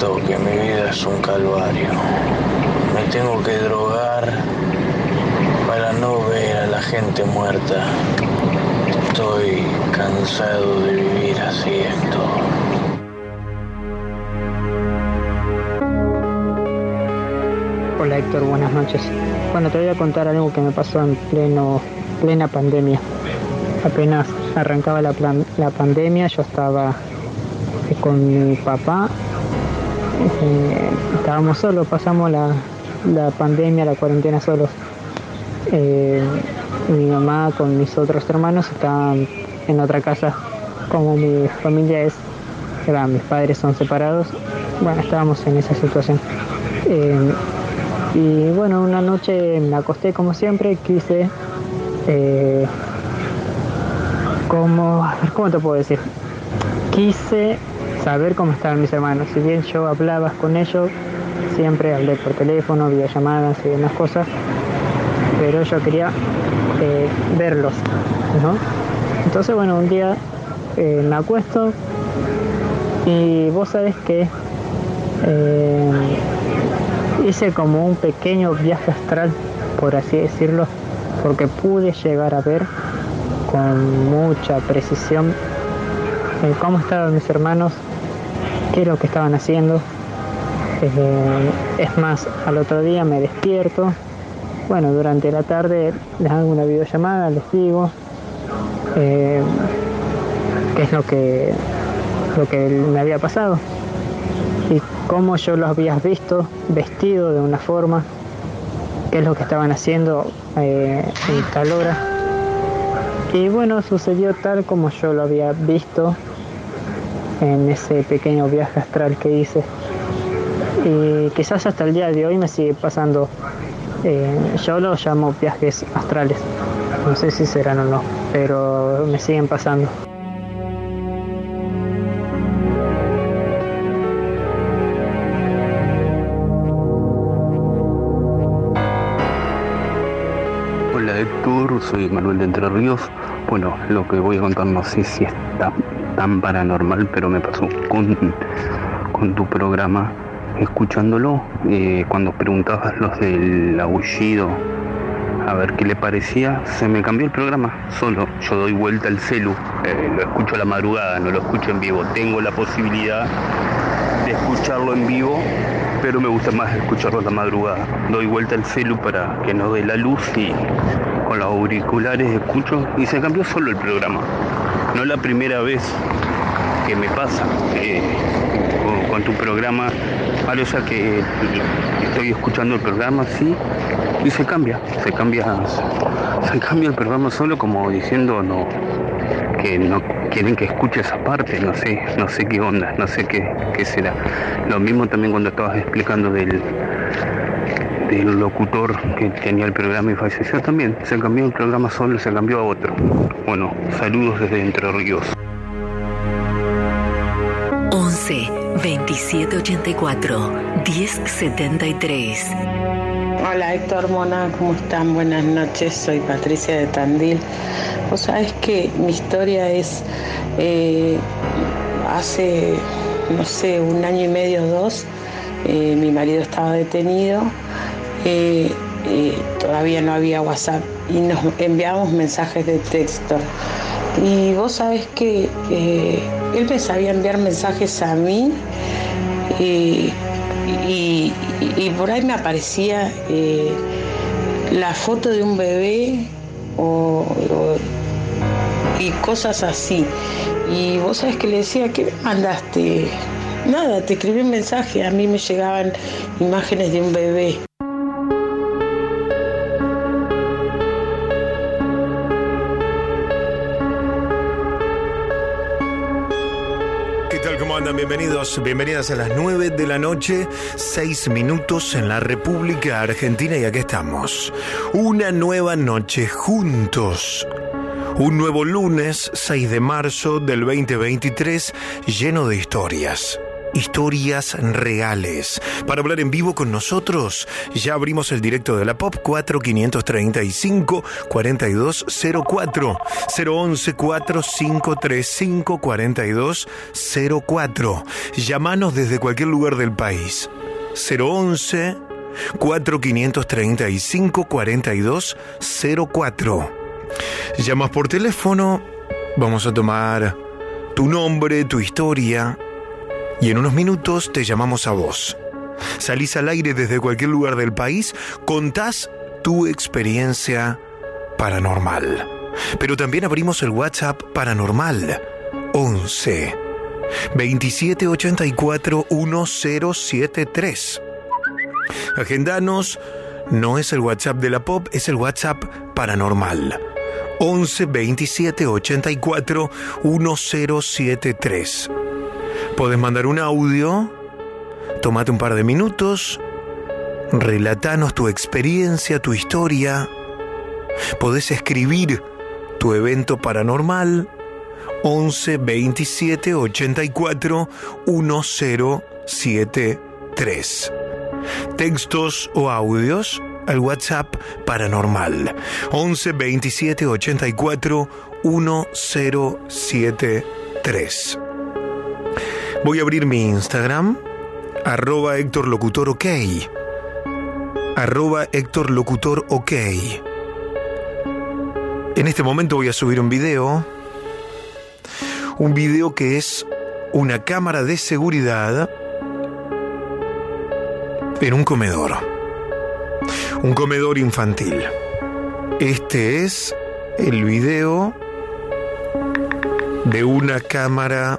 Que mi vida es un calvario. Me tengo que drogar para no ver a la gente muerta. Estoy cansado de vivir así, Héctor. Hola Héctor, buenas noches. Bueno, te voy a contar algo que me pasó en pleno, plena pandemia. Apenas arrancaba la, la pandemia, yo estaba con mi papá. Eh, estábamos solos, pasamos la, la pandemia, la cuarentena solos. Eh, mi mamá con mis otros hermanos estaban en otra casa. Como mi familia es, va, mis padres son separados, bueno, estábamos en esa situación. Eh, y bueno, una noche me acosté como siempre, quise... Como, ¿Cómo te puedo decir? Quise saber cómo estaban mis hermanos. Si bien yo hablaba con ellos, siempre hablé por teléfono, videollamadas y demás cosas, pero yo quería eh, verlos, ¿no? Entonces, bueno, un día eh, me acuesto y vos sabés que eh, hice como un pequeño viaje astral, por así decirlo, porque pude llegar a ver con mucha precisión cómo estaban mis hermanos, qué es lo que estaban haciendo. Eh, es más, al otro día me despierto, bueno, durante la tarde les hago una videollamada, les digo eh, qué es lo que, lo que me había pasado y cómo yo los había visto vestidos de una forma, qué es lo que estaban haciendo eh, en tal hora. Y bueno, sucedió tal como yo lo había visto en ese pequeño viaje astral que hice. Y quizás hasta el día de hoy me sigue pasando, eh, yo lo llamo viajes astrales, no sé si serán o no, pero me siguen pasando. Hola Héctor, soy Manuel de Entre Ríos. Bueno, lo que voy a contar no sé si es tan, paranormal, pero me pasó con, con tu programa, escuchándolo, eh, cuando preguntabas los del aullido, a ver qué le parecía, se me cambió el programa solo. Yo doy vuelta al celu, eh, lo escucho a la madrugada, no lo escucho en vivo. Tengo la posibilidad de escucharlo en vivo, pero me gusta más escucharlo a la madrugada. Doy vuelta al celu para que no dé la luz y con los auriculares escucho y se cambió solo el programa. No la primera vez que me pasa eh, con, con tu programa, vale, o sea que estoy escuchando el programa así y se cambia, se cambia, se cambia el programa solo como diciendo no que no quieren que escuche esa parte, no sé, no sé qué onda, no sé qué será. Lo mismo también cuando estabas explicando del del locutor que tenía el programa y falleció también. Se cambió el programa solo, se cambió a otro. Bueno, saludos desde Entre Ríos. 11 2784 1073 Hola Héctor Mona, ¿cómo están? Buenas noches, soy Patricia de Tandil. Vos sabés que mi historia es eh, hace, no sé, un año y medio, dos, eh, mi marido estaba detenido, eh, todavía no había WhatsApp y nos enviamos mensajes de texto. Y vos sabés que él me sabía enviar mensajes a mí y, por ahí me aparecía eh, la foto de un bebé y cosas así. Y vos sabés que le decía, ¿qué me mandaste? Nada, te escribí un mensaje, a mí me llegaban imágenes de un bebé. Bienvenidos, bienvenidas a las 9 de la noche, 6 minutos en la República Argentina y aquí estamos. Una nueva noche juntos. Un nuevo lunes, 6 de marzo del 2023, lleno de historias historias reales. Para hablar en vivo con nosotros, ya abrimos el directo de la Pop 4535 4204 011 4535 4204. Llámanos desde cualquier lugar del país. 011 4535 4204. Llamas por teléfono, vamos a tomar tu nombre, tu historia y en unos minutos te llamamos a vos. Salís al aire desde cualquier lugar del país, contás tu experiencia paranormal. Pero también abrimos el WhatsApp paranormal 11 2784 1073. Agendanos, no es el WhatsApp de la pop, es el WhatsApp paranormal. 11 27 84 1073. Podés mandar un audio, tomate un par de minutos, relatanos tu experiencia, tu historia. Podés escribir tu evento paranormal 11 27 84 1073. Textos o audios al WhatsApp paranormal 11 27 84 1073. Voy a abrir mi Instagram, arroba Héctor Locutor OK. Arroba Héctor Locutor OK. En este momento voy a subir un video. Un video que es una cámara de seguridad en un comedor. Un comedor infantil. Este es el video de una cámara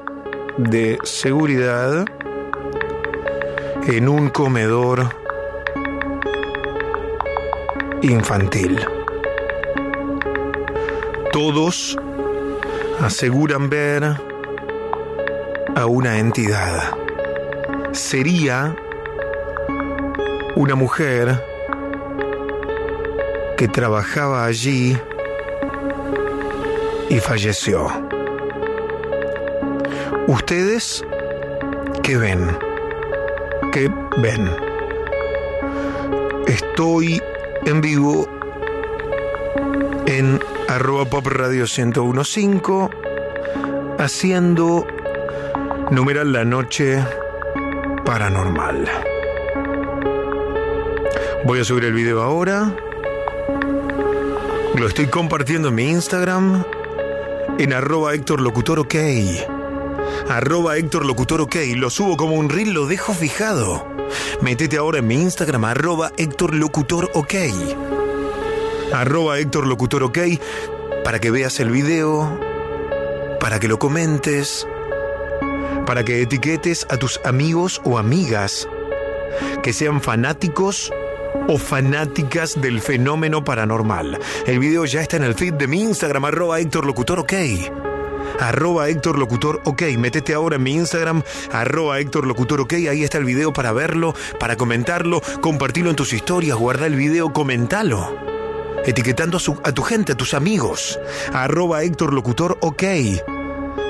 de seguridad en un comedor infantil. Todos aseguran ver a una entidad. Sería una mujer que trabajaba allí y falleció. ¿Ustedes qué ven? ¿Qué ven? Estoy en vivo en arroba pop radio 1015 haciendo numeral la noche paranormal. Voy a subir el video ahora. Lo estoy compartiendo en mi Instagram en arroba Héctor Locutor OK arroba Héctor Locutor OK. Lo subo como un reel, lo dejo fijado. Métete ahora en mi Instagram, arroba Héctor Locutor OK. Arroba Héctor Locutor OK para que veas el video, para que lo comentes, para que etiquetes a tus amigos o amigas que sean fanáticos o fanáticas del fenómeno paranormal. El video ya está en el feed de mi Instagram, arroba Héctor Locutor OK arroba Héctor Locutor OK. Métete ahora en mi Instagram, arroba Héctor Locutor OK. Ahí está el video para verlo, para comentarlo, compartirlo en tus historias, guarda el video, comentalo. Etiquetando a, su- a tu gente, a tus amigos. Arroba Héctor Locutor OK.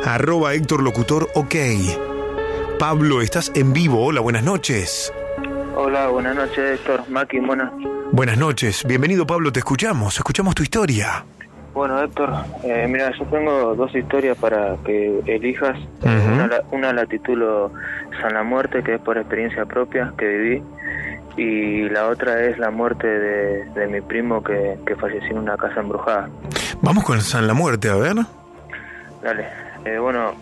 Arroba Héctor Locutor OK. Pablo, estás en vivo. Hola, buenas noches. Hola, buenas noches, Héctor. Maki, buenas. Buenas noches. Bienvenido, Pablo. Te escuchamos. Escuchamos tu historia. Bueno, Héctor, eh, mira, yo tengo dos historias para que elijas. Una, la- una la titulo San la Muerte, que es por experiencia propia que viví. Y la otra es la muerte de, de mi primo que, que falleció en una casa embrujada. Vamos con San la Muerte, a ver. Dale. Eh, bueno,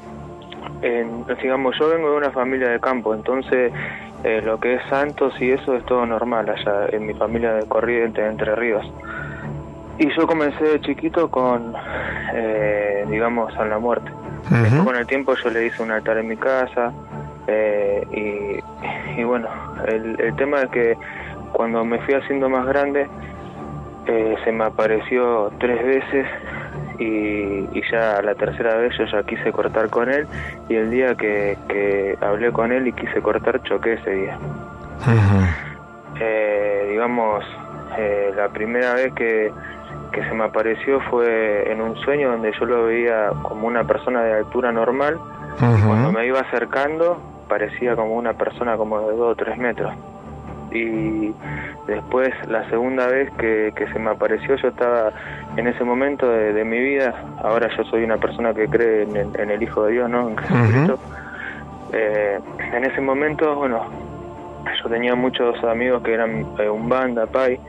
en- digamos, yo vengo de una familia de campo, entonces eh, lo que es santos y eso es todo normal allá en mi familia de Corrientes, Entre Ríos. Y yo comencé de chiquito con, eh, digamos, San la Muerte. Después con el tiempo yo le hice un altar en mi casa eh, y, y bueno, el, el tema es que cuando me fui haciendo más grande eh, se me apareció tres veces y, y ya la tercera vez yo ya quise cortar con él y el día que, que hablé con él y quise cortar choqué ese día. Eh, digamos, eh, la primera vez que, que se me apareció fue en un sueño donde yo lo veía como una persona de altura normal cuando me iba acercando parecía como una persona como de dos o tres metros. Y después la segunda vez que, que se me apareció yo estaba en ese momento de, de mi vida, ahora yo soy una persona que cree en el, en el Hijo de Dios, ¿no? En Jesucristo. Eh, en ese momento, bueno, yo tenía muchos amigos que eran eh, un banda, pai,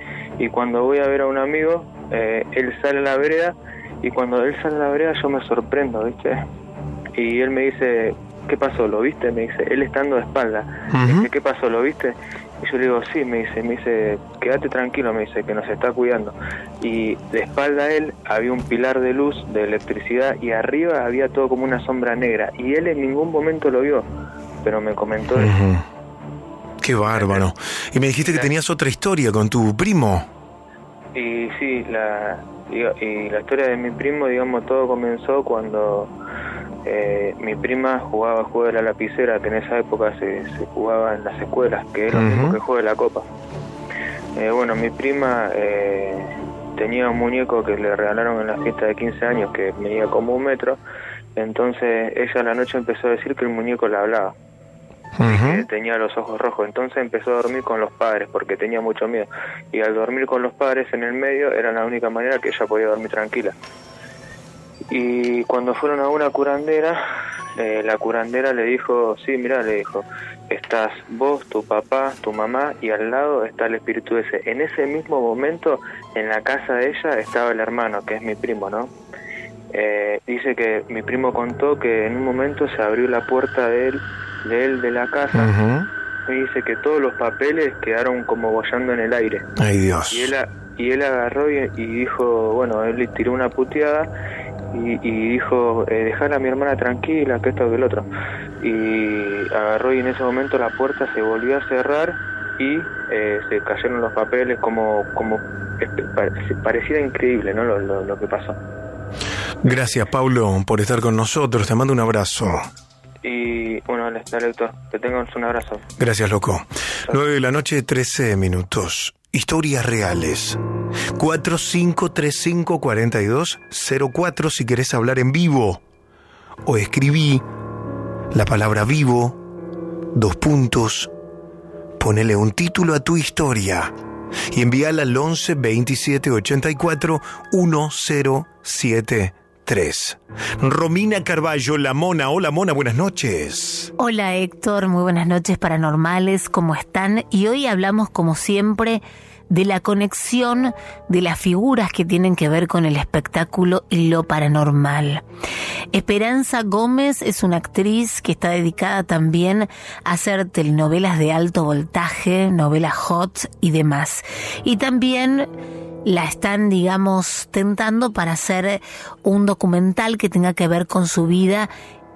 y cuando voy a ver a un amigo, eh, él sale a la vereda, y cuando él sale a la vereda yo me sorprendo, ¿viste? Y él me dice, ¿qué pasó? ¿Lo viste? Me dice, él estando de espalda. Dice, ¿qué pasó? ¿Lo viste? Y yo le digo, sí, me dice, me dice, quédate tranquilo, me dice, que nos está cuidando. Y de espalda a él había un pilar de luz, de electricidad, y arriba había todo como una sombra negra. Y él en ningún momento lo vio, pero me comentó eso. Qué bárbaro. Y me dijiste que tenías otra historia con tu primo. Y sí, la, y la historia de mi primo, digamos, todo comenzó cuando eh, mi prima jugaba juego de la lapicera, que en esa época se, se jugaba en las escuelas, que es lo mismo que juego de la copa. Eh, bueno, mi prima eh, tenía un muñeco que le regalaron en la fiesta de 15 años que medía como un metro, entonces ella a la noche empezó a decir que el muñeco le hablaba que tenía los ojos rojos. Entonces empezó a dormir con los padres porque tenía mucho miedo. Y al dormir con los padres en el medio era la única manera que ella podía dormir tranquila. Y cuando fueron a una curandera, eh, la curandera le dijo, sí, mira, le dijo, estás vos, tu papá, tu mamá y al lado está el espíritu ese. En ese mismo momento, en la casa de ella estaba el hermano, que es mi primo, ¿no? Eh, dice que mi primo contó que en un momento se abrió la puerta de él, de él de la casa y dice que todos los papeles quedaron como bollando en el aire. Ay, Dios. Y él, y él agarró y, y dijo, bueno, él le tiró una puteada y, y dijo, eh, dejar a mi hermana tranquila, que esto que el otro. Y agarró y en ese momento la puerta se volvió a cerrar y eh, se cayeron los papeles como, como parecía increíble, ¿no? Lo, lo, lo que pasó. Gracias, Pablo, por estar con nosotros. Te mando un abrazo. Y bueno, dale, Héctor, que tengas un abrazo. Gracias, loco. 9 de la noche, 13 minutos. Historias reales. 45354204 si querés hablar en vivo. O escribí la palabra vivo, dos puntos, ponele un título a tu historia y envíala al 11 27 84 1073. Romina Carballo, La Mona. Hola, Mona, buenas noches. Hola Héctor, muy buenas noches paranormales, ¿cómo están? Y hoy hablamos como siempre de la conexión de las figuras que tienen que ver con el espectáculo y lo paranormal. Esperanza Gómez es una actriz que está dedicada también a hacer telenovelas de alto voltaje, novelas hot y demás. Y también la están, digamos, tentando para hacer un documental que tenga que ver con su vida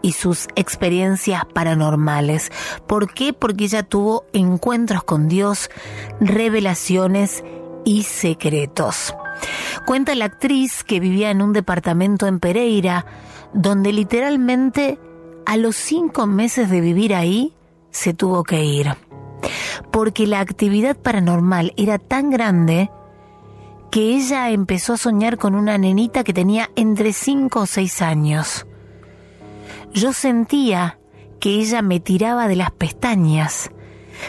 y sus experiencias paranormales. ¿Por qué? Porque ella tuvo encuentros con Dios, revelaciones y secretos. Cuenta la actriz que vivía en un departamento en Pereira, donde literalmente a los cinco meses de vivir ahí se tuvo que ir. Porque la actividad paranormal era tan grande que ella empezó a soñar con una nenita que tenía entre cinco o seis años. Yo sentía que ella me tiraba de las pestañas.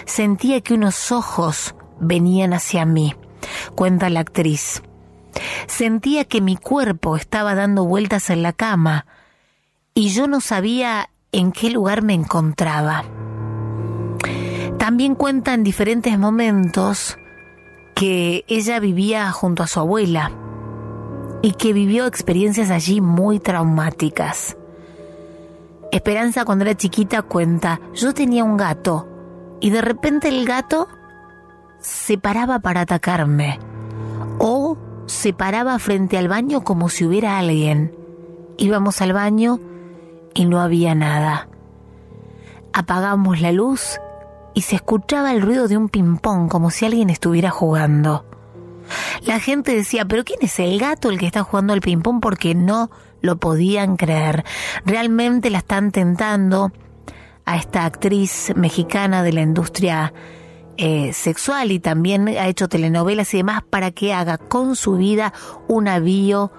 Sentía que unos ojos venían hacia mí, cuenta la actriz. Sentía que mi cuerpo estaba dando vueltas en la cama y yo no sabía en qué lugar me encontraba. También cuenta en diferentes momentos que ella vivía junto a su abuela y que vivió experiencias allí muy traumáticas. Esperanza cuando era chiquita cuenta, yo tenía un gato y de repente el gato se paraba para atacarme o se paraba frente al baño como si hubiera alguien. Íbamos al baño y no había nada. Apagamos la luz y se escuchaba el ruido de un ping-pong como si alguien estuviera jugando. La gente decía, pero ¿quién es el gato el que está jugando al ping-pong? Porque no lo podían creer. Realmente la están tentando a esta actriz mexicana de la industria eh, sexual y también ha hecho telenovelas y demás para que haga con su vida un avío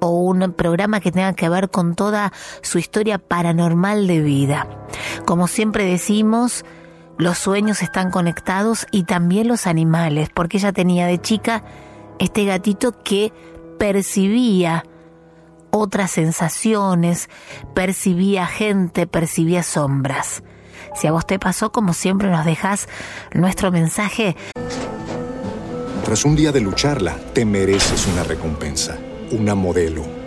o un programa que tenga que ver con toda su historia paranormal de vida. Como siempre decimos, los sueños están conectados y también los animales, porque ella tenía de chica este gatito que percibía otras sensaciones, percibía gente, percibía sombras. Si a vos te pasó, como siempre nos dejas nuestro mensaje. Tras un día de lucharla, te mereces una recompensa, una modelo,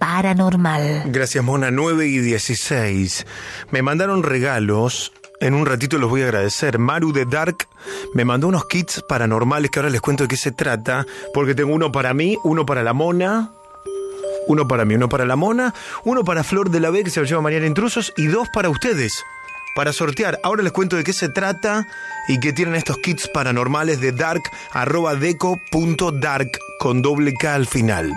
paranormal. Gracias, Mona. 9 y 16. Me mandaron regalos. En un ratito los voy a agradecer. Maru de Dark me mandó unos kits paranormales que ahora les cuento de qué se trata. Porque tengo uno para mí, uno para la Mona. Uno para mí, uno para la Mona. Uno para Flor de la B, que se lo lleva Mariana Intrusos. Y dos para ustedes para sortear. Ahora les cuento de qué se trata y que tienen estos kits paranormales de dark arroba deco.dark con doble K al final.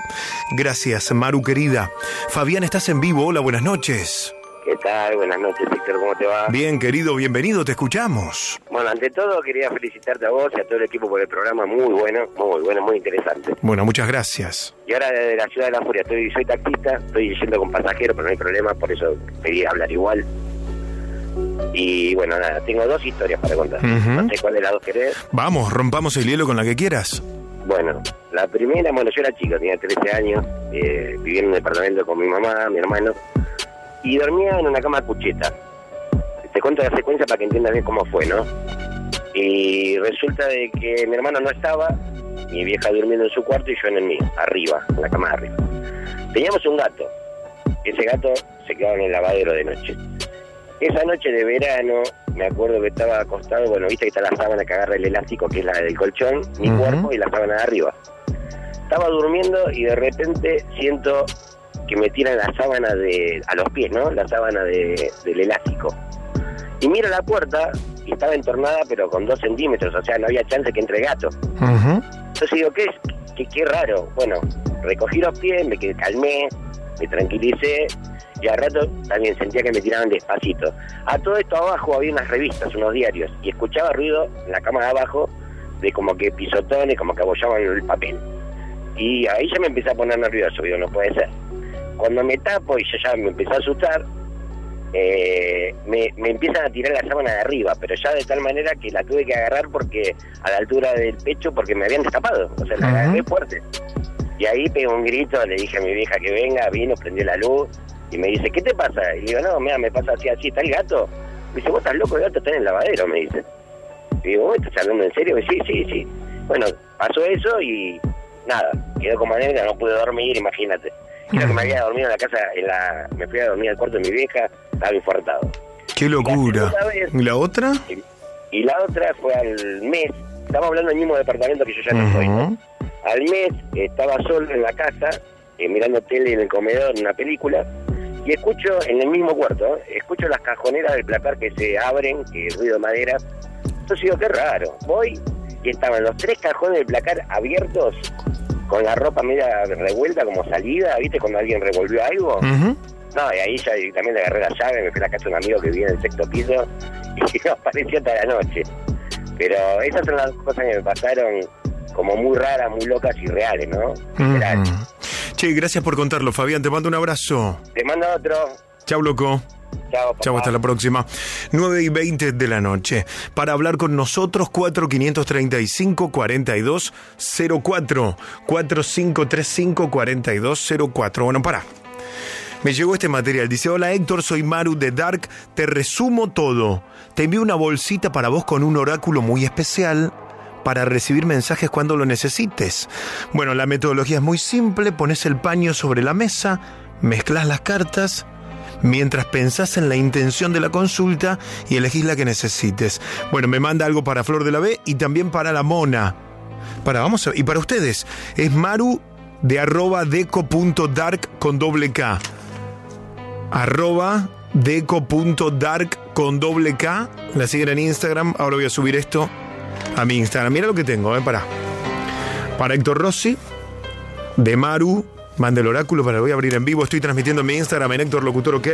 Gracias, Maru querida. Fabián, estás en vivo. Hola, buenas noches. ¿Qué tal? Buenas noches, Víctor. ¿Cómo te va? Bien, querido, bienvenido, te escuchamos. Bueno, ante todo quería felicitarte a vos y a todo el equipo por el programa. Muy bueno, muy bueno, muy interesante. Bueno, muchas gracias. Y ahora desde la ciudad de la furia, estoy, soy taxista, estoy yendo con pasajeros, pero no hay problema, por eso pedí hablar igual. Y bueno, nada, tengo dos historias para contar. No sé cuál de las dos querés. Vamos, rompamos el hielo con la que quieras. Bueno, la primera, bueno, yo era chico, tenía 13 años, eh, vivía en un departamento con mi mamá, mi hermano, y dormía en una cama cucheta. Te cuento la secuencia para que entiendas bien cómo fue, ¿no? Y resulta de que mi hermano no estaba, mi vieja durmiendo en su cuarto y yo en el mío, arriba, en la cama de arriba. Teníamos un gato. Ese gato se quedaba en el lavadero de noche. Esa noche de verano, me acuerdo que estaba acostado, bueno, viste que está la sábana que agarra el elástico, que es la del colchón, mi cuerpo y la sábana de arriba. Estaba durmiendo y de repente siento que me tiran la sábana de, a los pies, ¿no? La sábana de, del elástico. Y miro la puerta y estaba entornada, pero con dos centímetros, o sea, no había chance que entre gato. Entonces digo, ¿qué es? Qué, qué raro. Bueno, recogí los pies, me calmé, me tranquilicé y al rato también sentía que me tiraban despacito. A todo esto abajo había unas revistas, unos diarios, y escuchaba ruido en la cama de abajo de como que pisotones, como que abollaban el papel. Y ahí ya me empecé a poner nervioso, digo, no puede ser. Cuando me tapo y yo ya me empecé a asustar, eh, me, me empiezan a tirar la sábana de arriba, pero ya de tal manera que la tuve que agarrar porque a la altura del pecho porque me habían destapado, o sea, la agarré fuerte. Y ahí pego un grito, le dije a mi vieja que venga, vino, prendió la luz y me dice, ¿qué te pasa? Y digo, no, mira, me pasa así, así, ¿está el gato? Me dice, vos estás loco, el gato está en el lavadero, me dice. Y digo, ¿vos estás hablando en serio? Y sí, sí, sí. Bueno, pasó eso y nada, quedó como anécdota, no pude dormir, imagínate. Creo que me había dormido en la casa, en la, me fui a dormir al cuarto de mi vieja, estaba infartado. Qué locura. vez- ¿Y la otra? Y la otra fue al mes, estamos hablando del mismo departamento que yo ya no estoy. ¿no? Al mes estaba solo en la casa, eh, mirando tele en el comedor, en una película, y escucho en el mismo cuarto, ¿eh? escucho las cajoneras del placar que se abren, que ruido de madera. Entonces digo, qué raro. Voy y estaban los tres cajones del placar abiertos, con la ropa media revuelta, como salida, ¿viste? Cuando alguien revolvió algo. No, y ahí ya directamente agarré la llave, me fui a la casa de un amigo que vivía en el sexto piso y no apareció hasta la noche. Pero esas son las cosas que me pasaron como muy raras, muy locas y reales, ¿no? Literal. Che, gracias por contarlo, Fabián. Te mando un abrazo. Te mando otro. Chau, loco. Chao, Chau, hasta la próxima. 9 y 20 de la noche. Para hablar con nosotros, 4535-4204. 4535-4204. Bueno, para. Me llegó este material. Dice, hola Héctor, soy Maru de Dark. Te resumo todo. Te envío una bolsita para vos con un oráculo muy especial para recibir mensajes cuando lo necesites. Bueno, la metodología es muy simple. Pones el paño sobre la mesa, mezclas las cartas, mientras pensás en la intención de la consulta y elegís la que necesites. Bueno, me manda algo para Flor de la B y también para la Mona. Para, vamos y para ustedes, es maru de arroba deco.dark con doble K. Arroba deco.dark con doble K. La siguen en Instagram. Ahora voy a subir esto a mi Instagram. Mira lo que tengo, ¿eh? Para. Para Héctor Rossi, de Maru, manda el oráculo para lo voy a abrir en vivo. Estoy transmitiendo en mi Instagram en Héctor Locutor OK.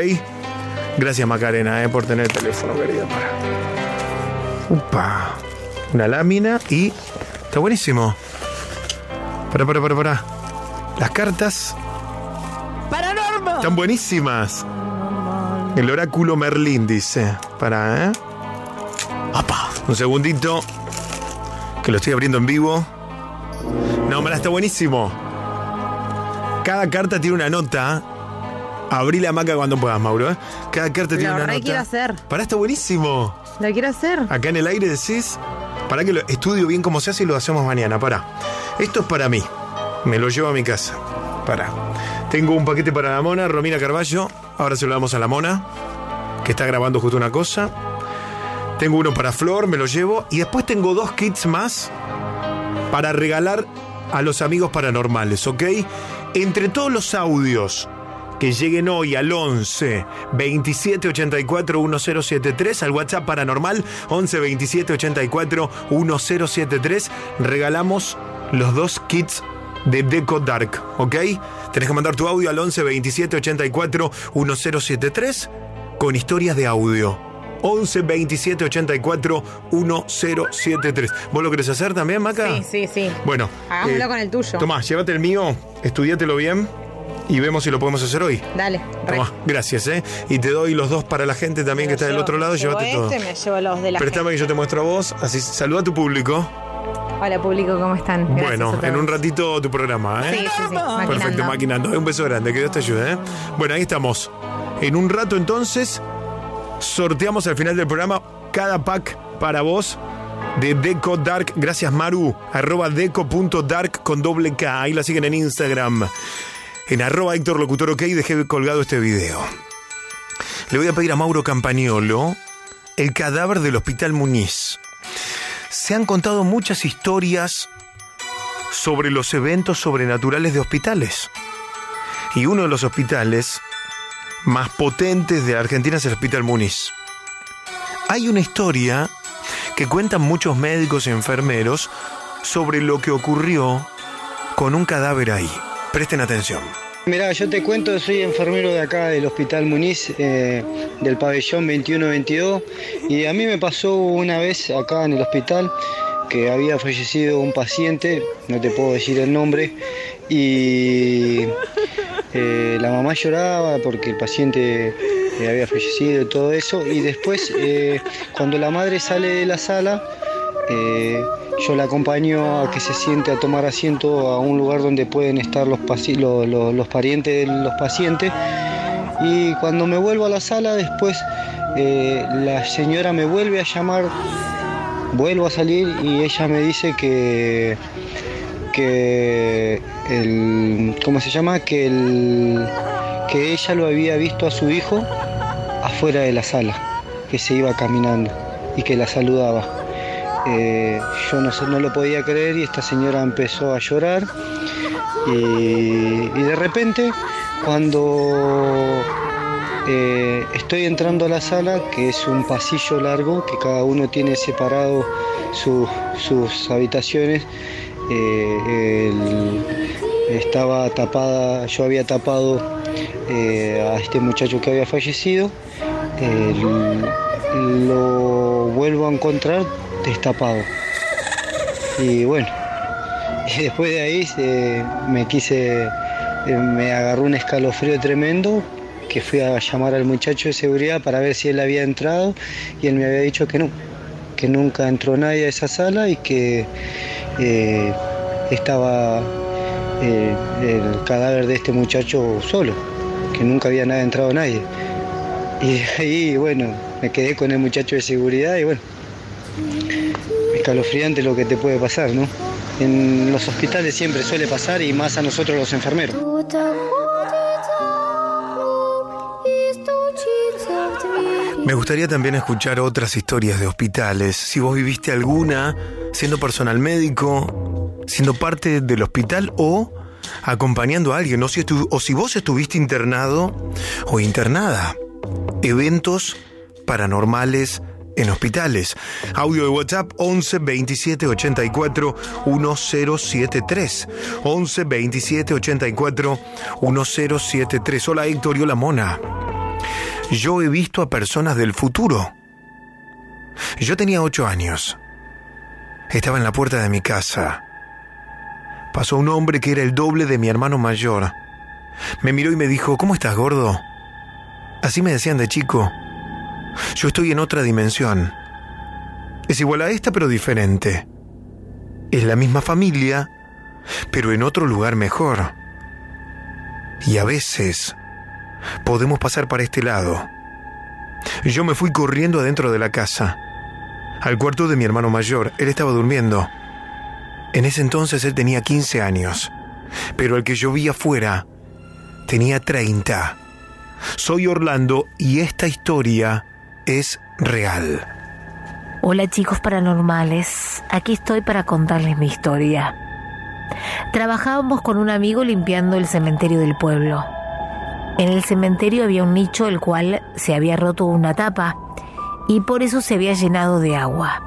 Gracias Macarena eh, por tener el teléfono, querida. Para. Upa. Una lámina y. Está buenísimo. Para, para, para, para. Las cartas ¡Paranormal! están buenísimas. El oráculo Merlín dice. Para, ¿eh? ¡Apa! Un segundito. Que lo estoy abriendo en vivo. No, mira, está buenísimo. Cada carta tiene una nota. Abrí la maca cuando puedas, Mauro. ¿eh? Cada carta tiene Lo una nota. quiero hacer. Pará, está buenísimo. ¿La quiero hacer? Acá en el aire decís. Para que lo estudio bien cómo se hace y lo hacemos mañana. Para. Esto es para mí. Me lo llevo a mi casa. Para. Tengo un paquete para la mona, Romina Carballo. Ahora se lo damos a la mona, que está grabando justo una cosa. Tengo uno para Flor, me lo llevo. Y después tengo dos kits más para regalar a los amigos paranormales, ¿ok? Entre todos los audios que lleguen hoy al 11 27 84 1073 al WhatsApp paranormal 11 27 84 1073 regalamos los dos kits de Deco Dark, ¿ok? Tenés que mandar tu audio al 11 27 84 1073 con historias de audio. 11 27 84 1073. ¿Vos lo querés hacer también, Maca? Sí, sí, sí. Bueno. Hagámoslo eh, con el tuyo. Tomás, llévate el mío, estudiátelo bien y vemos si lo podemos hacer hoy. Dale. Tomás, gracias, ¿eh? Y te doy los dos para la gente también que está del otro lado, llévate todo. este, me llevo los de la Préstame que yo te muestro a vos, así saluda a tu público. Hola público, ¿cómo están? Gracias bueno, en un ratito tu programa, ¿eh? Sí, sí, sí. Perfecto, Maquinando. maquinando. Un beso grande, que Dios te ayude, ¿eh? Bueno, ahí estamos. En un rato entonces sorteamos al final del programa cada pack para vos de Deco Dark. Gracias Maru, arroba deco.dark con doble K. Ahí la siguen en Instagram. En arroba Héctor Locutor OK dejé colgado este video. Le voy a pedir a Mauro Campagnolo el cadáver del Hospital Muñiz. Se han contado muchas historias sobre los eventos sobrenaturales de hospitales. Y uno de los hospitales más potentes de Argentina es el Hospital Muniz. Hay una historia que cuentan muchos médicos y enfermeros sobre lo que ocurrió con un cadáver ahí. Presten atención. Mirá, yo te cuento, soy enfermero de acá del Hospital Muniz, eh, del pabellón 21-22, y a mí me pasó una vez acá en el hospital, que había fallecido un paciente, no te puedo decir el nombre, y eh, la mamá lloraba porque el paciente eh, había fallecido y todo eso, y después eh, cuando la madre sale de la sala, yo la acompaño a que se siente a tomar asiento a un lugar donde pueden estar los, paci- lo- lo- los parientes de los pacientes. Y cuando me vuelvo a la sala, después la señora me vuelve a llamar, vuelvo a salir y ella me dice que, que el, ¿cómo se llama? Que, el, que ella lo había visto a su hijo afuera de la sala, que se iba caminando y que la saludaba. Eh, yo no, no lo podía creer y esta señora empezó a llorar y, de repente cuando eh, estoy entrando a la sala, que es un pasillo largo, que cada uno tiene separado su- sus habitaciones, eh, estaba tapada, yo había tapado eh, a este muchacho que había fallecido, lo vuelvo a encontrar destapado. Y bueno, y después de ahí eh, me quise, eh, me agarró un escalofrío tremendo, que fui a llamar al muchacho de seguridad para ver si él había entrado y él me había dicho que no, que nunca entró nadie a esa sala y que eh, estaba eh, el cadáver de este muchacho solo, que nunca había nada entrado nadie. Y ahí, bueno, me quedé con el muchacho de seguridad y bueno, escalofriante lo que te puede pasar, ¿no? En los hospitales siempre suele pasar y más a nosotros los enfermeros. Me gustaría también escuchar otras historias de hospitales. Si vos viviste alguna siendo personal médico, siendo parte del hospital o acompañando a alguien, o si, o si vos estuviste internado o internada. Eventos paranormales en hospitales. Audio de WhatsApp 11 27 84 1073. 11 27 84 1073. Hola Héctor hola Mona. Yo he visto a personas del futuro. Yo tenía ocho años. Estaba en la puerta de mi casa. Pasó un hombre que era el doble de mi hermano mayor. Me miró y me dijo, ¿cómo estás, gordo? Así me decían de chico. Yo estoy en otra dimensión. Es igual a esta, pero diferente. Es la misma familia, pero en otro lugar mejor. Y a veces podemos pasar para este lado. Yo me fui corriendo adentro de la casa, al cuarto de mi hermano mayor. Él estaba durmiendo. En ese entonces él tenía 15 años, pero el que yo vi afuera tenía 30. Soy Orlando y esta historia es real. Hola chicos paranormales, aquí estoy para contarles mi historia. Trabajábamos con un amigo limpiando el cementerio del pueblo. En el cementerio había un nicho el cual se había roto una tapa y por eso se había llenado de agua.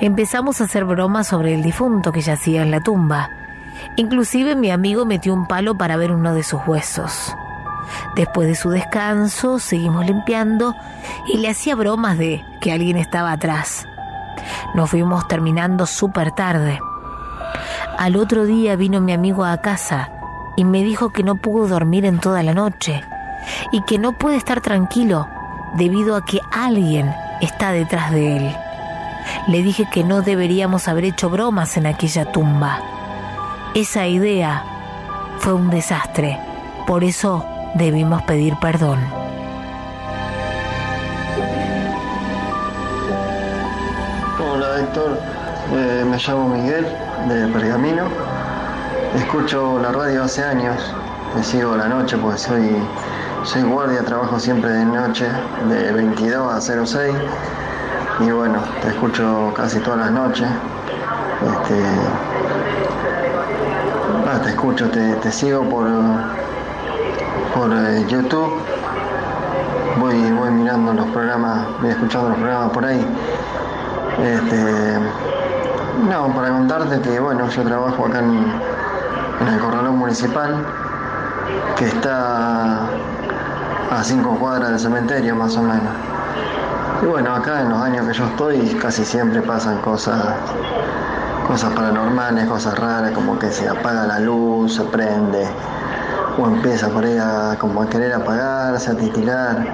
Empezamos a hacer bromas sobre el difunto que yacía en la tumba. Inclusive mi amigo metió un palo para ver uno de sus huesos. Después de su descanso, seguimos limpiando y le hacía bromas de que alguien estaba atrás. Nos fuimos terminando súper tarde. Al otro día vino mi amigo a casa y me dijo que no pudo dormir en toda la noche y que no puede estar tranquilo debido a que alguien está detrás de él. Le dije que no deberíamos haber hecho bromas en aquella tumba. Esa idea fue un desastre. Por eso debimos pedir perdón. Hola Héctor, Eh, me llamo Miguel de Pergamino. Escucho la radio hace años, me sigo la noche porque soy, soy guardia, trabajo siempre de noche, de 22 a 06. Y bueno, te escucho casi todas las noches. Este, ah, te escucho, te, te sigo por, por eh, YouTube. Voy, voy mirando los programas, voy escuchando los programas por ahí. Este, no, para contarte que bueno, yo trabajo acá en, en el corralón municipal, que está a cinco cuadras del cementerio más o menos. Y bueno, acá en los años que yo estoy casi siempre pasan cosas, cosas paranormales, cosas raras, como que se apaga la luz, se prende, o empieza por ahí a, como a querer apagarse, a titilar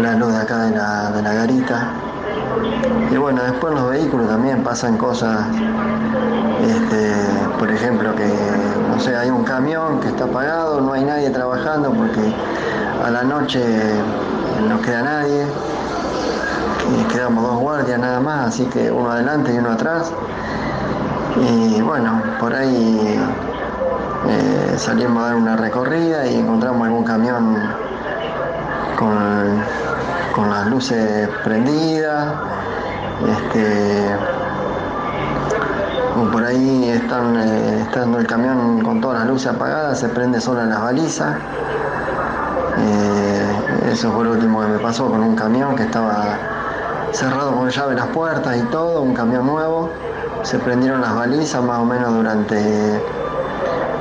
la luz de acá de la, de la garita. Y bueno, después los vehículos también pasan cosas, este, por ejemplo, que no sé, hay un camión que está apagado, no hay nadie trabajando porque a la noche no queda nadie quedamos dos guardias nada más, así que uno adelante y uno atrás. Y bueno, por ahí eh, salimos a dar una recorrida y encontramos algún camión con, con las luces prendidas. Este, o por ahí están, eh, estando el camión con todas las luces apagadas, se prende sola las balizas. Eh, eso fue lo último que me pasó con un camión que estaba cerrado con llave las puertas y todo, un camión nuevo. Se prendieron las balizas más o menos durante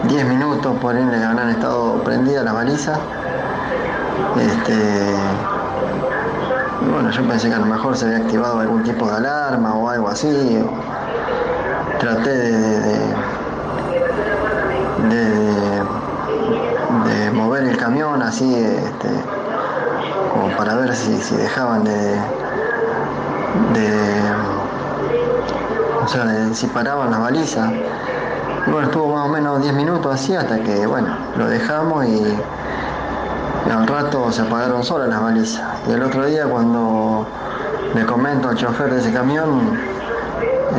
10 minutos, por ahí habrán estado prendidas las balizas. Este, bueno, yo pensé que a lo mejor se había activado algún tipo de alarma o algo así. Traté de, de, mover el camión así, este, como para ver si, si dejaban de, de, o sea, si paraban las balizas. Bueno, estuvo más o menos 10 minutos así hasta que, bueno, lo dejamos y, y al rato se apagaron solas las balizas. Y el otro día cuando le comento al chofer de ese camión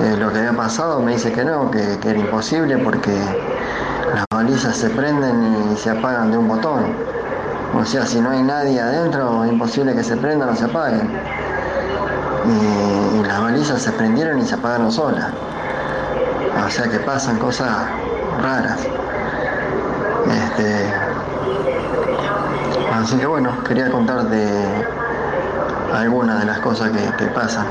eh, lo que había pasado, me dice que no, que, que era imposible porque las balizas se prenden y se apagan de un botón. O sea, si no hay nadie adentro, es imposible que se prendan o se apaguen. Y, y las balizas se prendieron y se apagaron solas. O sea que pasan cosas raras. Este, así que bueno, quería contarte algunas de las cosas que, que pasan.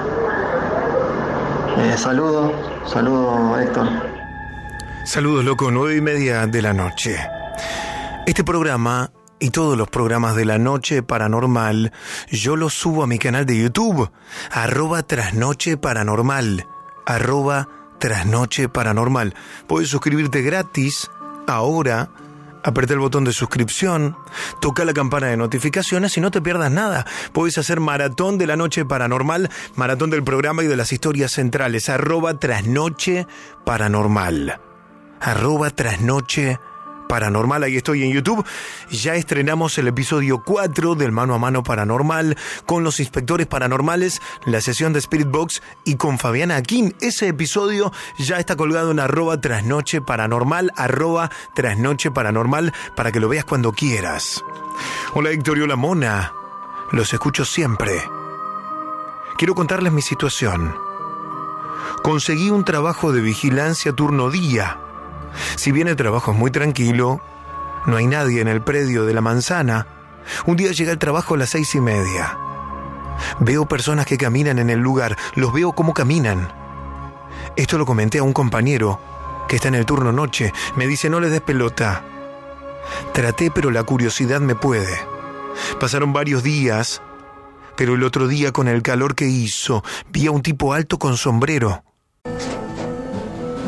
Eh, saludo, saludo Héctor. Saludos, loco, nueve y media de la noche. Este programa y todos los programas de la noche paranormal, yo los subo a mi canal de YouTube, arroba trasnoche paranormal, arroba trasnoche paranormal. Puedes suscribirte gratis ahora. Aprieta el botón de suscripción, toca la campana de notificaciones y no te pierdas nada. Puedes hacer maratón de la noche paranormal, maratón del programa y de las historias centrales, arroba trasnoche paranormal arroba trasnoche. Ahí estoy en YouTube. Ya estrenamos el episodio 4 del Mano a Mano Paranormal con los inspectores paranormales, la sesión de Spirit Box y con Fabiana Aquín. Ese episodio ya está colgado en arroba trasnoche paranormal, arroba trasnoche paranormal para que lo veas cuando quieras. Hola Héctor, hola Mona. Los escucho siempre. Quiero contarles mi situación. Conseguí un trabajo de vigilancia turno día. Si bien el trabajo es muy tranquilo, no hay nadie en el predio de la manzana. Un día llegué al trabajo a las seis y media. Veo personas que caminan en el lugar, los veo cómo caminan. Esto lo comenté a un compañero que está en el turno noche. Me dice, no le des pelota. Traté, pero la curiosidad me puede. Pasaron varios días, pero el otro día con el calor que hizo, vi a un tipo alto con sombrero.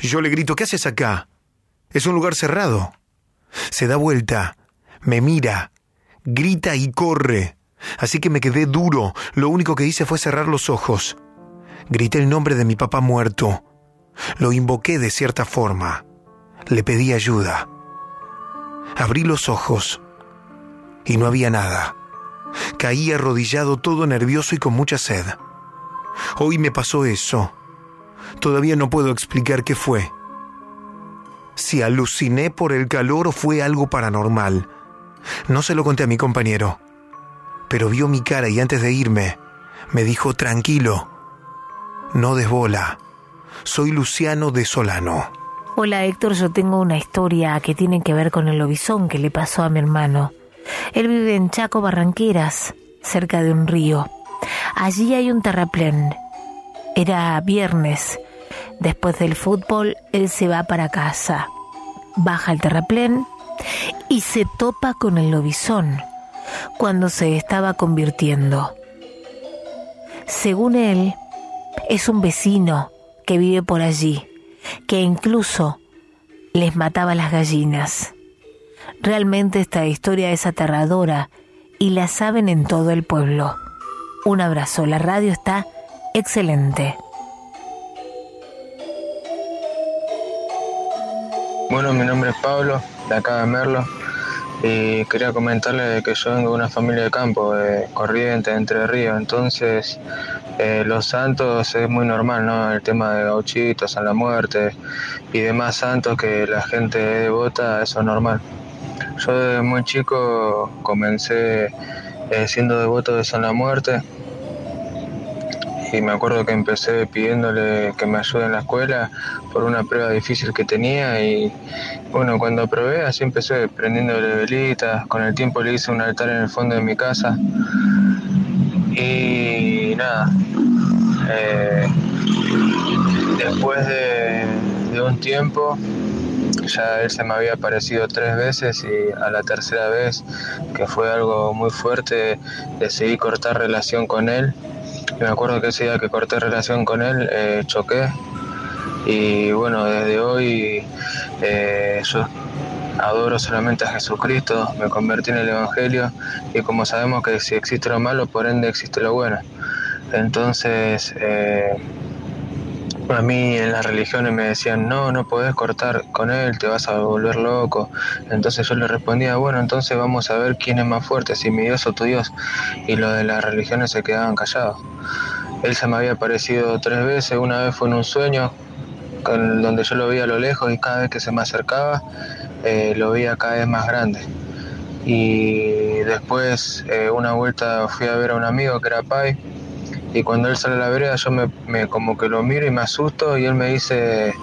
Yo le grito, ¿qué haces acá? Es un lugar cerrado. Se da vuelta, me mira, grita y corre. Así que me quedé duro. Lo único que hice fue cerrar los ojos. Grité el nombre de mi papá muerto. Lo invoqué de cierta forma. Le pedí ayuda. Abrí los ojos y no había nada. Caí arrodillado todo nervioso y con mucha sed. Hoy me pasó eso. Todavía no puedo explicar qué fue. Si aluciné por el calor o fue algo paranormal. No se lo conté a mi compañero, pero vio mi cara y antes de irme me dijo tranquilo, no desbola, soy Luciano de Solano. Hola Héctor, yo tengo una historia que tiene que ver con el lobizón que le pasó a mi hermano. Él vive en Chaco Barranqueras, cerca de un río. Allí hay un terraplén. Era viernes. Después del fútbol, él se va para casa. Baja el terraplén y se topa con el lobizón cuando se estaba convirtiendo. Según él, es un vecino que vive por allí, que incluso les mataba las gallinas. Realmente esta historia es aterradora y la saben en todo el pueblo. Un abrazo, la radio está excelente. Bueno, mi nombre es Pablo, de acá de Merlo, y quería comentarle que yo vengo de una familia de campo, de Corrientes, Entre Ríos, entonces eh, los santos es muy normal, ¿no? El tema de gauchitos, San la Muerte y demás santos que la gente devota, eso es normal. Yo desde muy chico comencé eh, siendo devoto de San la Muerte y me acuerdo que empecé pidiéndole que me ayude en la escuela por una prueba difícil que tenía y bueno, cuando probé así empecé prendiéndole velitas, con el tiempo le hice un altar en el fondo de mi casa y nada, eh, después de, de un tiempo ya él se me había aparecido tres veces y a la tercera vez, que fue algo muy fuerte, decidí cortar relación con él. Me acuerdo que ese día que corté relación con él, eh, choqué. Y bueno, desde hoy eh, yo adoro solamente a Jesucristo, me convertí en el Evangelio y como sabemos que si existe lo malo, por ende existe lo bueno. Entonces, eh, a mí en las religiones me decían, no, no podés cortar con él, te vas a volver loco. Entonces yo le respondía, bueno, entonces vamos a ver quién es más fuerte, si mi Dios o tu Dios. Y lo de las religiones se quedaban callados. Él se me había aparecido tres veces, una vez fue en un sueño, donde yo lo veía a lo lejos y cada vez que se me acercaba eh, lo veía cada vez más grande. Y después eh, una vuelta fui a ver a un amigo que era Pai y cuando él sale a la vereda yo me, como que lo miro y me asusto y él me dice,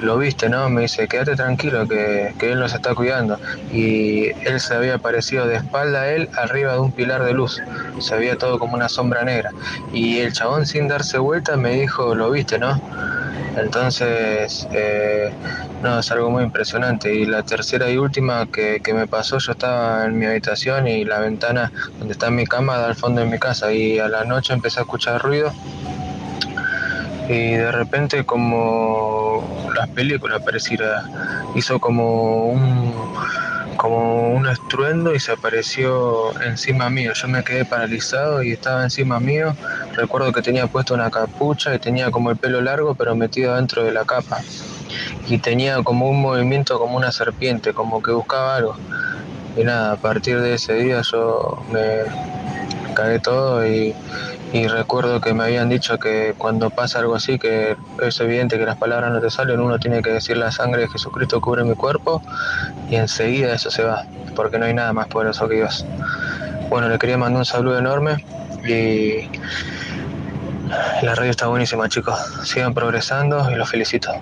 lo viste, ¿no? Me dice, quédate tranquilo que, que él nos está cuidando. Y él se había aparecido de espalda a él arriba de un pilar de luz, se veía todo como una sombra negra. Y el chabón sin darse vuelta me dijo, lo viste, ¿no? Entonces, eh, no, es algo muy impresionante. Y la tercera y última que, que, me pasó, yo estaba en mi habitación y la ventana donde está mi cama da al fondo de mi casa. Y a la noche empecé a escuchar ruido. Y de repente, como las películas pareciera, hizo como un como un estruendo y se apareció encima mío. Yo me quedé paralizado y estaba encima mío. Recuerdo que tenía puesto una capucha y tenía como el pelo largo pero metido dentro de la capa. Y tenía como un movimiento como una serpiente, como que buscaba algo. Y nada, a partir de ese día yo me cagué todo y, recuerdo que me habían dicho que cuando pasa algo así, que es evidente que las palabras no te salen, uno tiene que decir la sangre de Jesucristo cubre mi cuerpo y enseguida eso se va, porque no hay nada más poderoso que Dios. Bueno, le quería mandar un saludo enorme y la radio está buenísima chicos, sigan progresando y los felicito.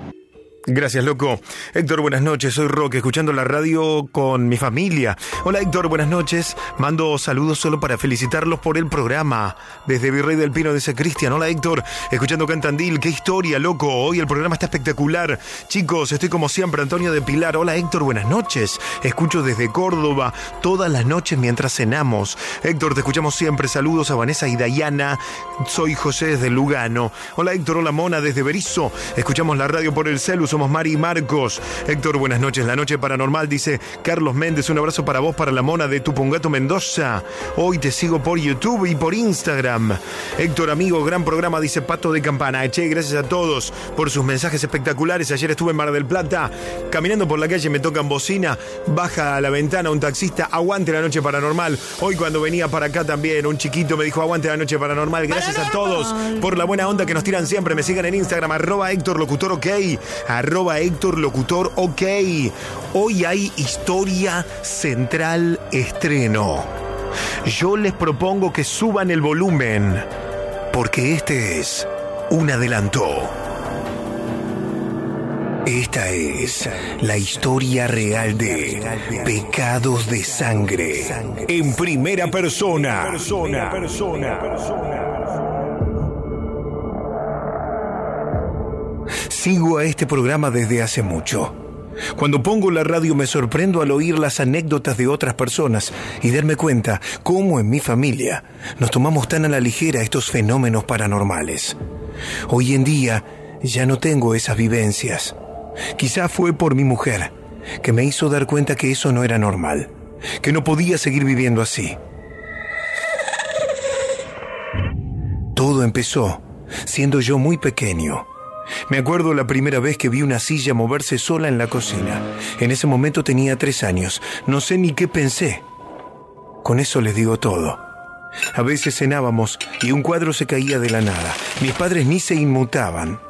Gracias, loco. Héctor, buenas noches. Soy Roque, escuchando la radio con mi familia. Hola, Héctor, buenas noches. Mando saludos solo para felicitarlos por el programa. Desde Virrey del Pino, dice Cristian. Hola, Héctor, escuchando Cantandil. Qué historia, loco. Hoy el programa está espectacular. Chicos, estoy como siempre, Antonio de Pilar. Hola, Héctor, buenas noches. Escucho desde Córdoba todas las noches mientras cenamos. Héctor, te escuchamos siempre. Saludos a Vanessa y Dayana. Soy José desde Lugano. Hola, Héctor. Hola, Mona desde Berizo. Escuchamos la radio por el celu somos Mari y Marcos. Héctor, buenas noches. La noche paranormal, dice Carlos Méndez. Un abrazo para vos, para la mona de Tupungato Mendoza. Hoy te sigo por YouTube y por Instagram. Héctor, amigo, gran programa, dice Pato de Campana. Che, gracias a todos por sus mensajes espectaculares. Ayer estuve en Mar del Plata, caminando por la calle, me tocan bocina, baja a la ventana un taxista, aguante la noche paranormal. Hoy cuando venía para acá también, un chiquito me dijo, aguante la noche paranormal. Gracias a todos por la buena onda que nos tiran siempre. Me sigan en Instagram, arroba Héctor Locutor OK, arroba Héctor Locutor OK. Hoy hay historia central estreno. Yo les propongo que suban el volumen, porque este es un adelanto. Esta es la historia real de Pecados de Sangre en primera persona. Sigo a este programa desde hace mucho. Cuando pongo la radio me sorprendo al oír las anécdotas de otras personas y darme cuenta cómo en mi familia nos tomamos tan a la ligera estos fenómenos paranormales. Hoy en día ya no tengo esas vivencias. Quizá fue por mi mujer, que me hizo dar cuenta que eso no era normal, que no podía seguir viviendo así. Todo empezó siendo yo muy pequeño. Me acuerdo la primera vez que vi una silla moverse sola en la cocina. En ese momento tenía tres años. No sé ni qué pensé. Con eso les digo todo. A veces cenábamos y un cuadro se caía de la nada. Mis padres ni se inmutaban.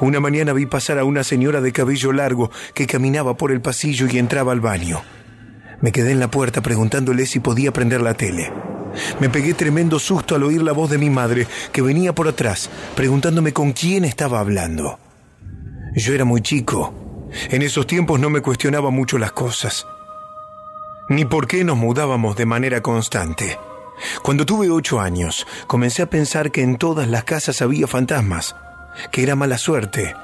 Una mañana vi pasar a una señora de cabello largo que caminaba por el pasillo y entraba al baño. Me quedé en la puerta preguntándole si podía prender la tele. Me pegué tremendo susto al oír la voz de mi madre, que venía por atrás, preguntándome con quién estaba hablando. Yo era muy chico. En esos tiempos no me cuestionaba mucho las cosas. Ni por qué nos mudábamos de manera constante. Cuando tuve ocho años, comencé a pensar que en todas las casas había fantasmas, que era mala suerte.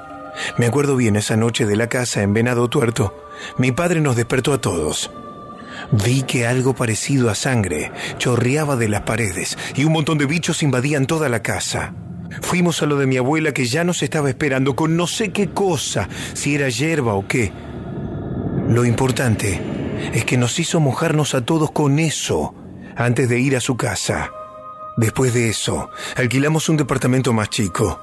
Me acuerdo bien esa noche de la casa en Venado Tuerto. Mi padre nos despertó a todos. Vi que algo parecido a sangre chorreaba de las paredes y un montón de bichos invadían toda la casa. Fuimos a lo de mi abuela que ya nos estaba esperando con no sé qué cosa, si era hierba o qué. Lo importante es que nos hizo mojarnos a todos con eso antes de ir a su casa. Después de eso, alquilamos un departamento más chico.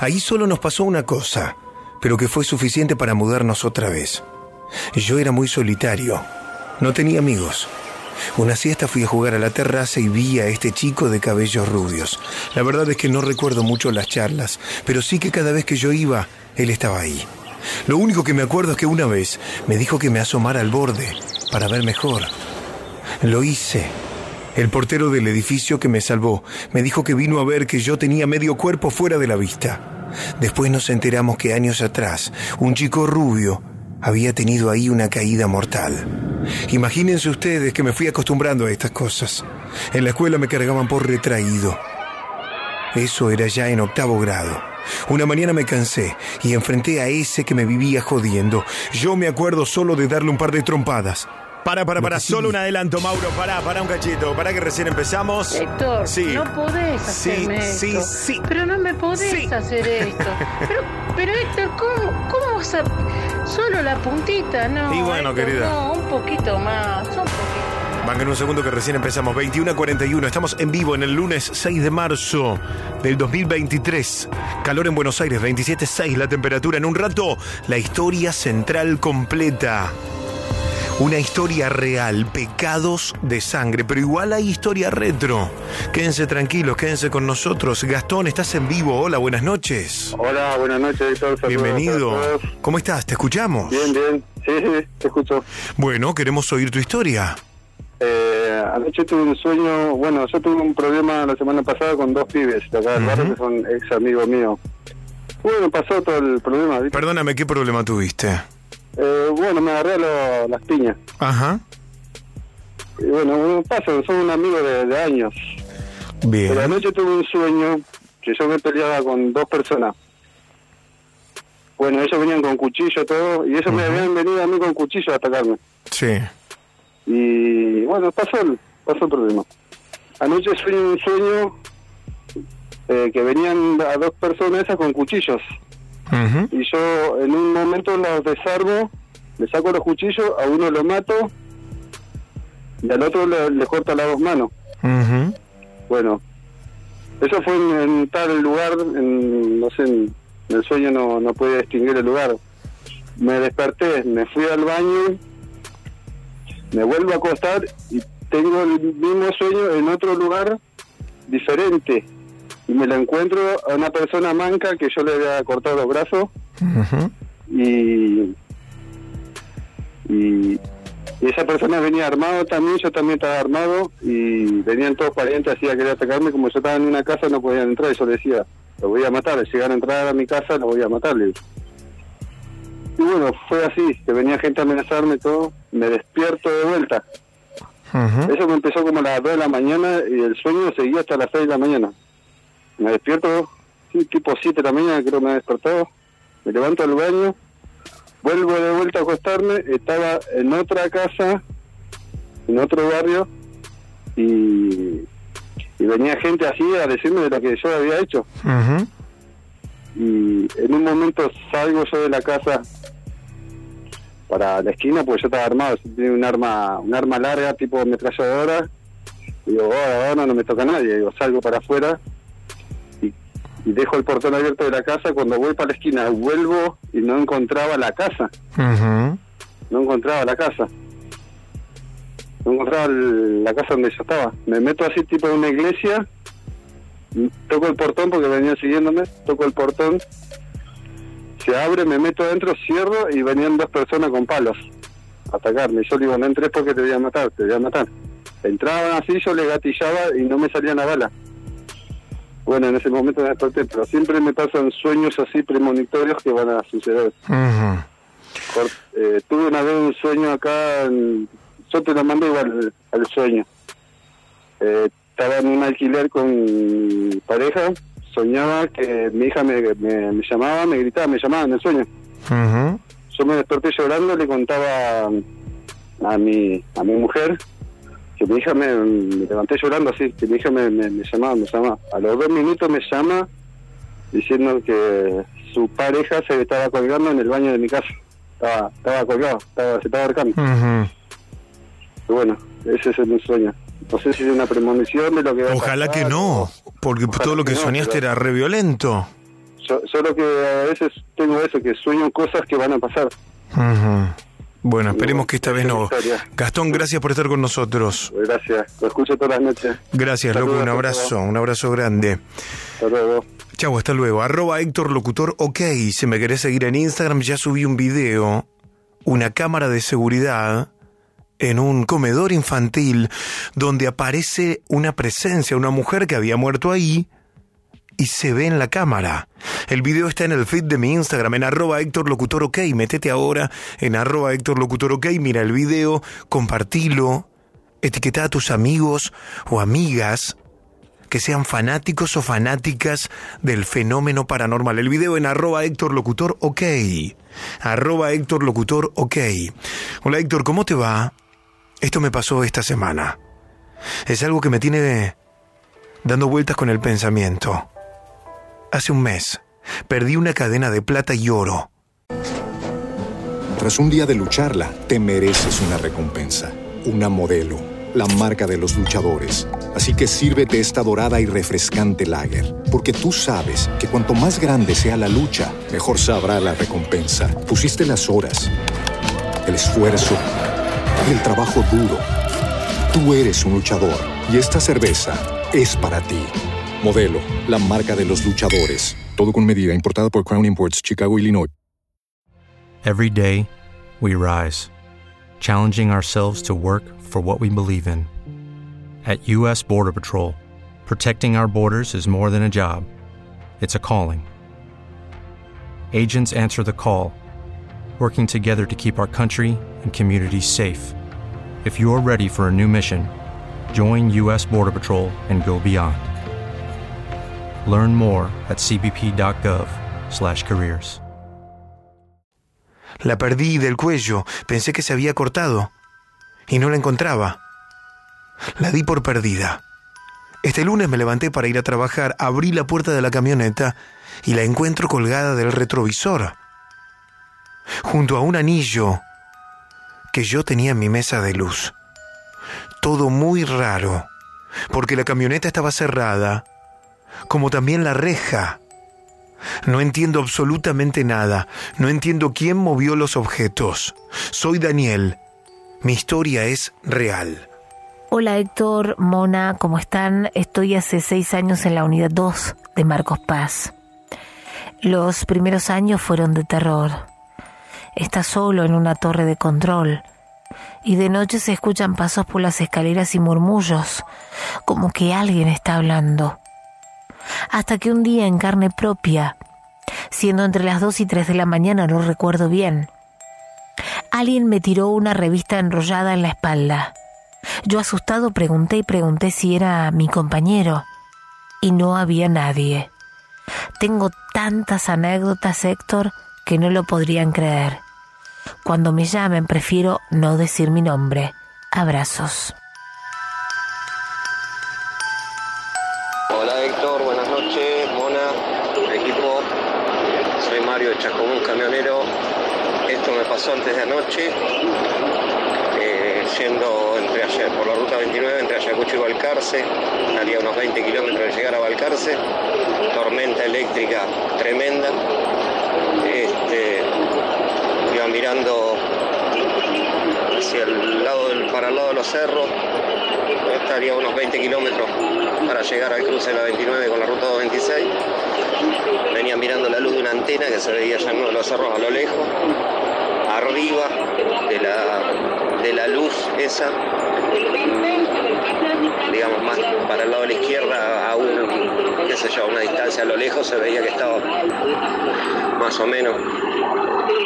Ahí solo nos pasó una cosa, pero que fue suficiente para mudarnos otra vez. Yo era muy solitario no tenía amigos. Una siesta fui a jugar a la terraza y vi a este chico de cabellos rubios. La verdad es que no recuerdo mucho las charlas, pero sí que cada vez que yo iba, él estaba ahí. Lo único que me acuerdo es que una vez me dijo que me asomara al borde para ver mejor. Lo hice. El portero del edificio que me salvó me dijo que vino a ver que yo tenía medio cuerpo fuera de la vista. Después nos enteramos que años atrás, un chico rubio había tenido ahí una caída mortal. Imagínense ustedes que me fui acostumbrando a estas cosas. En la escuela me cargaban por retraído. Eso era ya en octavo grado. Una mañana me cansé y enfrenté a ese que me vivía jodiendo. Yo me acuerdo solo de darle un par de trompadas. Para, para, para, solo un adelanto, Mauro, para, para un cachito, para que recién empezamos. Héctor, sí. no podés Sí, hacerme sí, esto. sí. Pero no me podés hacer esto. Pero, pero Héctor, ¿cómo, ¿cómo vas a...? Solo la puntita, no. Y bueno, Héctor, querida. No, un poquito más, un poquito. Banquen un segundo que recién empezamos. 21 a 41. Estamos en vivo en el lunes 6 de marzo del 2023. Calor en Buenos Aires, 27.6 la temperatura. En un rato, la historia central completa. Una historia real, pecados de sangre, pero igual hay historia retro. Quédense tranquilos, quédense con nosotros. Gastón, estás en vivo. Hola, buenas noches. Hola, buenas noches, Héctor. Saludos Bienvenido. ¿Cómo estás? ¿Te escuchamos? Bien, bien. Sí, sí, te escucho. Bueno, queremos oír tu historia. Eh, anoche tuve un sueño, bueno, yo tuve un problema la semana pasada con dos pibes de acá del barrio que son ex amigos míos. Bueno, pasó todo el problema, ¿viste? Perdóname, ¿qué problema tuviste? Eh, bueno, me agarré lo- las piñas. Ajá. Y bueno, pasa, son un amigo de, de años. Bien. Pero anoche tuve un sueño que yo me peleaba con dos personas. Bueno, ellos venían con cuchillo todo, y ellos me habían venido a mí con cuchillo a atacarme. Sí. Y bueno, pasó el, pasó el problema. Anoche soñé un sueño eh, que venían a dos personas esas con cuchillos. Y yo en un momento los desarmo, le saco los cuchillos, a uno lo mato y al otro le, le corto las dos manos. Bueno, eso fue en, en tal lugar, en, no sé, en, en el sueño no, no pude distinguir el lugar. Me desperté, me fui al baño, me vuelvo a acostar y tengo el mismo sueño en otro lugar diferente. Y me la encuentro a una persona manca que yo le había cortado los brazos y, y y esa persona venía armado también, yo también estaba armado y venían todos parientes así a querer atacarme, como yo estaba en una casa no podían entrar y yo decía, lo voy a matar, si llegan a entrar a mi casa lo voy a matar. le digo. Y bueno, fue así, que venía gente a amenazarme y todo, me despierto de vuelta. Eso me empezó como a las 2 de la mañana y el sueño seguía hasta las 6 de la mañana. Me despierto, sí, tipo 7 de la mañana creo que me he despertado, me levanto al baño, vuelvo de vuelta a acostarme, estaba en otra casa, en otro barrio, y, y venía gente así a decirme de lo que yo había hecho. Y en un momento salgo yo de la casa para la esquina, porque yo estaba armado, tenía un arma, un arma larga, tipo ametralladora. Y digo, oh, ahora no me toca a nadie. Digo, salgo para afuera y dejo el portón abierto de la casa. Cuando voy para la esquina, vuelvo y no encontraba la casa. No encontraba la casa. No encontraba el- la casa donde yo estaba. Me meto así, tipo en una iglesia. Toco el portón porque venían siguiéndome. Toco el portón. Se abre, me meto adentro, cierro y venían dos personas con palos a atacarme. Yo le digo, no entres porque te voy a matar, te voy a matar. Entraban así, yo le gatillaba y no me salía la bala. Bueno, en ese momento me desperté, pero siempre me pasan sueños así premonitorios que van a suceder. Eh, tuve una vez un sueño acá, en- yo te lo mando igual al sueño. Eh, estaba en un alquiler con pareja, soñaba que mi hija me, me, me llamaba, me gritaba, me llamaba en el sueño. Yo me desperté llorando, le contaba a mi, a mi mujer que mi hija me, me levanté llorando así, que mi hija me, me, me llamaba, me llamaba. A los dos minutos me llama diciendo que su pareja se estaba colgando en el baño de mi casa. Estaba, estaba colgado, estaba, se estaba ahorcando. Y bueno, ese es mi sueño. No sé si es una premonición de lo que va a Ojalá pasar, que no, porque todo lo que que no, soñaste pero- era re violento. Yo, solo que a veces tengo eso, que sueño cosas que van a pasar. Ujú. Bueno, esperemos que esta vez no. Gastón, gracias por estar con nosotros. Gracias, lo escucho todas las noches. Gracias, loco, un abrazo, un abrazo grande. Hasta luego. Chau, hasta luego. Arroba Héctor Locutor, ok. Si me querés seguir en Instagram, ya subí un video, una cámara de seguridad en un comedor infantil donde aparece una presencia, una mujer que había muerto ahí y se ve en la cámara. El video está en el feed de mi Instagram, en arroba Héctor Locutor OK. Metete ahora en arroba Héctor Locutor OK, mira el video, compartilo, etiqueta a tus amigos o amigas que sean fanáticos o fanáticas del fenómeno paranormal. El video en arroba Héctor Locutor. Arroba Héctor Locutor OK. Hola Héctor, ¿cómo te va? Esto me pasó esta semana. Es algo que me tiene dando vueltas con el pensamiento. Hace un mes perdí una cadena de plata y oro. Tras un día de lucharla, te mereces una recompensa, una modelo, la marca de los luchadores. Así que sírvete esta dorada y refrescante lager, porque tú sabes que cuanto más grande sea la lucha, mejor sabrá la recompensa. Pusiste las horas, el esfuerzo, el trabajo duro. Tú eres un luchador y esta cerveza es para ti. Modelo, la marca de los luchadores. Todo con medida, importada por Crown Imports, Chicago, Illinois. Every day, we rise, challenging ourselves to work for what we believe in. At U.S. Border Patrol, protecting our borders is more than a job, it's a calling. Agents answer the call, working together to keep our country and communities safe. If you're ready for a new mission, join U.S. Border Patrol and go beyond. Learn more at cbp.gov/careers. La perdí del cuello, pensé que se había cortado y no la encontraba. La di por perdida. Este lunes me levanté para ir a trabajar, abrí la puerta de la camioneta y la encuentro colgada del retrovisor, junto a un anillo que yo tenía en mi mesa de luz. Todo muy raro, porque la camioneta estaba cerrada, como también la reja. No entiendo absolutamente nada, no entiendo quién movió los objetos. Soy Daniel, mi historia es real. Hola Héctor, Mona, ¿cómo están? Estoy hace seis años en la unidad 2 de Marcos Paz. Los primeros años fueron de terror. Está solo en una torre de control y de noche se escuchan pasos por las escaleras y murmullos, como que alguien está hablando. Hasta que un día en carne propia, siendo entre las 2 y 3 de la mañana, no recuerdo bien, alguien me tiró una revista enrollada en la espalda. Yo asustado pregunté y pregunté si era mi compañero, y no había nadie. Tengo tantas anécdotas, Héctor, que no lo podrían creer. Cuando me llamen prefiero no decir mi nombre. Abrazos. De Chacomún, camionero. Esto me pasó antes de anoche, eh, yendo entre ayer, por la ruta 29 entre Ayacucho y Balcarce. Salía unos 20 kilómetros de llegar a Balcarce. Tormenta eléctrica tremenda. Este, iba mirando hacia el lado del, para el lado de los cerros. Estaría unos 20 kilómetros para llegar al cruce de la 29 con la ruta 226. Mirando la luz de una antena que se veía ya en uno de los cerros a lo lejos. Arriba de la, de la luz esa, digamos más para el lado de la izquierda, a un, qué sé yo, a una distancia a lo lejos se veía que estaba más o menos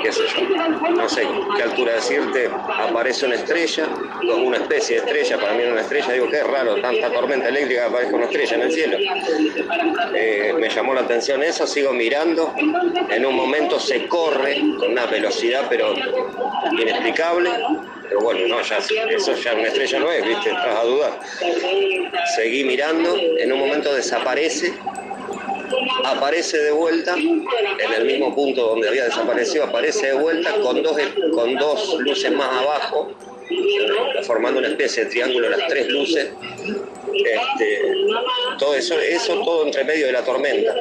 qué sé yo, no sé qué altura decirte, aparece una estrella, una especie de estrella, para mí era una estrella, digo, qué raro, tanta tormenta eléctrica aparezca una estrella en el cielo. Eh, me llamó la atención eso, sigo mirando, en un momento se corre con una velocidad pero inexplicable, pero bueno, no, ya, eso ya una estrella no es, viste, estás a dudar. Seguí mirando, en un momento desaparece aparece de vuelta en el mismo punto donde había desaparecido, aparece de vuelta con dos, con dos luces más abajo, formando una especie de triángulo las tres luces. Este, todo eso, eso todo entre medio de la tormenta.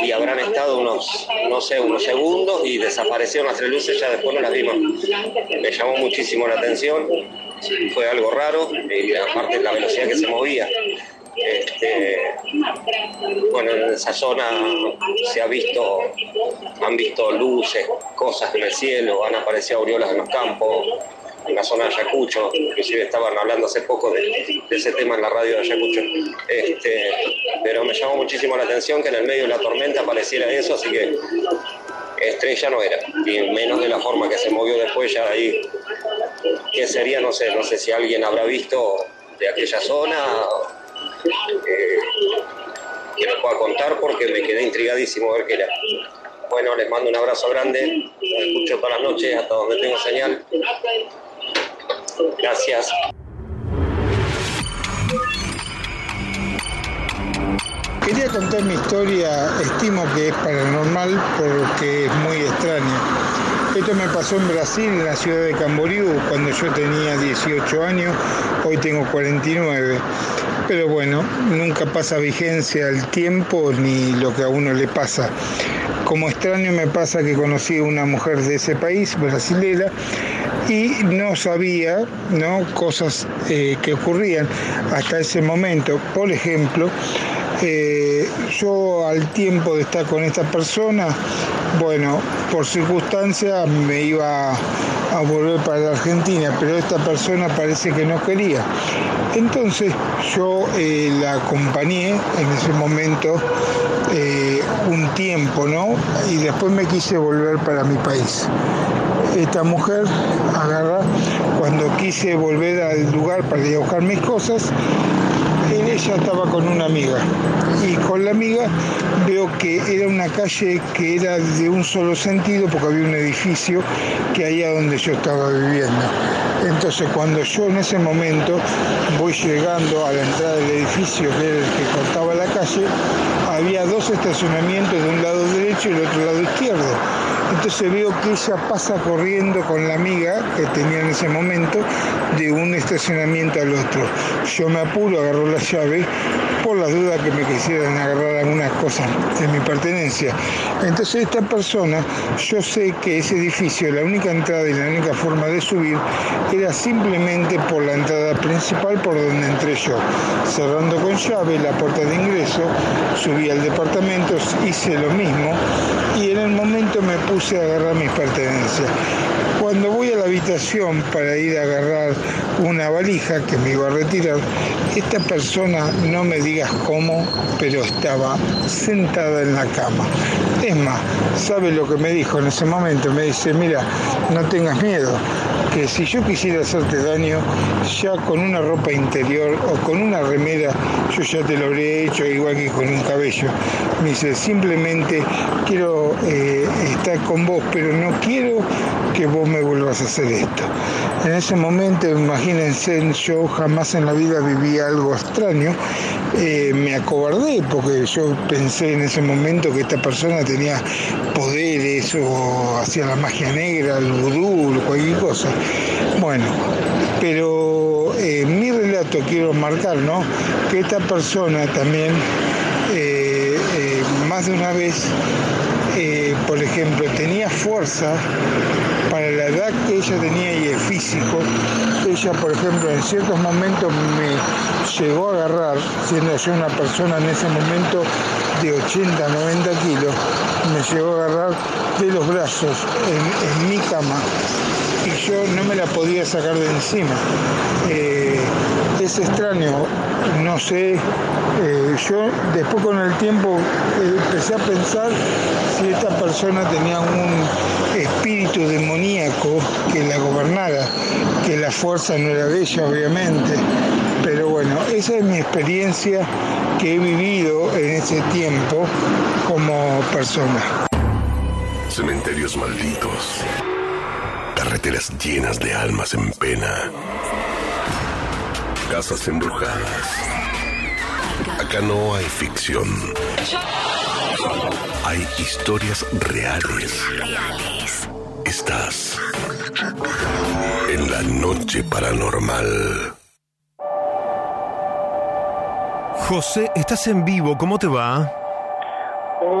Y habrán estado unos, no sé, unos segundos y desaparecieron las tres luces, ya después no las vimos. Me llamó muchísimo la atención, fue algo raro, y aparte la velocidad que se movía. Este, bueno, en esa zona se ha visto, han visto luces, cosas en el cielo, han aparecido aureolas en los campos, en la zona de Ayacucho, inclusive estaban hablando hace poco de, ese tema en la radio de Ayacucho. Este, pero me llamó muchísimo la atención que en el medio de la tormenta apareciera eso, así que estrella no era, y menos de la forma que se movió después ya ahí. ¿Qué sería? No sé, no sé si alguien habrá visto de aquella zona eh, que les pueda contar porque me quedé intrigadísimo a ver qué era. Bueno, les mando un abrazo grande, los escucho todas las noches hasta donde tengo señal. Gracias. Quería contar mi historia, estimo que es paranormal porque es muy extraña. Esto me pasó en Brasil, en la ciudad de Camboriú, cuando yo tenía 18 años, hoy tengo 49. Pero bueno, nunca pasa vigencia el tiempo ni lo que a uno le pasa. Como extraño me pasa que conocí a una mujer de ese país, brasilera, y no sabía ¿no? cosas eh, que ocurrían hasta ese momento. Por ejemplo, eh, yo al tiempo de estar con esta persona, bueno, por circunstancia me iba a volver para la Argentina, pero esta persona parece que no quería. Entonces yo eh, la acompañé en ese momento un tiempo, ¿no? Y después me quise volver para mi país. Esta mujer agarra, cuando quise volver al lugar para ir mis cosas, ella estaba con una amiga y con la amiga veo que era una calle que era de un solo sentido porque había un edificio que allá donde yo estaba viviendo. Entonces cuando yo en ese momento voy llegando a la entrada del edificio que era el que cortaba la calle, había dos estacionamientos de un lado derecho y el otro lado izquierdo. Entonces veo que ella pasa corriendo con la amiga que tenía en ese momento de un estacionamiento al otro. Yo me apuro, agarro la llave por la duda que me quisieran agarrar algunas cosas de mi pertenencia. Entonces esta persona, yo sé que ese edificio, la única entrada y la única forma de subir era simplemente por la entrada principal por donde entré yo. Cerrando con llave la puerta de ingreso, subí al departamento, hice lo mismo y en el momento me puse a agarrar mis pertenencias. Cuando voy a la habitación para ir a agarrar una valija que me iba a retirar, esta persona, no me digas cómo, pero estaba sentada en la cama. Es más, ¿sabe lo que me dijo en ese momento? Me dice, mira, no tengas miedo, que si yo quisiera hacerte daño, ya con una ropa interior o con una remera, yo ya te lo habría hecho igual que con un cabello. Me dice, simplemente quiero eh, estar con vos, pero no quiero que vos me vuelvas a hacer esto. En ese momento, imagínense, yo jamás en la vida viví algo extraño. Eh, me acobardé porque yo pensé en ese momento que esta persona tenía poderes o hacía la magia negra, el vudú, cualquier cosa. Bueno, pero eh, mi relato quiero marcar, ¿no? Que esta persona también eh, más de una vez por ejemplo, tenía fuerza para la edad que ella tenía y el físico. Ella, por ejemplo, en ciertos momentos me llegó a agarrar, siendo yo una persona en ese momento de 80, 90 kilos, me llegó a agarrar de los brazos en, mi cama yo no me la podía sacar de encima. Eh, es extraño, no sé, eh, yo después con el tiempo eh, empecé a pensar si esta persona tenía un espíritu demoníaco que la gobernara, que la fuerza no era de obviamente, pero bueno, esa es mi experiencia que he vivido en ese tiempo como persona. Cementerios malditos, carreteras llenas de almas en pena Casas embrujadas. Acá no hay ficción. Hay historias reales. Estás en la noche paranormal. José, estás en vivo, ¿cómo te va?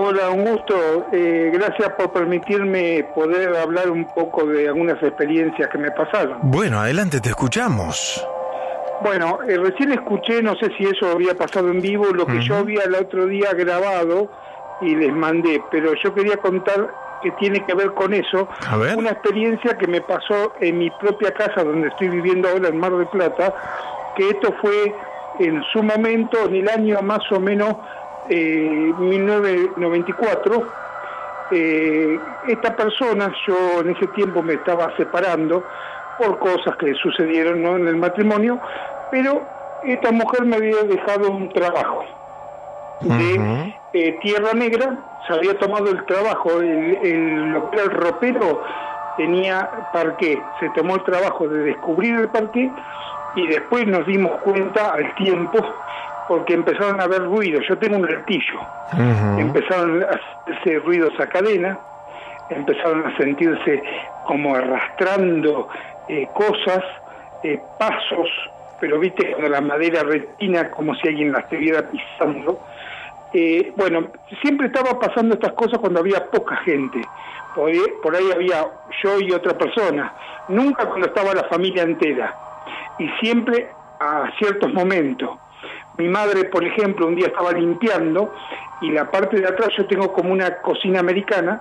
Hola, un gusto. Eh, gracias por permitirme poder hablar un poco de algunas experiencias que me pasaron. Bueno, adelante, te escuchamos. Bueno, eh, recién escuché, no sé si eso había pasado en vivo, lo que yo había el otro día grabado y les mandé, pero yo quería contar que tiene que ver con eso, una experiencia que me pasó en mi propia casa donde estoy viviendo ahora en Mar del Plata, que esto fue en su momento, en el año más o menos eh, 1994. Eh, esta persona, yo en ese tiempo me estaba separando, por cosas que sucedieron ¿no? en el matrimonio, pero esta mujer me había dejado un trabajo de eh, Tierra Negra, se había tomado el trabajo, el, el, lo que era el ropero tenía parqué, se tomó el trabajo de descubrir el parqué y después nos dimos cuenta al tiempo porque empezaron a haber ruidos, yo tengo un retillo, empezaron a hacerse ruidos a cadena, empezaron a sentirse como arrastrando eh, cosas, eh, pasos, pero viste cuando la madera retina como si alguien la estuviera pisando. Eh, bueno, siempre estaba pasando estas cosas cuando había poca gente. Por ahí había yo y otra persona, nunca cuando estaba la familia entera. Y siempre a ciertos momentos. Mi madre, por ejemplo, un día estaba limpiando y la parte de atrás yo tengo como una cocina americana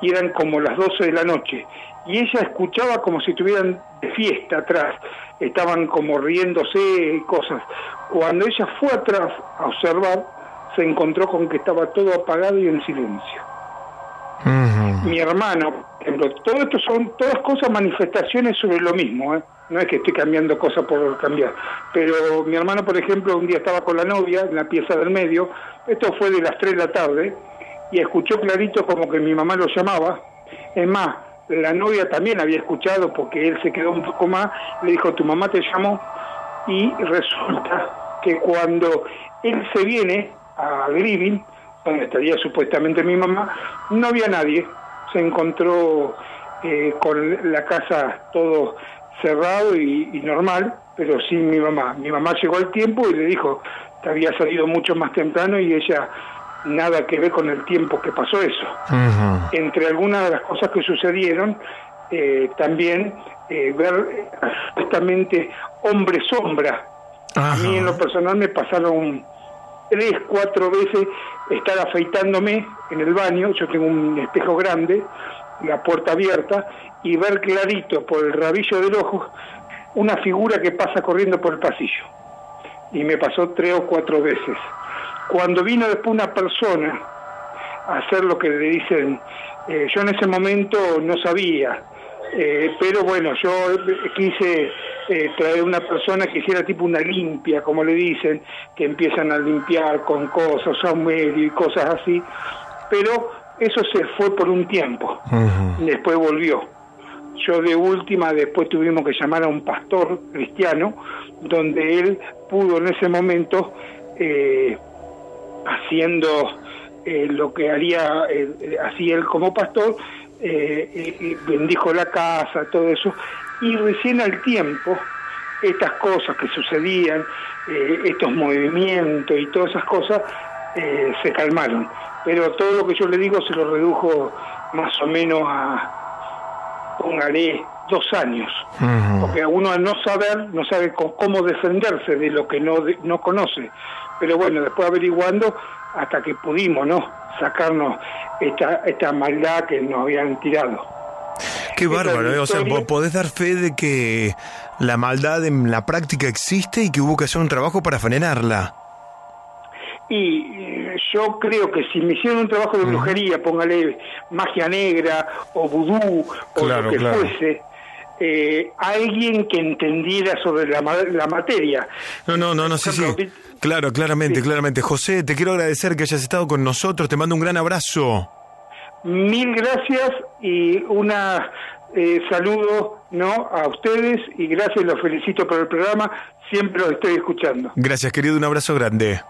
y eran como las 12 de la noche y ella escuchaba como si estuvieran de fiesta atrás, estaban como riéndose y cosas. Cuando ella fue atrás a observar, se encontró con que estaba todo apagado y en silencio. Mi hermano, por ejemplo, todo esto son todas cosas, manifestaciones sobre lo mismo, ¿eh? No es que estoy cambiando cosas por cambiar, pero mi hermano, por ejemplo, un día estaba con la novia en la pieza del medio, esto fue de las 3 de la tarde, y escuchó clarito como que mi mamá lo llamaba, es más, la novia también había escuchado porque él se quedó un poco más, le dijo, tu mamá te llamó y resulta que cuando él se viene a living, donde estaría supuestamente mi mamá, no había nadie, se encontró eh, con la casa todo cerrado y, y, normal, pero sin mi mamá. Mi mamá llegó al tiempo y le dijo, te había salido mucho más temprano y ella nada que ver con el tiempo que pasó eso. Entre algunas de las cosas que sucedieron, eh, también eh, ver supuestamente hombre sombra. A mí en lo personal me pasaron tres, cuatro veces estar afeitándome en el baño, yo tengo un espejo grande, la puerta abierta, y ver clarito por el rabillo del ojo una figura que pasa corriendo por el pasillo. Y me pasó tres o cuatro veces. Cuando vino después una persona a hacer lo que le dicen, eh, yo en ese momento no sabía, eh, pero bueno, yo quise eh, traer una persona que hiciera tipo una limpia, como le dicen, que empiezan a limpiar con cosas, a medio y cosas así, pero eso se fue por un tiempo, después volvió. Yo de última, después tuvimos que llamar a un pastor cristiano, donde él pudo en ese momento, eh, haciendo eh, lo que haría, eh, hacía él como pastor, bendijo la casa, todo eso, y recién al tiempo, estas cosas que sucedían, estos movimientos y todas esas cosas, se calmaron. Pero todo lo que yo le digo se lo redujo más o menos a, póngale, dos años. Porque uno al no saber, no sabe cómo defenderse de lo que no, no conoce. Pero bueno, después averiguando, hasta que pudimos, ¿no? Sacarnos esta, esta maldad que nos habían tirado. Qué bárbaro, ¿eh? o sea, podés dar fe de que la maldad en la práctica existe y que hubo que hacer un trabajo para frenarla. Y yo creo que si me hicieron un trabajo de brujería, póngale magia negra o vudú o lo que fuese, eh, alguien que entendiera sobre la, la materia. No, no, no, no, sí, sí. Claro, claramente, claramente. José, te quiero agradecer que hayas estado con nosotros. Te mando un gran abrazo. Mil gracias y una eh, saludo no a ustedes y gracias, los felicito por el programa. Siempre los estoy escuchando. Gracias, querido. Un abrazo grande.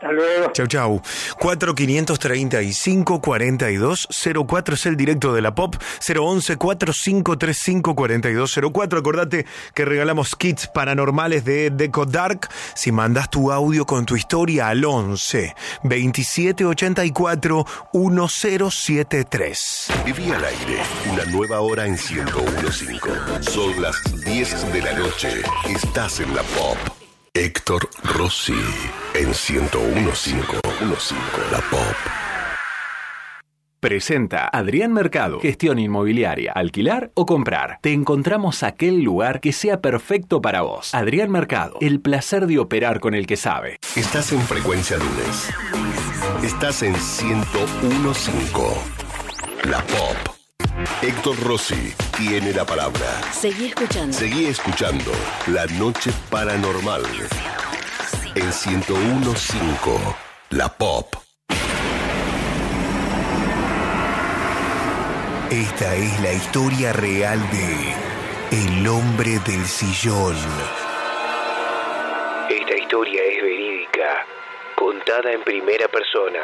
Hasta luego. Chau, chau. 4535-4204 es el directo de la pop. 011-4535-4204. Acordate que regalamos kits paranormales de Deco Dark. Si mandas tu audio con tu historia al 11 2784 1073. Viví al aire. Una nueva hora en 1015. Son las 10 de la noche. Estás en la pop. Héctor Rossi en 1015. La Pop. Presenta Adrián Mercado, gestión inmobiliaria, alquilar o comprar. Te encontramos aquel lugar que sea perfecto para vos. Adrián Mercado, el placer de operar con el que sabe. Estás en frecuencia lunes. Estás en 1015. La Pop. Héctor Rossi tiene la palabra. Seguí escuchando. Seguí escuchando La Noche Paranormal en 1015 La Pop. Esta es la historia real de El hombre del sillón. Esta historia es verídica, contada en primera persona.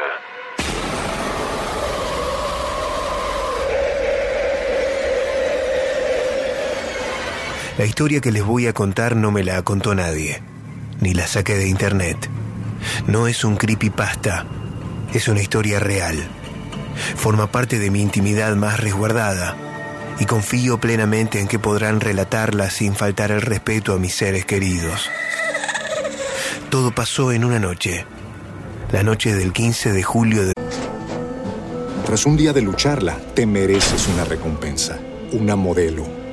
La historia que les voy a contar no me la contó nadie, ni la saqué de internet. No es un creepypasta, es una historia real. Forma parte de mi intimidad más resguardada y confío plenamente en que podrán relatarla sin faltar el respeto a mis seres queridos. Todo pasó en una noche, la noche del 15 de julio de... Tras un día de lucharla, te mereces una recompensa, una modelo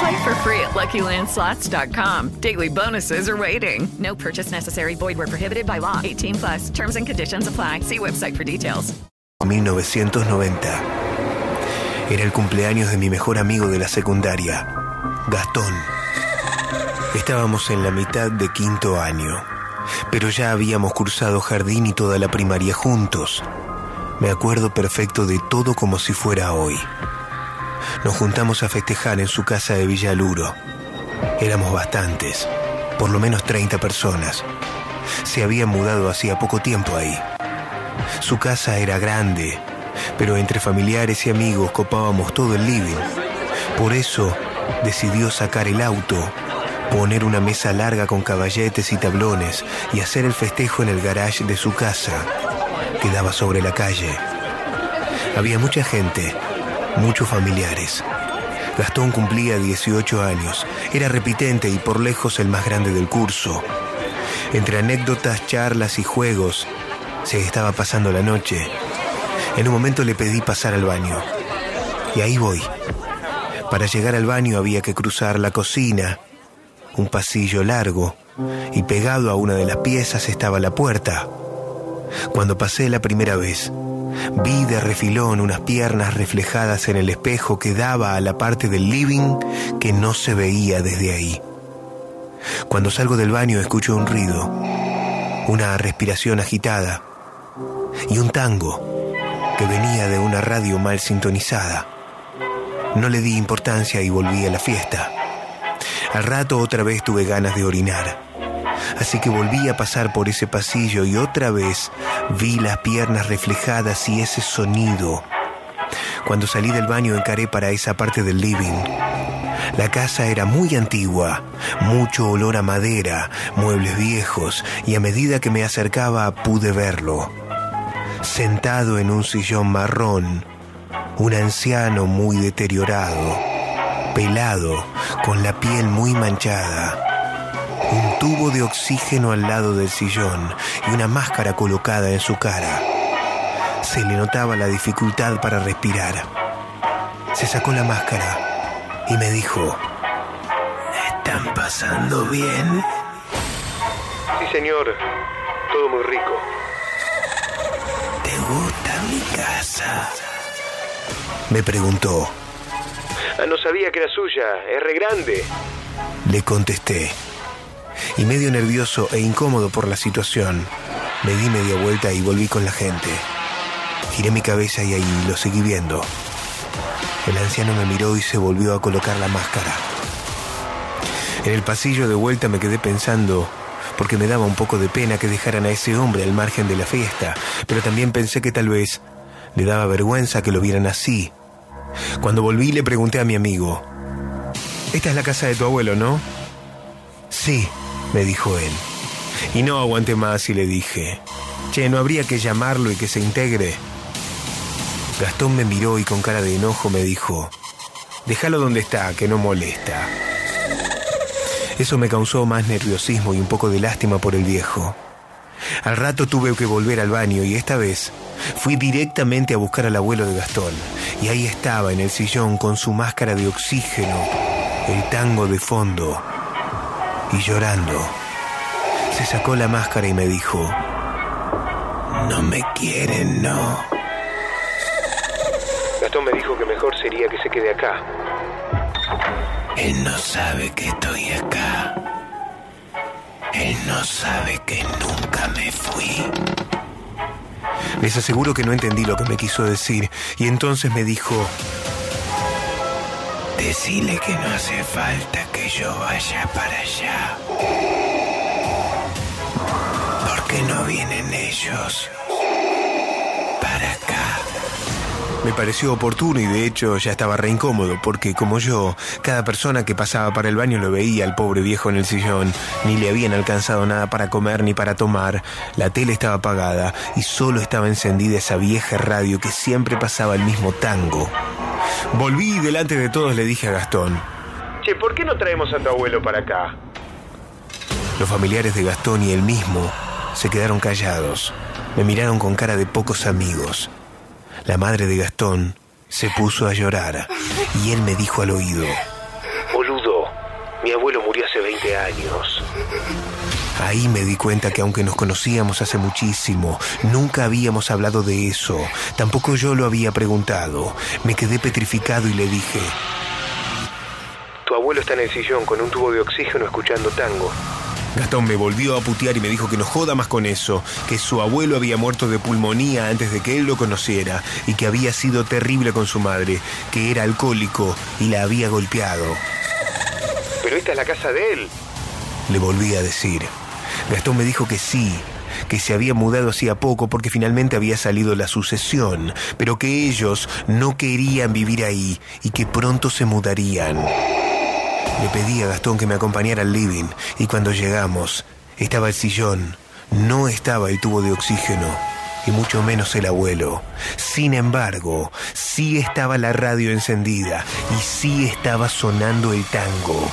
Play for free at LuckyLandSlots.com. Daily bonuses are waiting. No purchase necessary. Void where prohibited by law. 18 plus. Terms and conditions apply. See website for details. 1990. Era el cumpleaños de mi mejor amigo de la secundaria, Gastón. Estábamos en la mitad de quinto año, pero ya habíamos cursado jardín y toda la primaria juntos. Me acuerdo perfecto de todo como si fuera hoy. Nos juntamos a festejar en su casa de Villaluro. Éramos bastantes, por lo menos 30 personas. Se había mudado hacía poco tiempo ahí. Su casa era grande, pero entre familiares y amigos copábamos todo el living. Por eso decidió sacar el auto, poner una mesa larga con caballetes y tablones y hacer el festejo en el garage de su casa, que daba sobre la calle. Había mucha gente, muchos familiares. Gastón cumplía 18 años, era repitente y por lejos el más grande del curso. Entre anécdotas, charlas y juegos, se estaba pasando la noche. En un momento le pedí pasar al baño. Y ahí voy. Para llegar al baño había que cruzar la cocina, un pasillo largo, y pegado a una de las piezas estaba la puerta. Cuando pasé la primera vez, vi de refilón unas piernas reflejadas en el espejo que daba a la parte del living que no se veía desde ahí. Cuando salgo del baño escucho un ruido, una respiración agitada y un tango que venía de una radio mal sintonizada. No le di importancia y volví a la fiesta. Al rato otra vez tuve ganas de orinar. Así que volví a pasar por ese pasillo y otra vez vi las piernas reflejadas y ese sonido. Cuando salí del baño encaré para esa parte del living. La casa era muy antigua, mucho olor a madera, muebles viejos, y a medida que me acercaba pude verlo. Sentado en un sillón marrón, un anciano muy deteriorado, pelado, con la piel muy manchada, un tubo de oxígeno al lado del sillón y una máscara colocada en su cara. Se le notaba la dificultad para respirar. Se sacó la máscara y me dijo, ¿están pasando bien? Sí, señor. Todo muy rico. ¿Te gusta mi casa? Me preguntó. Ah, no sabía que era suya, es re grande. Le contesté. Y medio nervioso e incómodo por la situación, me di media vuelta y volví con la gente. Giré mi cabeza y ahí lo seguí viendo. El anciano me miró y se volvió a colocar la máscara. En el pasillo de vuelta me quedé pensando, porque me daba un poco de pena que dejaran a ese hombre al margen de la fiesta, pero también pensé que tal vez le daba vergüenza que lo vieran así. Cuando volví le pregunté a mi amigo, esta es la casa de tu abuelo, ¿no? Sí, me dijo él. Y no aguanté más y le dije, che, ¿no habría que llamarlo y que se integre? Gastón me miró y con cara de enojo me dijo, déjalo donde está, que no molesta. Eso me causó más nerviosismo y un poco de lástima por el viejo. Al rato tuve que volver al baño y esta vez fui directamente a buscar al abuelo de Gastón. Y ahí estaba en el sillón con su máscara de oxígeno, el tango de fondo y llorando. Se sacó la máscara y me dijo, no me quieren, no. Gastón me dijo que mejor sería que se quede acá. Él no sabe que estoy acá. Él no sabe que nunca me fui. Les aseguro que no entendí lo que me quiso decir y entonces me dijo, decile que no hace falta que yo vaya para allá. Porque no vienen ellos para acá. Me pareció oportuno y de hecho ya estaba re incómodo porque como yo, cada persona que pasaba para el baño lo veía al pobre viejo en el sillón. Ni le habían alcanzado nada para comer ni para tomar. La tele estaba apagada y solo estaba encendida esa vieja radio que siempre pasaba el mismo tango. Volví y delante de todos le dije a Gastón. Che, ¿por qué no traemos a tu abuelo para acá? Los familiares de Gastón y él mismo se quedaron callados. Me miraron con cara de pocos amigos. La madre de Gastón se puso a llorar y él me dijo al oído. Boludo, mi abuelo murió hace 20 años. Ahí me di cuenta que aunque nos conocíamos hace muchísimo, nunca habíamos hablado de eso. Tampoco yo lo había preguntado. Me quedé petrificado y le dije, Tu abuelo está en el sillón con un tubo de oxígeno escuchando tango. Gastón me volvió a putear y me dijo que no joda más con eso, que su abuelo había muerto de pulmonía antes de que él lo conociera y que había sido terrible con su madre, que era alcohólico y la había golpeado. Pero esta es la casa de él. Le volví a decir. Gastón me dijo que sí, que se había mudado hacía poco porque finalmente había salido la sucesión, pero que ellos no querían vivir ahí y que pronto se mudarían. Le pedí a Gastón que me acompañara al living y cuando llegamos estaba el sillón, no estaba el tubo de oxígeno y mucho menos el abuelo. Sin embargo, sí estaba la radio encendida y sí estaba sonando el tango.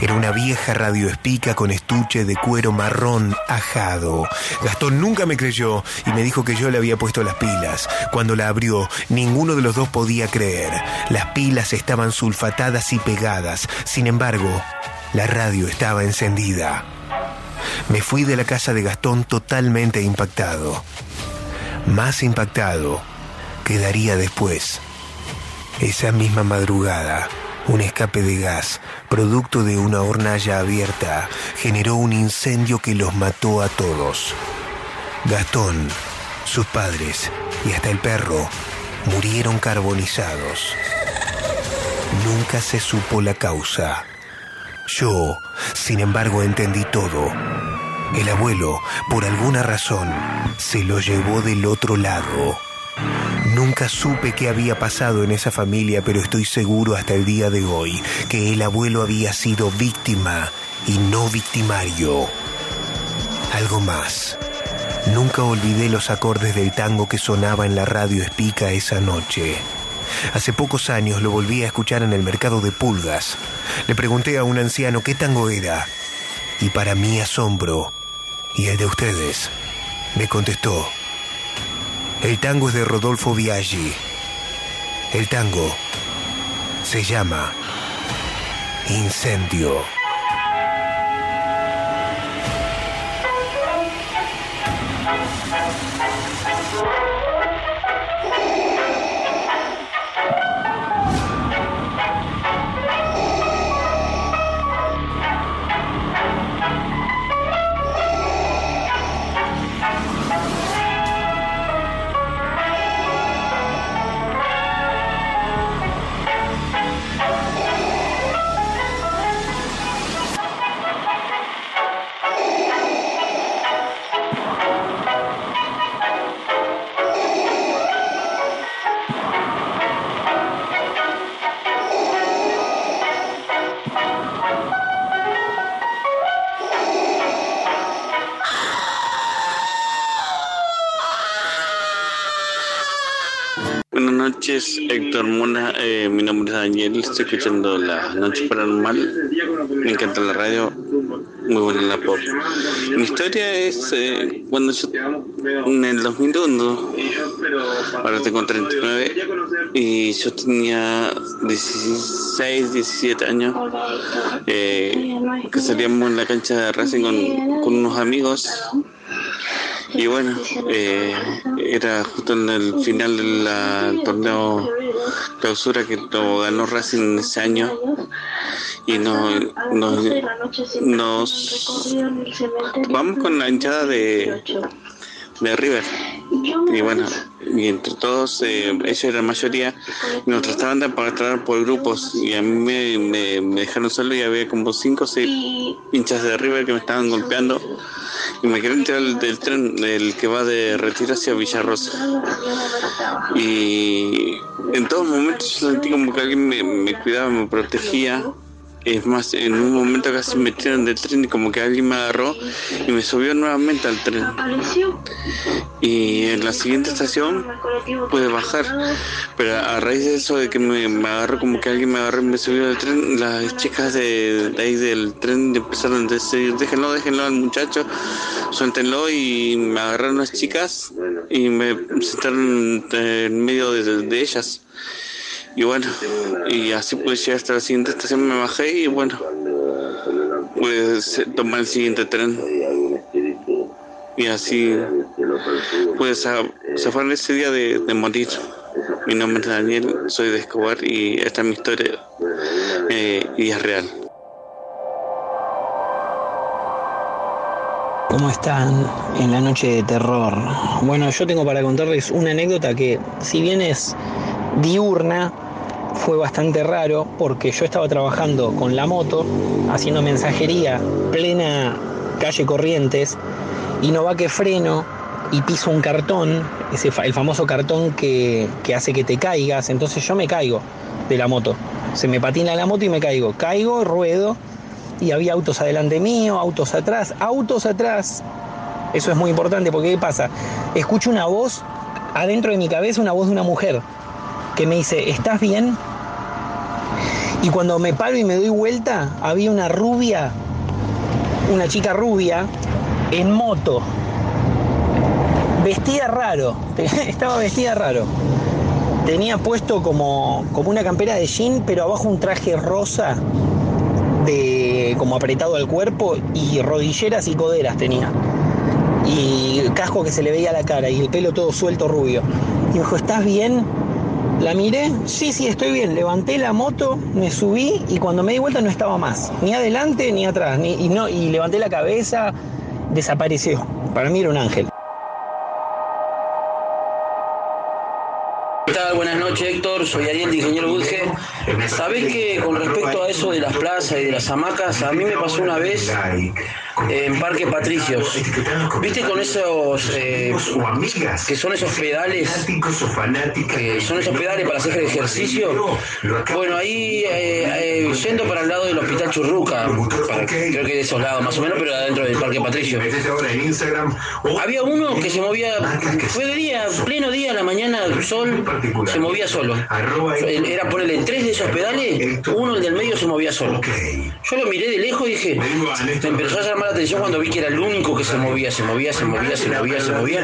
Era una vieja radio espica con estuche de cuero marrón ajado. Gastón nunca me creyó y me dijo que yo le había puesto las pilas. Cuando la abrió, ninguno de los dos podía creer. Las pilas estaban sulfatadas y pegadas. Sin embargo, la radio estaba encendida. Me fui de la casa de Gastón totalmente impactado. Más impactado quedaría después. Esa misma madrugada, un escape de gas, producto de una hornalla abierta, generó un incendio que los mató a todos. Gastón, sus padres y hasta el perro murieron carbonizados. Nunca se supo la causa. Yo, sin embargo, entendí todo. El abuelo, por alguna razón, se lo llevó del otro lado. Nunca supe qué había pasado en esa familia, pero estoy seguro hasta el día de hoy que el abuelo había sido víctima y no victimario. Algo más. Nunca olvidé los acordes del tango que sonaba en la radio espica esa noche. Hace pocos años lo volví a escuchar en el mercado de pulgas. Le pregunté a un anciano qué tango era. Y para mi asombro, y el de ustedes, me contestó, el tango es de Rodolfo Biaggi. El tango se llama Incendio. Noches, Héctor Mona. Eh, mi nombre es Daniel. Estoy escuchando La Noche Paranormal. Me encanta la radio. Muy buena la pop. Mi historia es eh, cuando yo, en el 2001, ahora tengo 39, y yo tenía 16, 17 años, eh, que salíamos en la cancha de Racing con, con unos amigos y bueno, eh, era justo en el final del torneo clausura que lo ganó Racing ese año. Y nos, nos, nos vamos con la hinchada de, de River. Y bueno, y entre todos, eh, ellos eran mayoría, nos trataban de pagar por grupos y a mí me, dejaron solo y había como cinco o seis hinchas de River que me estaban golpeando y me quería tirar del, del tren, el que va de Retiro hacia Villarrosa. Y en todos momentos yo sentí como que alguien me, me cuidaba, me protegía. Es más, en un momento casi me tiran del tren y como que alguien me agarró y me subió nuevamente al tren. Y en la siguiente estación pude bajar. Pero a raíz de eso, de que me, agarró, como que alguien me agarró y me subió del tren, las chicas de, ahí del tren empezaron a decir, déjenlo, déjenlo al muchacho, suéltenlo y me agarraron las chicas y me sentaron en medio de ellas. Y bueno, y así pude llegar hasta la siguiente estación, me bajé y bueno, pues tomar el siguiente tren. Y así pude za- zafar ese día de, de morir. Mi nombre es Daniel, soy de Escobar y esta es mi historia eh, y es real. ¿Cómo están en la noche de terror? Bueno, yo tengo para contarles una anécdota que, si bien es diurna, fue bastante raro porque yo estaba trabajando con la moto, haciendo mensajería, plena calle Corrientes, y no va que freno y piso un cartón, ese, el famoso cartón que, que hace que te caigas, entonces yo me caigo de la moto. Se me patina la moto y me caigo. Caigo, ruedo y había autos adelante mío, autos atrás, autos atrás. Eso es muy importante porque ¿qué pasa? Escucho una voz adentro de mi cabeza, una voz de una mujer que me dice, ¿estás bien? Y cuando me paro y me doy vuelta, había una rubia, una chica rubia, en moto, vestida raro, estaba vestida raro. Tenía puesto como, como una campera de jean, pero abajo un traje rosa de como apretado al cuerpo y rodilleras y coderas tenía. Y casco que se le veía la cara y el pelo todo suelto rubio. Y me dijo, ¿estás bien? La miré, sí, sí, estoy bien. Levanté la moto, me subí y cuando me di vuelta no estaba más. Ni adelante ni atrás. Ni, y, no, y levanté la cabeza, desapareció. Para mí era un ángel. Buenas noches, Héctor. Soy Ariel de Ingeniero Budge. Sabés que con respecto a eso de las plazas y de las hamacas, a mí me pasó una vez en Parque Patricios. ¿Viste con esos eh, que son esos pedales? Que son esos pedales para hacer ejercicio. Bueno, ahí eh, eh, yendo para el lado del Hospital Churruca, creo que de esos lados más o menos, pero adentro del Parque Patricios. Había uno que se movía, fue de día, pleno día, a la mañana, el se movía solo. Era ponerle tres de esos pedales, uno el del medio se movía solo. Yo lo miré de lejos y dije, me empezó a llamar la atención cuando vi que era el único que se movía, se movía, se movía, se movía, se movía.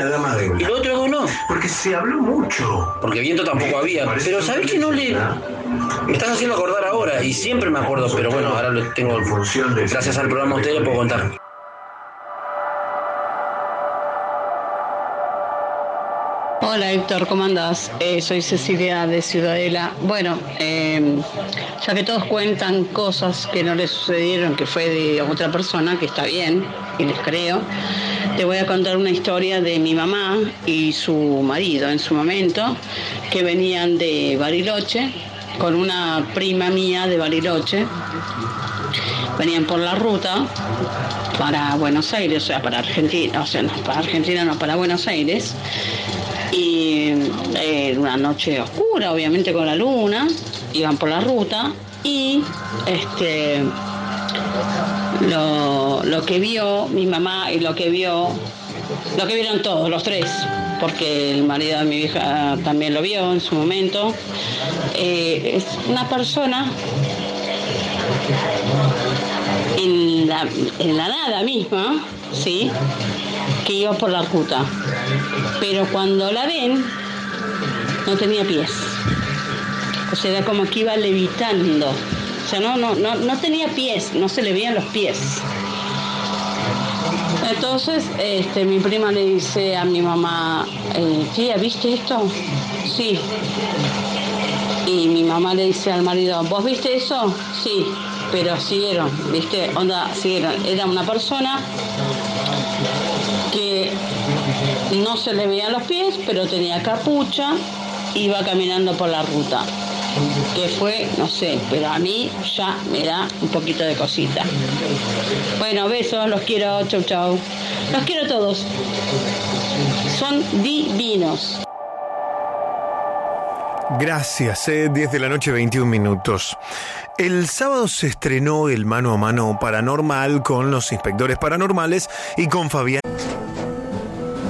Y lo otro no. Porque se habló mucho. Porque viento tampoco había. Pero ¿sabés que no le... Me estás haciendo acordar ahora y siempre me acuerdo, pero bueno, ahora lo tengo... Gracias al programa ustedes lo puedo contar. Hola Héctor, ¿cómo andás? Eh, soy Cecilia de Ciudadela. Bueno, eh, ya que todos cuentan cosas que no les sucedieron, que fue de otra persona, que está bien, y les creo, te voy a contar una historia de mi mamá y su marido en su momento, que venían de Bariloche, con una prima mía de Bariloche. Venían por la ruta para Buenos Aires, o sea, para Argentina, o sea, no, para Argentina no, para Buenos Aires y eh, una noche oscura, obviamente con la luna, iban por la ruta y este lo, lo que vio mi mamá y lo que vio, lo que vieron todos, los tres, porque el marido de mi hija también lo vio en su momento, eh, es una persona en la, en la nada misma, ¿sí? Que iba por la ruta. Pero cuando la ven, no tenía pies. O sea, era como que iba levitando. O sea, no, no, no, no tenía pies, no se le veían los pies. Entonces, este, mi prima le dice a mi mamá, eh, tía, ¿viste esto? Sí. Y mi mamá le dice al marido, ¿vos viste eso? Sí, pero siguieron, ¿viste? Onda, siguieron. Era una persona no se le veían los pies, pero tenía capucha, iba caminando por la ruta. que fue, no sé, pero a mí ya me da un poquito de cosita. Bueno, besos, los quiero, chau chau. Los quiero todos. Son divinos. Gracias, eh, 10 de la noche, 21 minutos. El sábado se estrenó el mano a mano paranormal con los inspectores paranormales y con Fabián.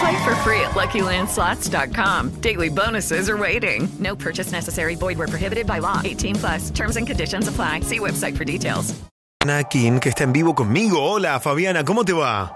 Play for free at LuckyLandSlots.com. Daily bonuses are waiting. No purchase necessary. Void where prohibited by law. 18 plus. Terms and conditions apply. See website for details. Fabiana King, que está en vivo conmigo. Hola, Fabiana, ¿cómo te va?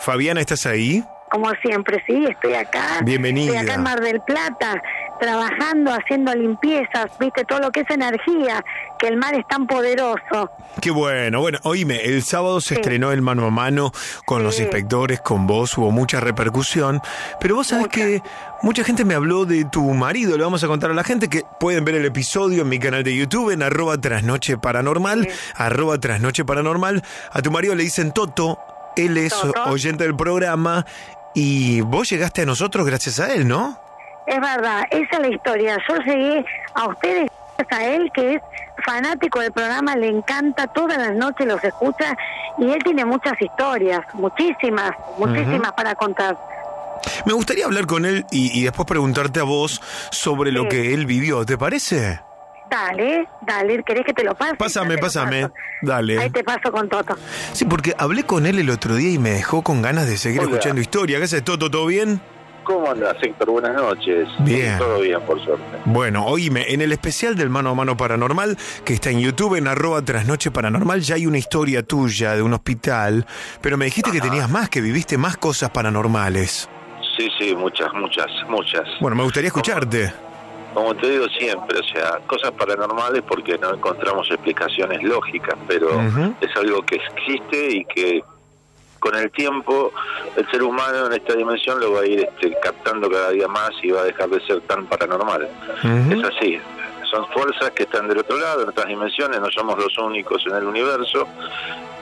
Fabiana, ¿estás ahí? Como siempre, sí, estoy acá. Bienvenida. Estoy acá en Mar del Plata, trabajando, haciendo limpiezas, viste, todo lo que es energía, que el mar es tan poderoso. Qué bueno. Bueno, oíme, el sábado se estrenó el mano a mano con los inspectores, con vos, hubo mucha repercusión. Pero vos sabés que mucha gente me habló de tu marido. Le vamos a contar a la gente que pueden ver el episodio en mi canal de YouTube, en arroba trasnoche paranormal, arroba trasnoche paranormal. A tu marido le dicen Toto, él es Toto. oyente del programa y vos llegaste a nosotros gracias a él, ¿no? Es verdad, esa es la historia. Yo llegué a ustedes, a él, que es fanático del programa, le encanta, todas las noches los escucha y él tiene muchas historias, muchísimas, muchísimas para contar. Me gustaría hablar con él y, y después preguntarte a vos sobre lo que él vivió. ¿Te parece? Dale, dale, ¿querés que te lo pase? Pásame, pásame. Dale. Ahí te paso con Toto. Sí, porque hablé con él el otro día y me dejó con ganas de seguir Hola. escuchando historia. ¿Qué haces, Toto? ¿Todo bien? ¿Cómo andas, Héctor? Buenas noches. Bien. Todo bien, por suerte. Bueno, oíme, en el especial del Mano a Mano Paranormal, que está en YouTube, en arroba trasnoche paranormal, ya hay una historia tuya de un hospital, pero me dijiste que tenías más, que viviste más cosas paranormales. Sí, sí, muchas, muchas, muchas. Bueno, me gustaría escucharte. Como te digo siempre, o sea, cosas paranormales porque no encontramos explicaciones lógicas, pero es algo que existe y que con el tiempo el ser humano en esta dimensión lo va a ir este, captando cada día más y va a dejar de ser tan paranormal. Es así. Son fuerzas que están del otro lado, en otras dimensiones, no somos los únicos en el universo.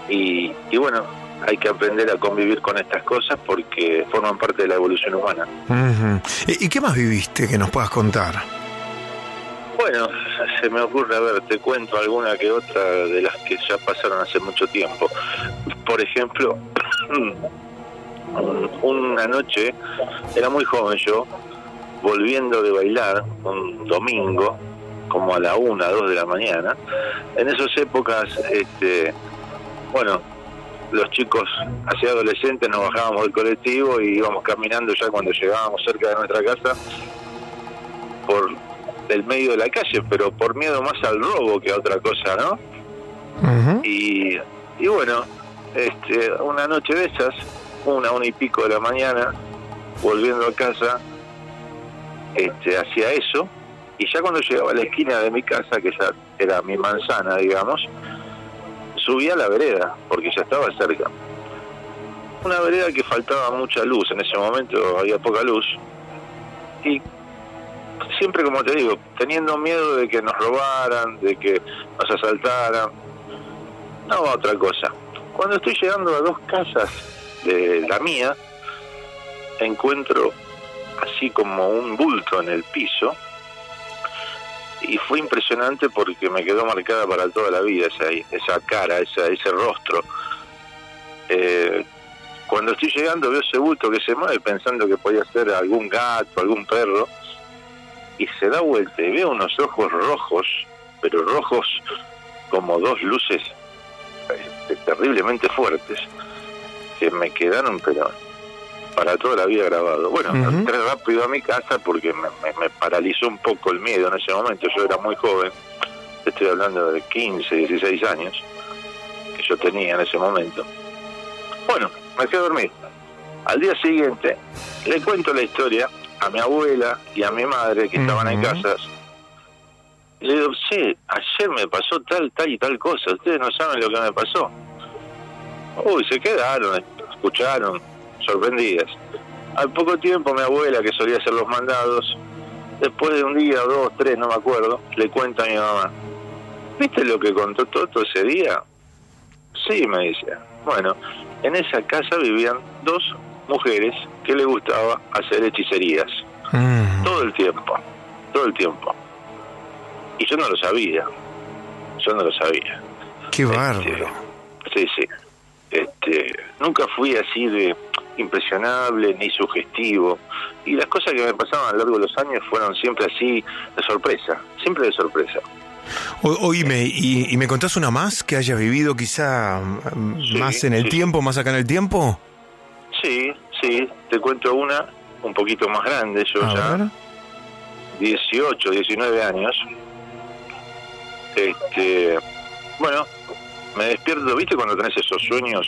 Y, y bueno, hay que aprender a convivir con estas cosas porque forman parte de la evolución humana. Ujú. ¿Y, y qué más viviste que nos puedas contar? Bueno, se me ocurre, a ver, te cuento alguna que otra de las que ya pasaron hace mucho tiempo. Por ejemplo, una noche, era muy joven yo, volviendo de bailar un domingo, como a la una, dos de la mañana. En esas épocas, este, bueno, los chicos, hacia adolescentes, nos bajábamos del colectivo y íbamos caminando ya cuando llegábamos cerca de nuestra casa por el medio de la calle, pero por miedo más al robo que a otra cosa, ¿no? Y, y bueno, este, una noche de esas, una, una y pico de la mañana, volviendo a casa, este, hacía eso, y ya cuando llegaba a la esquina de mi casa, que ya era mi manzana, digamos, subía a la vereda, porque ya estaba cerca. Una vereda que faltaba mucha luz, en ese momento había poca luz, y siempre como te digo, teniendo miedo de que nos robaran, de que nos asaltaran, no otra cosa. Cuando estoy llegando a dos casas de la mía, encuentro así como un bulto en el piso y fue impresionante porque me quedó marcada para toda la vida esa, esa cara, esa, ese rostro. Eh, cuando estoy llegando veo ese bulto que se mueve pensando que podía ser algún gato, algún perro, y se da vuelta y veo unos ojos rojos, pero rojos como dos luces terriblemente fuertes, que me quedaron pero para toda la vida grabado. Bueno, Ujú. entré rápido a mi casa porque me, me- me paralizó un poco el miedo en ese momento. Yo era muy joven, estoy hablando de 15, 16 años que yo tenía en ese momento. Bueno, me fui a dormir. Al día siguiente le cuento la historia a mi abuela y a mi madre que estaban en casa. Y le digo, sí, ayer me pasó tal, tal y tal cosa. Ustedes no saben lo que me pasó. Uy, se quedaron, escucharon, sorprendidas. Al poco tiempo mi abuela, que solía hacer los mandados, después de un día, dos, tres, no me acuerdo, le cuenta a mi mamá. ¿Viste lo que contó Toto ese día? Sí, me dice. Bueno, en esa casa vivían dos mujeres que le gustaba hacer hechicerías. Todo el tiempo, todo el tiempo. Y yo no lo sabía. Yo no lo sabía. Qué bárbaro. Sí, sí. Este, nunca fui así de impresionable ni sugestivo. Y las cosas que me pasaban a lo largo de los años fueron siempre así, de sorpresa. Siempre de sorpresa. O- oíme, y, y me contás una más que hayas vivido quizá mm, más en el sí. tiempo, más acá en el tiempo? Sí, sí. Te cuento una un poquito más grande. Yo A ya ver. 18, 19 años. Este, bueno, me despierto, ¿viste cuando tenés esos sueños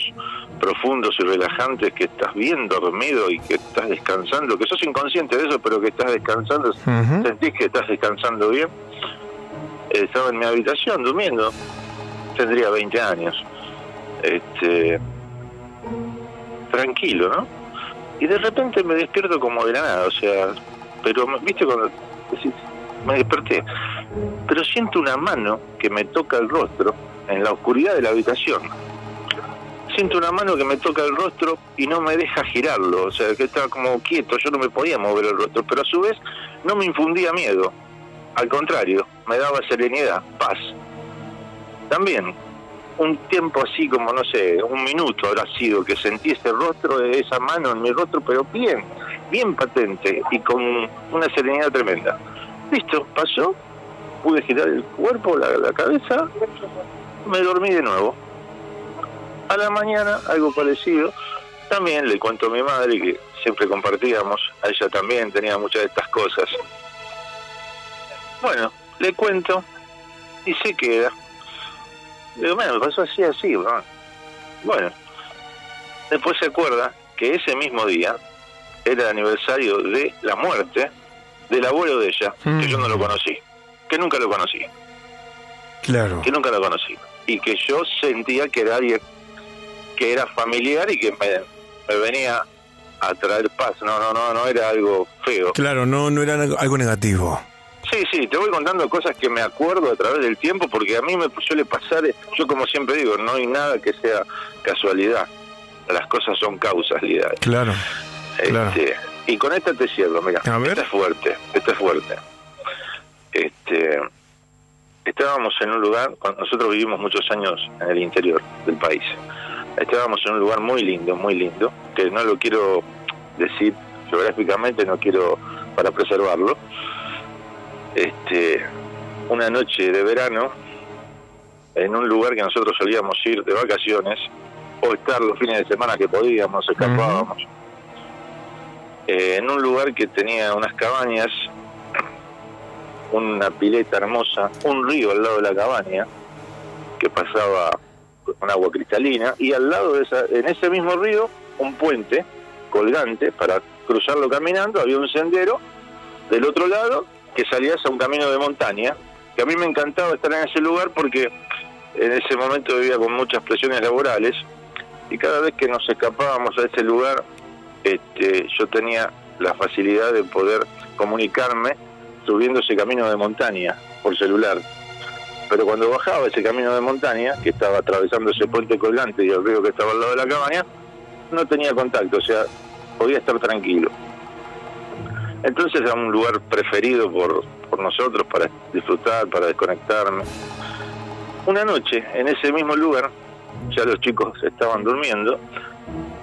profundos y relajantes que estás bien dormido y que estás descansando, que sos inconsciente de eso, pero que estás descansando, sentís que estás descansando bien? Estaba en mi habitación durmiendo, tendría 20 años. Este, tranquilo, ¿no? Y de repente me despierto como de la nada, o sea, pero viste cuando decís, me desperté, pero siento una mano que me toca el rostro en la oscuridad de la habitación. Siento una mano que me toca el rostro y no me deja girarlo, o sea, que estaba como quieto, yo no me podía mover el rostro, pero a su vez no me infundía miedo, al contrario, me daba serenidad, paz. También, un tiempo así como, no sé, un minuto habrá sido que sentí ese rostro, esa mano en mi rostro, pero bien, bien patente y con una serenidad tremenda. Listo, pasó, pude girar el cuerpo, la, cabeza, me dormí de nuevo. A la mañana, algo parecido, también le cuento a mi madre que siempre compartíamos, a ella también tenía muchas de estas cosas. Bueno, le cuento y se queda. Digo, bueno, me pasó así, así, ¿no? Bueno, después se acuerda que ese mismo día era el aniversario de la muerte del abuelo de ella, que yo no lo conocí, que nunca lo conocí, Claro. que nunca lo conocí, y que yo sentía que era alguien que era familiar y que me, me venía a traer paz, no, no, no, no era algo feo. Claro, no, no era algo negativo. Sí, sí, te voy contando cosas que me acuerdo a través del tiempo porque a mí me suele pasar, yo como siempre digo, no hay nada que sea casualidad, las cosas son causalidad. Claro. claro. Y con esta te cierro, mira, esta es fuerte, esta es fuerte. Este, estábamos en un lugar, nosotros vivimos muchos años en el interior del país, estábamos en un lugar muy lindo, muy lindo, que no lo quiero decir geográficamente, no quiero para preservarlo. Este, una noche de verano en un lugar que nosotros solíamos ir de vacaciones o estar los fines de semana que podíamos, escapábamos. Eh, en un lugar que tenía unas cabañas, una pileta hermosa, un río al lado de la cabaña que pasaba con agua cristalina y al lado de esa, en ese mismo río un puente colgante para cruzarlo caminando, había un sendero del otro lado que salías a un camino de montaña, que a mí me encantaba estar en ese lugar porque en ese momento vivía con muchas presiones laborales y cada vez que nos escapábamos a ese lugar este, yo tenía la facilidad de poder comunicarme subiendo ese camino de montaña por celular. Pero cuando bajaba ese camino de montaña, que estaba atravesando ese puente colgante y el río que estaba al lado de la cabaña, no tenía contacto, o sea, podía estar tranquilo. Entonces era un lugar preferido por, por nosotros para disfrutar, para desconectarme. Una noche, en ese mismo lugar, ya los chicos estaban durmiendo,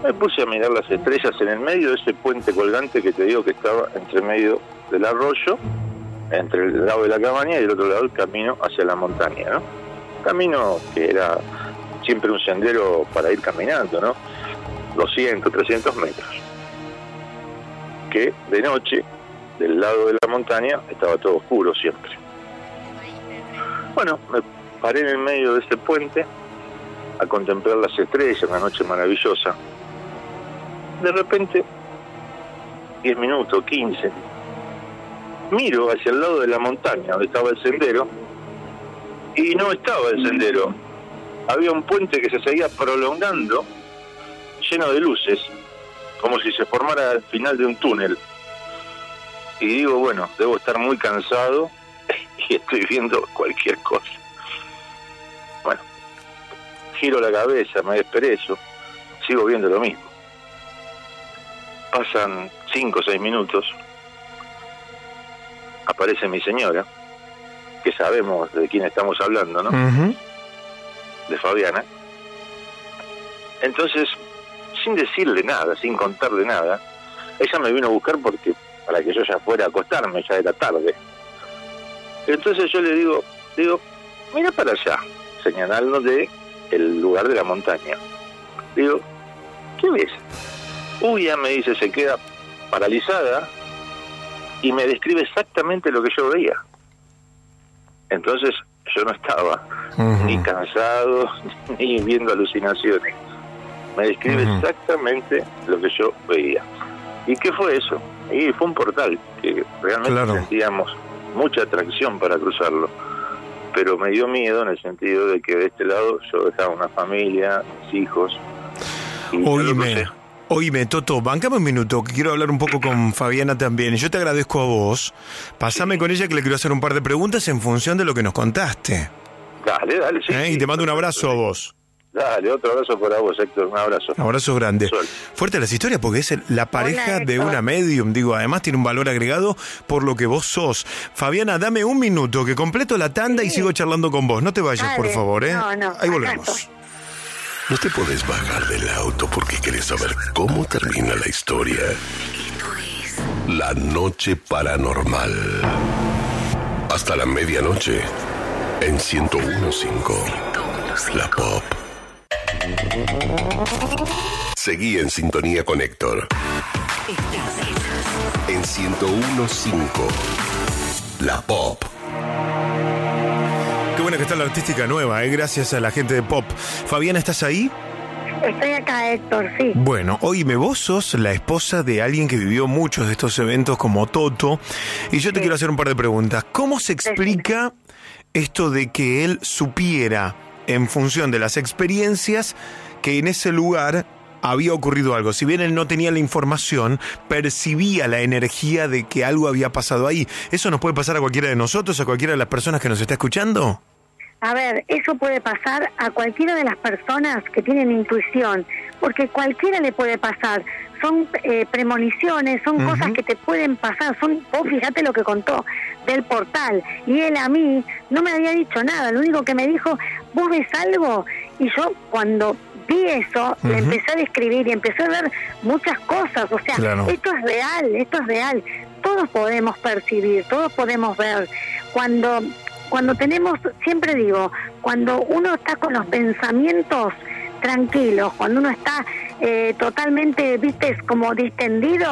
me puse a mirar las estrellas en el medio de ese puente colgante que te digo que estaba entre medio del arroyo, entre el lado de la cabaña y el otro lado el camino hacia la montaña, ¿no? Camino que era siempre un sendero para ir caminando, ¿no? 200, 300 metros. que de noche, del lado de la montaña, estaba todo oscuro siempre. Bueno, me paré en el medio de ese puente a contemplar las estrellas, una noche maravillosa. De repente, 10 minutos, 15, miro hacia el lado de la montaña donde estaba el sendero y no estaba el sendero. Había un puente que se seguía prolongando, lleno de luces, como si se formara al final de un túnel. Y digo, bueno, debo estar muy cansado y estoy viendo cualquier cosa. Bueno, giro la cabeza, me desperezo, sigo viendo lo mismo. Pasan cinco o seis minutos, aparece mi señora, que sabemos de quién estamos hablando, ¿no? De Fabiana. Entonces, sin decirle nada, sin contarle nada, ella me vino a buscar porque para que yo ya fuera a acostarme, ya era tarde. Entonces yo le digo, digo, mira para allá, señalando de el lugar de la montaña. Digo, ¿qué ves? Uy, ya me dice, se queda paralizada y me describe exactamente lo que yo veía. Entonces yo no estaba ni cansado ni viendo alucinaciones. Me describe exactamente lo que yo veía. ¿Y qué fue eso? Y fue un portal que realmente sentíamos mucha atracción para cruzarlo. Pero me dio miedo en el sentido de que de este lado yo dejaba una familia, mis hijos. Y Oíme. Oíme, Toto, bancame un minuto, que quiero hablar un poco con Fabiana también. Yo te agradezco a vos. Pasame con ella que le quiero hacer un par de preguntas en función de lo que nos contaste. Dale, dale, sí. ¿Eh? Y te mando un abrazo a vos. Dale, otro abrazo para vos, Héctor. Un abrazo. Un abrazo grande. Fuerte las historias porque es el- la pareja de una medium, digo, además tiene un valor agregado por lo que vos sos. Fabiana, dame un minuto que completo la tanda y sigo charlando con vos. No te vayas, por favor, ¿eh? No, no, Ahí volvemos. No te puedes bajar del auto porque quieres saber cómo termina la historia. La noche paranormal. Hasta la medianoche. En 1015. La Pop. Seguí en sintonía con Héctor. En 1015. La Pop. Buena que está la artística nueva, ¿eh? Gracias a la gente de Pop. Fabiana, ¿estás ahí? Estoy acá, Héctor, sí. Bueno, oíme, vos sos la esposa de alguien que vivió muchos de estos eventos como Toto, y yo te quiero hacer un par de preguntas. ¿Cómo se explica esto de que él supiera, en función de las experiencias, que en ese lugar había ocurrido algo? Si bien él no tenía la información, percibía la energía de que algo había pasado ahí. ¿Eso nos puede pasar a cualquiera de nosotros, a cualquiera de las personas que nos está escuchando? A ver, eso puede pasar a cualquiera de las personas que tienen intuición, porque cualquiera le puede pasar. Son eh, premoniciones, son cosas que te pueden pasar. Son, vos fíjate lo que contó del portal. Y él a mí no me había dicho nada. Lo único que me dijo, ¿vos ves algo? Y yo cuando vi eso, le empecé a describir y empecé a ver muchas cosas. O sea, Claro. esto es real, esto es real. Todos podemos percibir, todos podemos ver. Cuando cuando tenemos, siempre digo, cuando uno está con los pensamientos tranquilos, cuando uno está eh, totalmente, viste, como distendido,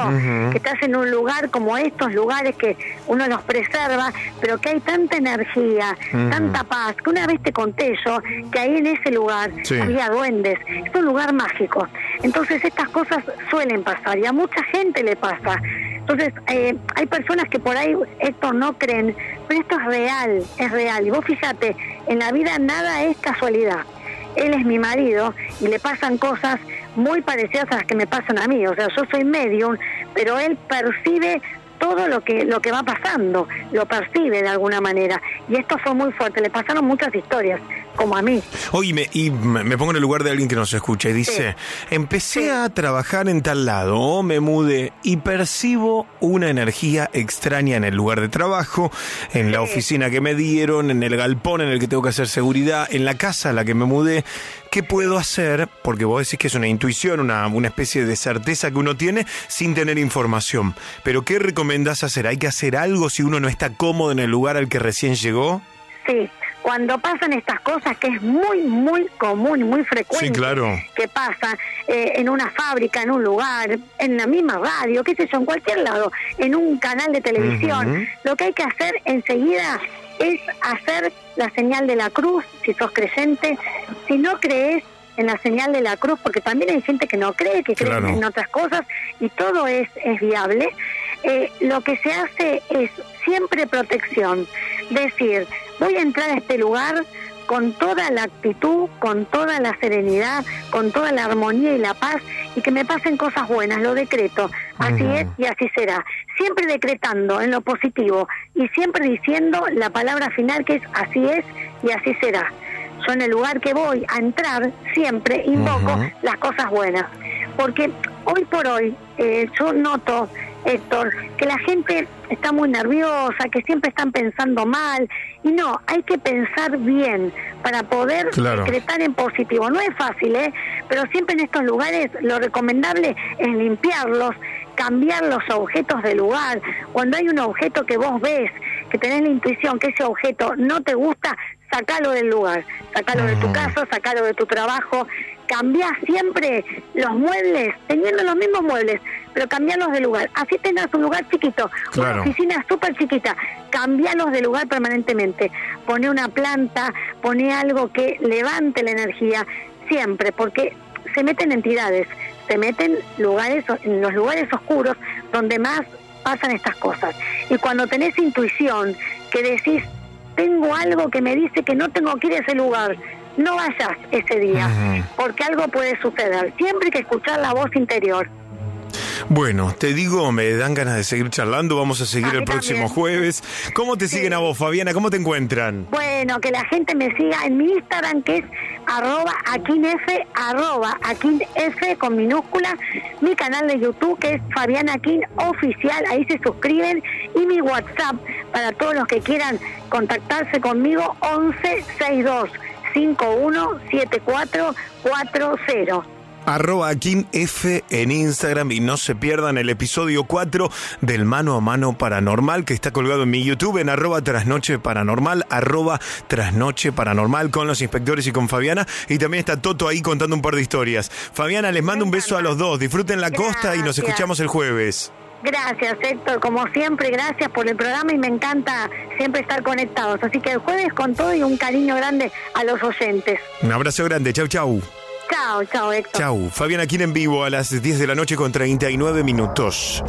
que estás en un lugar como estos lugares que uno los preserva, pero que hay tanta energía, tanta paz, que una vez te conté yo que ahí en ese lugar Sí. había duendes, es un lugar mágico. Entonces estas cosas suelen pasar y a mucha gente le pasa. Entonces, eh, hay personas que por ahí, Héctor, no creen, pero esto es real, es real. Y vos fíjate, en la vida nada es casualidad. Él es mi marido y le pasan cosas muy parecidas a las que me pasan a mí. O sea, yo soy medium, pero él percibe todo lo que lo que va pasando, lo percibe de alguna manera. Y esto fue muy fuerte, le pasaron muchas historias, como a mí. Oíme, y me me pongo en el lugar de alguien que nos escucha y dice, empecé a trabajar en tal lado, o me mudé y percibo una energía extraña en el lugar de trabajo, en la oficina que me dieron, en el galpón en el que tengo que hacer seguridad, en la casa a la que me mudé. ¿Qué puedo hacer? Porque vos decís que es una intuición, una, una especie de certeza que uno tiene sin tener información. Pero ¿qué recomendás hacer? ¿Hay que hacer algo si uno no está cómodo en el lugar al que recién llegó? Sí, cuando pasan estas cosas, que es muy, muy común muy frecuente Sí, claro. que pasa eh, en una fábrica, en un lugar, en la misma radio, qué sé yo, en cualquier lado, en un canal de televisión, lo que hay que hacer enseguida es hacer la señal de la cruz, si sos creyente, si no crees en la señal de la cruz, porque también hay gente que no cree, que cree Claro. en otras cosas, y todo es, es viable, eh, lo que se hace es siempre protección, decir, voy a entrar a este lugar con toda la actitud, con toda la serenidad, con toda la armonía y la paz, y que me pasen cosas buenas, lo decreto, así es y así será, siempre decretando en lo positivo y siempre diciendo la palabra final que es así es y así será. Yo en el lugar que voy a entrar siempre invoco las cosas buenas, porque hoy por hoy eh, yo noto, Héctor, que la gente está muy nerviosa, que siempre están pensando mal, y no, hay que pensar bien para poder Claro. en positivo. No es fácil, ¿eh? pero siempre en estos lugares lo recomendable es limpiarlos, cambiar los objetos del lugar. Cuando hay un objeto que vos ves, que tenés la intuición que ese objeto no te gusta, sacalo del lugar, sacalo de tu casa, sacalo de tu trabajo, cambiá siempre los muebles, teniendo los mismos muebles, pero cambiarlos de lugar. Así tengas un lugar chiquito, Claro. una oficina súper chiquita, cambiarlos de lugar permanentemente. Pone una planta, pone algo que levante la energía, siempre, porque se meten entidades, se meten lugares, en los lugares oscuros donde más pasan estas cosas. Y cuando tenés intuición, que decís, tengo algo que me dice que no tengo que ir a ese lugar, no vayas ese día, porque algo puede suceder. Siempre hay que escuchar la voz interior. Bueno, te digo, me dan ganas de seguir charlando. Vamos a seguir A el próximo también. jueves. ¿Cómo te siguen a vos, Fabiana? ¿Cómo te encuentran? Bueno, que la gente me siga en mi Instagram, que es arroba aquinf, arroba aquinf con minúscula, mi canal de YouTube, que es Fabiana Aquín Oficial, ahí se suscriben, y mi WhatsApp, para todos los que quieran contactarse conmigo, 1162 517440. Arroba Kim F en Instagram y no se pierdan el episodio 4 del Mano a Mano Paranormal que está colgado en mi YouTube en arroba Trasnoche Paranormal, arroba Trasnoche Paranormal con los inspectores y con Fabiana. Y también está Toto ahí contando un par de historias. Fabiana, les mando un beso a los dos. Disfruten la costa y nos escuchamos el jueves. Gracias, Héctor. Como siempre, gracias por el programa y me encanta siempre estar conectados. Así que el jueves con todo y un cariño grande a los oyentes. Un abrazo grande. Chau, chau. Chao, chao, Héctor. Chau. Fabiana aquí en vivo a las 10 de la noche con 39 minutos.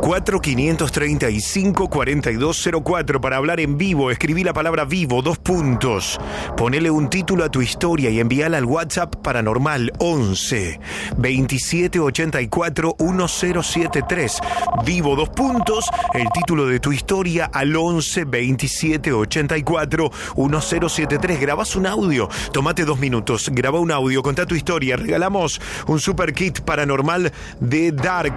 4535-4204 para hablar en vivo. Escribí la palabra vivo, dos puntos. Ponele un título a tu historia y envíala al WhatsApp paranormal 11 2784 1073. Vivo, dos puntos. El título de tu historia al 11 2784 1073. Grabás un audio. Tomate dos minutos. Graba un audio. Contá tu historia. Regalamos un super kit paranormal de Dark,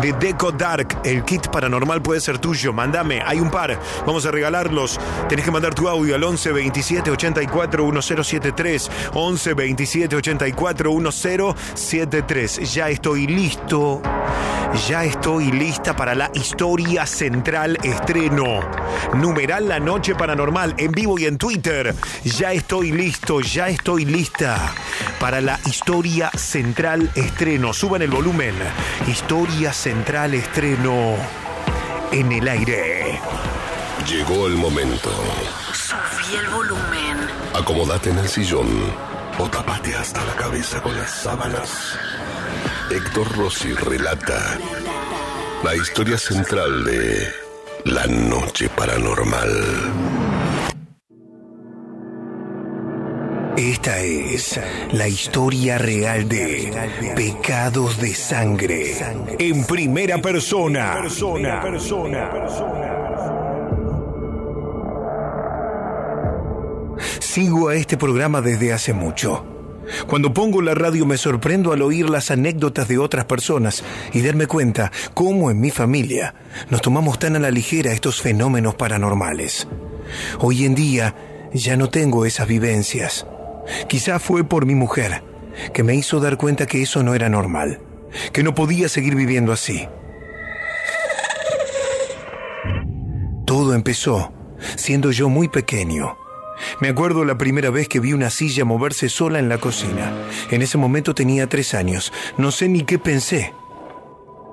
de Deco Dark. El kit paranormal puede ser tuyo. Mándame. Hay un par. Vamos a regalarlos. Tenés que mandar tu audio al 11 27 84 1073. 11 27 84 1073. Ya estoy listo. Ya estoy lista para la historia central estreno. Numeral La Noche Paranormal en vivo y en Twitter. Ya estoy listo, ya estoy lista para la historia central estreno. Suban el volumen. Historia central estreno en el aire. Llegó el momento. Subí el volumen. Acomódate en el sillón o tapate hasta la cabeza con las sábanas. Héctor Rossi relata la historia central de La Noche Paranormal. Esta es la historia real de Pecados de Sangre en primera persona. Sigo a este programa desde hace mucho. Cuando pongo la radio me sorprendo al oír las anécdotas de otras personas y darme cuenta cómo en mi familia nos tomamos tan a la ligera estos fenómenos paranormales. Hoy en día ya no tengo esas vivencias. Quizá fue por mi mujer, que me hizo dar cuenta que eso no era normal, que no podía seguir viviendo así. Todo empezó siendo yo muy pequeño. Me acuerdo la primera vez que vi una silla moverse sola en la cocina. En ese momento tenía tres años. No sé ni qué pensé.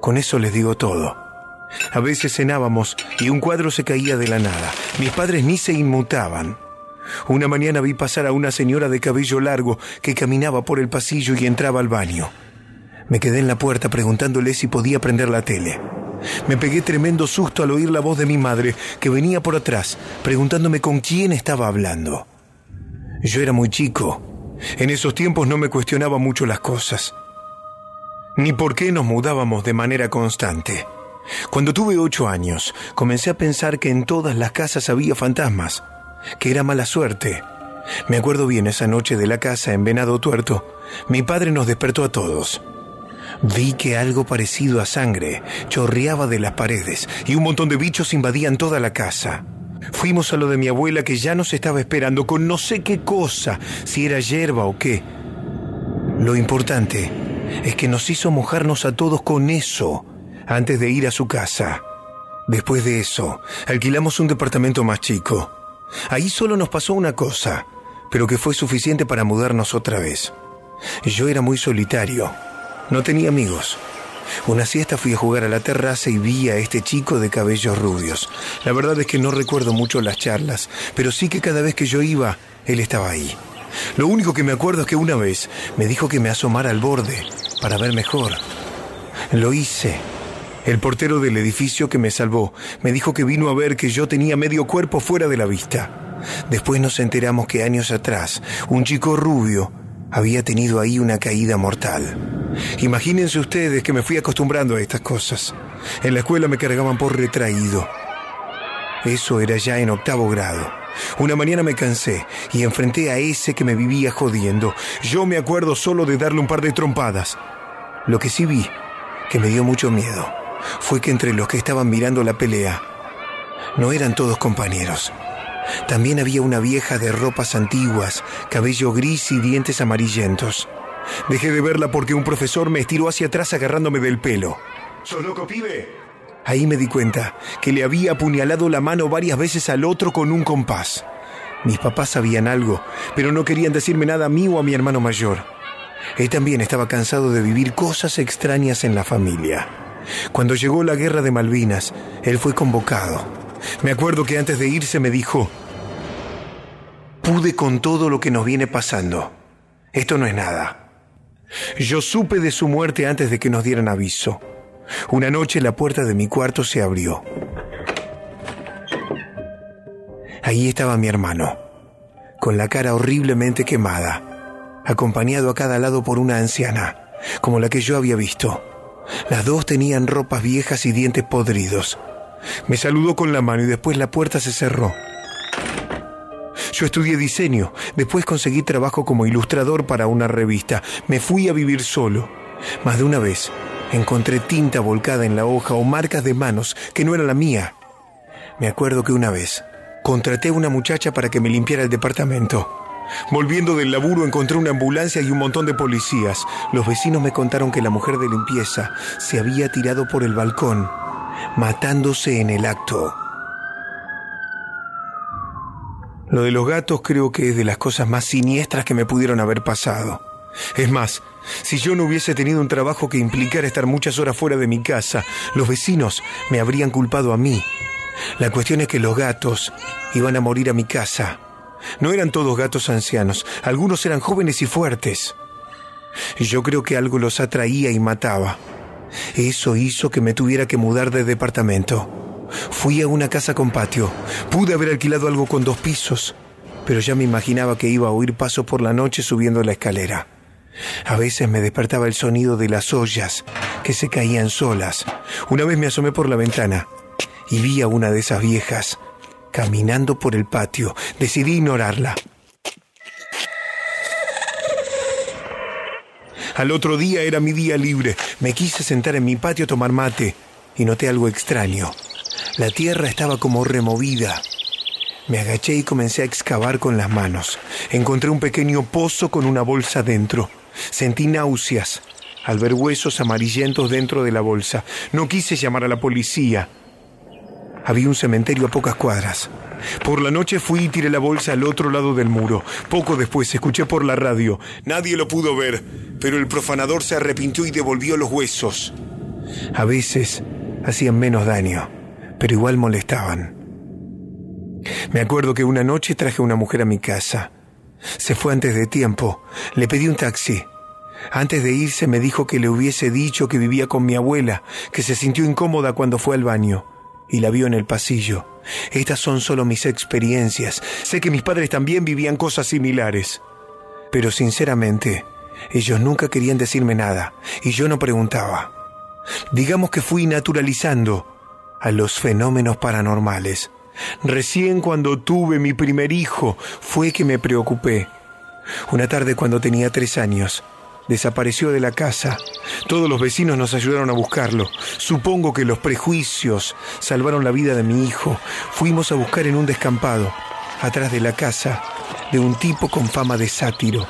Con eso les digo todo. A veces cenábamos y un cuadro se caía de la nada. Mis padres ni se inmutaban. Una mañana vi pasar a una señora de cabello largo que caminaba por el pasillo y entraba al baño. Me quedé en la puerta preguntándole si podía prender la tele. Me pegué tremendo susto al oír la voz de mi madre, que venía por atrás, preguntándome con quién estaba hablando. Yo era muy chico. En esos tiempos no me cuestionaba mucho las cosas. Ni por qué nos mudábamos de manera constante. Cuando tuve ocho años, comencé a pensar que en todas las casas había fantasmas, que era mala suerte. Me acuerdo bien esa noche de la casa en Venado Tuerto. Mi padre nos despertó a todos. Vi que algo parecido a sangre chorreaba de las paredes y un montón de bichos invadían toda la casa. Fuimos a lo de mi abuela que ya nos estaba esperando con no sé qué cosa, si era hierba o qué. Lo importante es que nos hizo mojarnos a todos con eso antes de ir a su casa. Después de eso, alquilamos un departamento más chico. Ahí solo nos pasó una cosa, pero que fue suficiente para mudarnos otra vez. Yo era muy solitario no tenía amigos. Una siesta fui a jugar a la terraza y vi a este chico de cabellos rubios. La verdad es que no recuerdo mucho las charlas, pero sí que cada vez que yo iba, él estaba ahí. Lo único que me acuerdo es que una vez me dijo que me asomara al borde para ver mejor. Lo hice. El portero del edificio que me salvó me dijo que vino a ver que yo tenía medio cuerpo fuera de la vista. Después nos enteramos que años atrás, un chico rubio había tenido ahí una caída mortal. Imagínense ustedes que me fui acostumbrando a estas cosas. En la escuela me cargaban por retraído. Eso era ya en octavo grado. Una mañana me cansé y enfrenté a ese que me vivía jodiendo. Yo me acuerdo solo de darle un par de trompadas. Lo que sí vi, que me dio mucho miedo, fue que entre los que estaban mirando la pelea, no eran todos compañeros. También había una vieja de ropas antiguas, cabello gris y dientes amarillentos. Dejé de verla porque un profesor me estiró hacia atrás agarrándome del pelo. ¿Sos loco, pibe? Ahí me di cuenta que le había apuñalado la mano varias veces al otro con un compás. Mis papás sabían algo, pero no querían decirme nada a mí o a mi hermano mayor. Él también estaba cansado de vivir cosas extrañas en la familia. Cuando llegó la guerra de Malvinas, él fue convocado. Me acuerdo que antes de irse me dijo, pude con todo lo que nos viene pasando. Esto no es nada. Yo supe de su muerte antes de que nos dieran aviso. Una noche la puerta de mi cuarto se abrió. Ahí estaba mi hermano, con la cara horriblemente quemada, acompañado a cada lado por una anciana, como la que yo había visto. Las dos tenían ropas viejas y dientes podridos. Me saludó con la mano y después la puerta se cerró. Yo estudié diseño, después conseguí trabajo como ilustrador para una revista. Me fui a vivir solo. Más de una vez encontré tinta volcada en la hoja o marcas de manos que no era la mía. Me acuerdo que una vez contraté a una muchacha para que me limpiara el departamento. Volviendo del laburo encontré una ambulancia y un montón de policías. Los vecinos me contaron que la mujer de limpieza se había tirado por el balcón, matándose en el acto. Lo de los gatos creo que es de las cosas más siniestras que me pudieron haber pasado. Es más, si yo no hubiese tenido un trabajo que implicara estar muchas horas fuera de mi casa, los vecinos me habrían culpado a mí. La cuestión es que los gatos iban a morir a mi casa. No eran todos gatos ancianos, algunos eran jóvenes y fuertes. Yo creo que algo los atraía y mataba. Eso hizo que me tuviera que mudar de departamento. Fui a una casa con patio. Pude haber alquilado algo con dos pisos, pero ya me imaginaba que iba a oír pasos por la noche subiendo la escalera. A veces me despertaba el sonido de las ollas que se caían solas. Una vez me asomé por la ventana y vi a una de esas viejas caminando por el patio. Decidí ignorarla. Al otro día era mi día libre. Me quise sentar en mi patio a tomar mate y noté algo extraño. La tierra estaba como removida. Me agaché y comencé a excavar con las manos. Encontré un pequeño pozo con una bolsa dentro. Sentí náuseas al ver huesos amarillentos dentro de la bolsa. No quise llamar a la policía. Había un cementerio a pocas cuadras. Por la noche fui y tiré la bolsa al otro lado del muro. Poco después escuché por la radio. Nadie lo pudo ver, pero el profanador se arrepintió y devolvió los huesos. A veces hacían menos daño, pero igual molestaban. Me acuerdo que una noche traje a una mujer a mi casa. Se fue antes de tiempo. Le pedí un taxi. Antes de irse me dijo que le hubiese dicho que vivía con mi abuela, que se sintió incómoda cuando fue al baño y la vio en el pasillo. Estas son solo mis experiencias. Sé que mis padres también vivían cosas similares. Pero sinceramente, ellos nunca querían decirme nada y yo no preguntaba. Digamos que fui naturalizando a los fenómenos paranormales. Recién cuando tuve mi primer hijo fue que me preocupé. Una tarde cuando tenía tres años, desapareció de la casa. Todos los vecinos nos ayudaron a buscarlo. Supongo que los prejuicios salvaron la vida de mi hijo. Fuimos a buscar en un descampado, atrás de la casa, de un tipo con fama de sátiro.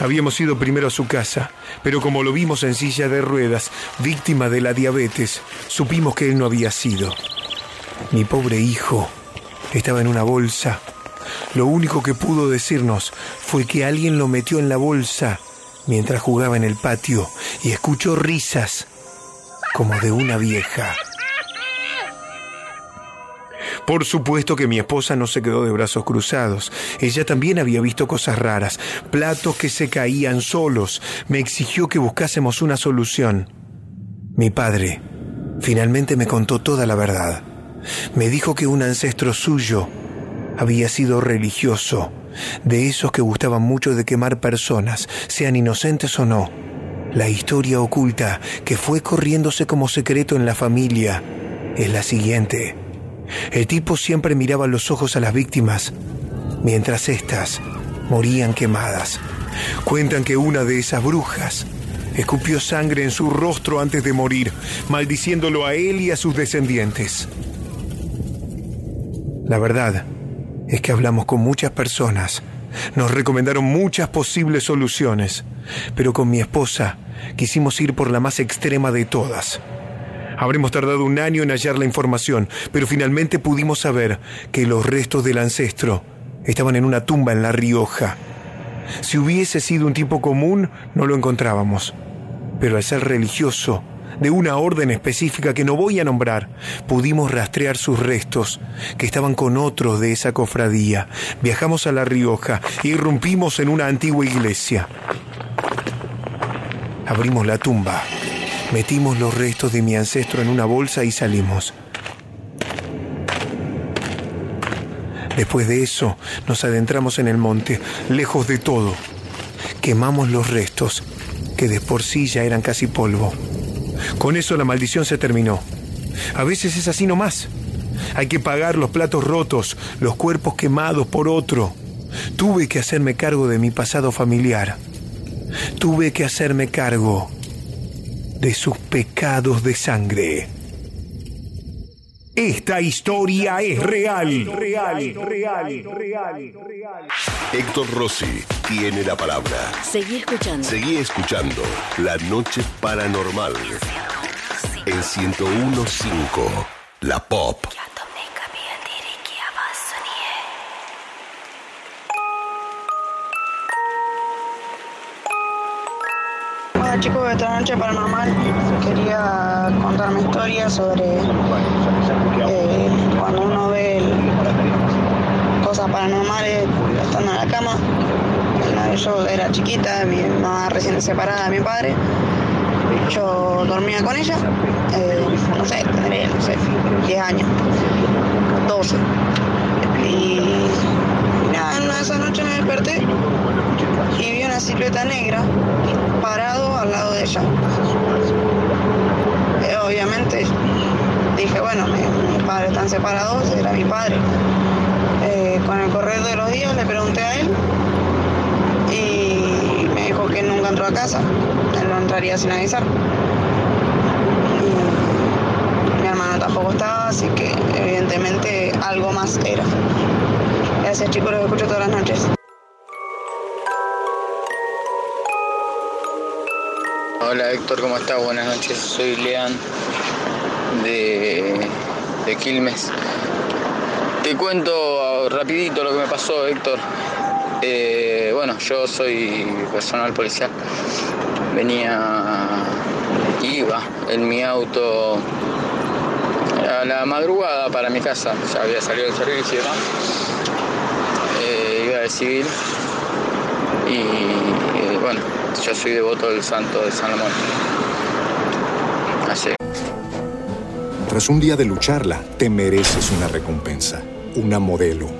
Habíamos ido primero a su casa, pero como lo vimos en silla de ruedas, víctima de la diabetes, supimos que él no había sido. Mi pobre hijo estaba en una bolsa. Lo único que pudo decirnos fue que alguien lo metió en la bolsa mientras jugaba en el patio y escuchó risas como de una vieja. Por supuesto que mi esposa no se quedó de brazos cruzados. Ella también había visto cosas raras, platos que se caían solos. Me exigió que buscásemos una solución. Mi padre finalmente me contó toda la verdad. Me dijo que un ancestro suyo había sido religioso, de esos que gustaban mucho de quemar personas, sean inocentes o no. La historia oculta que fue corriéndose como secreto en la familia es la siguiente. El tipo siempre miraba los ojos a las víctimas mientras éstas morían quemadas. Cuentan que una de esas brujas escupió sangre en su rostro antes de morir, maldiciéndolo a él y a sus descendientes. La verdad es que hablamos con muchas personas, nos recomendaron muchas posibles soluciones, pero con mi esposa quisimos ir por la más extrema de todas. Habremos tardado un año en hallar la información, pero finalmente pudimos saber que los restos del ancestro estaban en una tumba en La Rioja. Si hubiese sido un tipo común, no lo encontrábamos. Pero al ser religioso, de una orden específica que no voy a nombrar, pudimos rastrear sus restos, que estaban con otros de esa cofradía. Viajamos a La Rioja e irrumpimos en una antigua iglesia. Abrimos la tumba, metimos los restos de mi ancestro en una bolsa y salimos. Después de eso, nos adentramos en el monte, lejos de todo. Quemamos los restos, que de por sí ya eran casi polvo. Con eso la maldición se terminó. A veces es así nomás. Hay que pagar los platos rotos, los cuerpos quemados por otro. Tuve que hacerme cargo de mi pasado familiar. Tuve que hacerme cargo de sus pecados de sangre. Esta historia es real. Real, real, real, Héctor Rossi tiene la palabra. Seguí escuchando. Seguí escuchando La Noche Paranormal en 1015 La Pop. Hola chicos de esta noche paranormal, quería contar mi historia sobre eh, cuando uno ve el- cosas paranormales estando en la cama. Yo era chiquita, mi mamá recién separada de mi padre. Yo dormía con ella, eh, no sé, tendré, no sé, 10 años, 12. Y nada, en una de esas noches me desperté y vi una silueta negra parado al lado de ella. Eh, obviamente dije, bueno, mi- mis padres están separados, era mi padre. Eh, con el correr de los días le pregunté a él dijo que nunca entró a casa, él no entraría sin avisar. Mi hermano tampoco estaba, así que evidentemente algo más era. Gracias chicos, los escucho todas las noches. Hola Héctor, ¿cómo estás? Buenas noches, soy Lean de, de Quilmes. Te cuento rapidito lo que me pasó, Héctor. Eh, bueno, yo soy personal policial. Venía, iba en mi auto a la madrugada para mi casa. Había salido del servicio, ¿no? Eh, iba de civil. Y eh, bueno, yo soy devoto del santo de San Ramón. Así. Tras un día de lucharla, te mereces una recompensa, una modelo,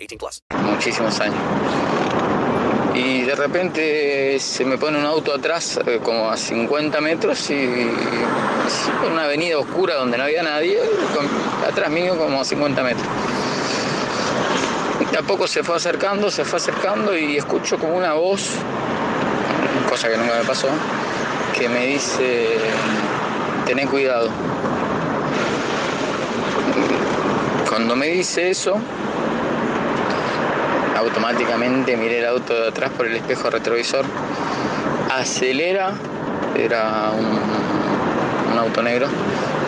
18 plus. muchísimos años. Y de repente se me pone un auto atrás eh, como a 50 metros y, una avenida oscura donde no había nadie, atrás mío como a 50 metros. Y a poco se fue acercando, se fue acercando y escucho como una voz, cosa que nunca me pasó, que me dice, tené cuidado. Cuando me dice eso, automáticamente miré el auto de atrás por el espejo retrovisor, acelera, era un, auto negro,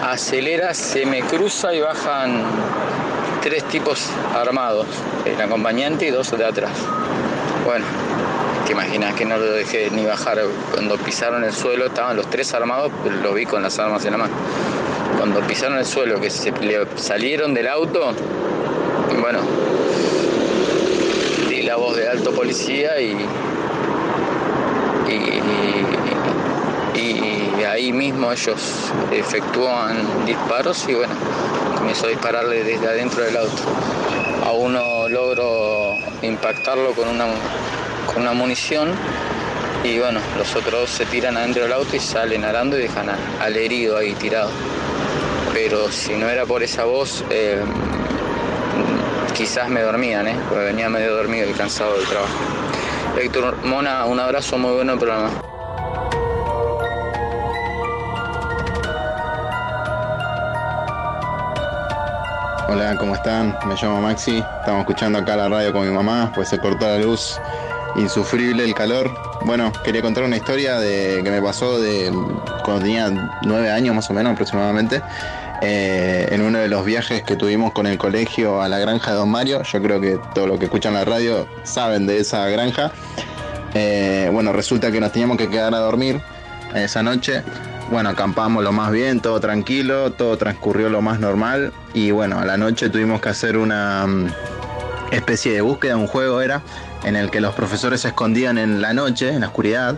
acelera, se me cruza y bajan tres tipos armados, el acompañante y dos de atrás. Bueno, te imaginas que no lo dejé ni bajar, cuando pisaron el suelo estaban los tres armados, lo vi con las armas en la mano. Cuando pisaron el suelo, que se salieron del auto, bueno, la voz de alto policía y, y, ahí mismo ellos efectúan disparos y bueno, comenzó a dispararle desde adentro del auto. A uno logro impactarlo con una, con una munición y bueno, los otros se tiran adentro del auto y salen arando y dejan al herido ahí tirado. Pero si no era por esa voz, eh, quizás me dormían, ¿eh? porque venía medio dormido y cansado del trabajo. Héctor Mona, un abrazo, muy bueno el programa. Hola, ¿cómo están? Me llamo Maxi. Estamos escuchando acá la radio con mi mamá, pues se cortó la luz. Insufrible el calor. Bueno, quería contar una historia de que me pasó de cuando tenía nueve años más o menos aproximadamente. Eh, en uno de los viajes que tuvimos con el colegio a la granja de Don Mario. Yo creo que todos los que escuchan la radio saben de esa granja. Eh, bueno, resulta que nos teníamos que quedar a dormir esa noche. Bueno, acampamos lo más bien, todo tranquilo, todo transcurrió lo más normal. Y bueno, a la noche tuvimos que hacer una mm, especie de búsqueda, un juego era, en el que los profesores se escondían en la noche, en la oscuridad.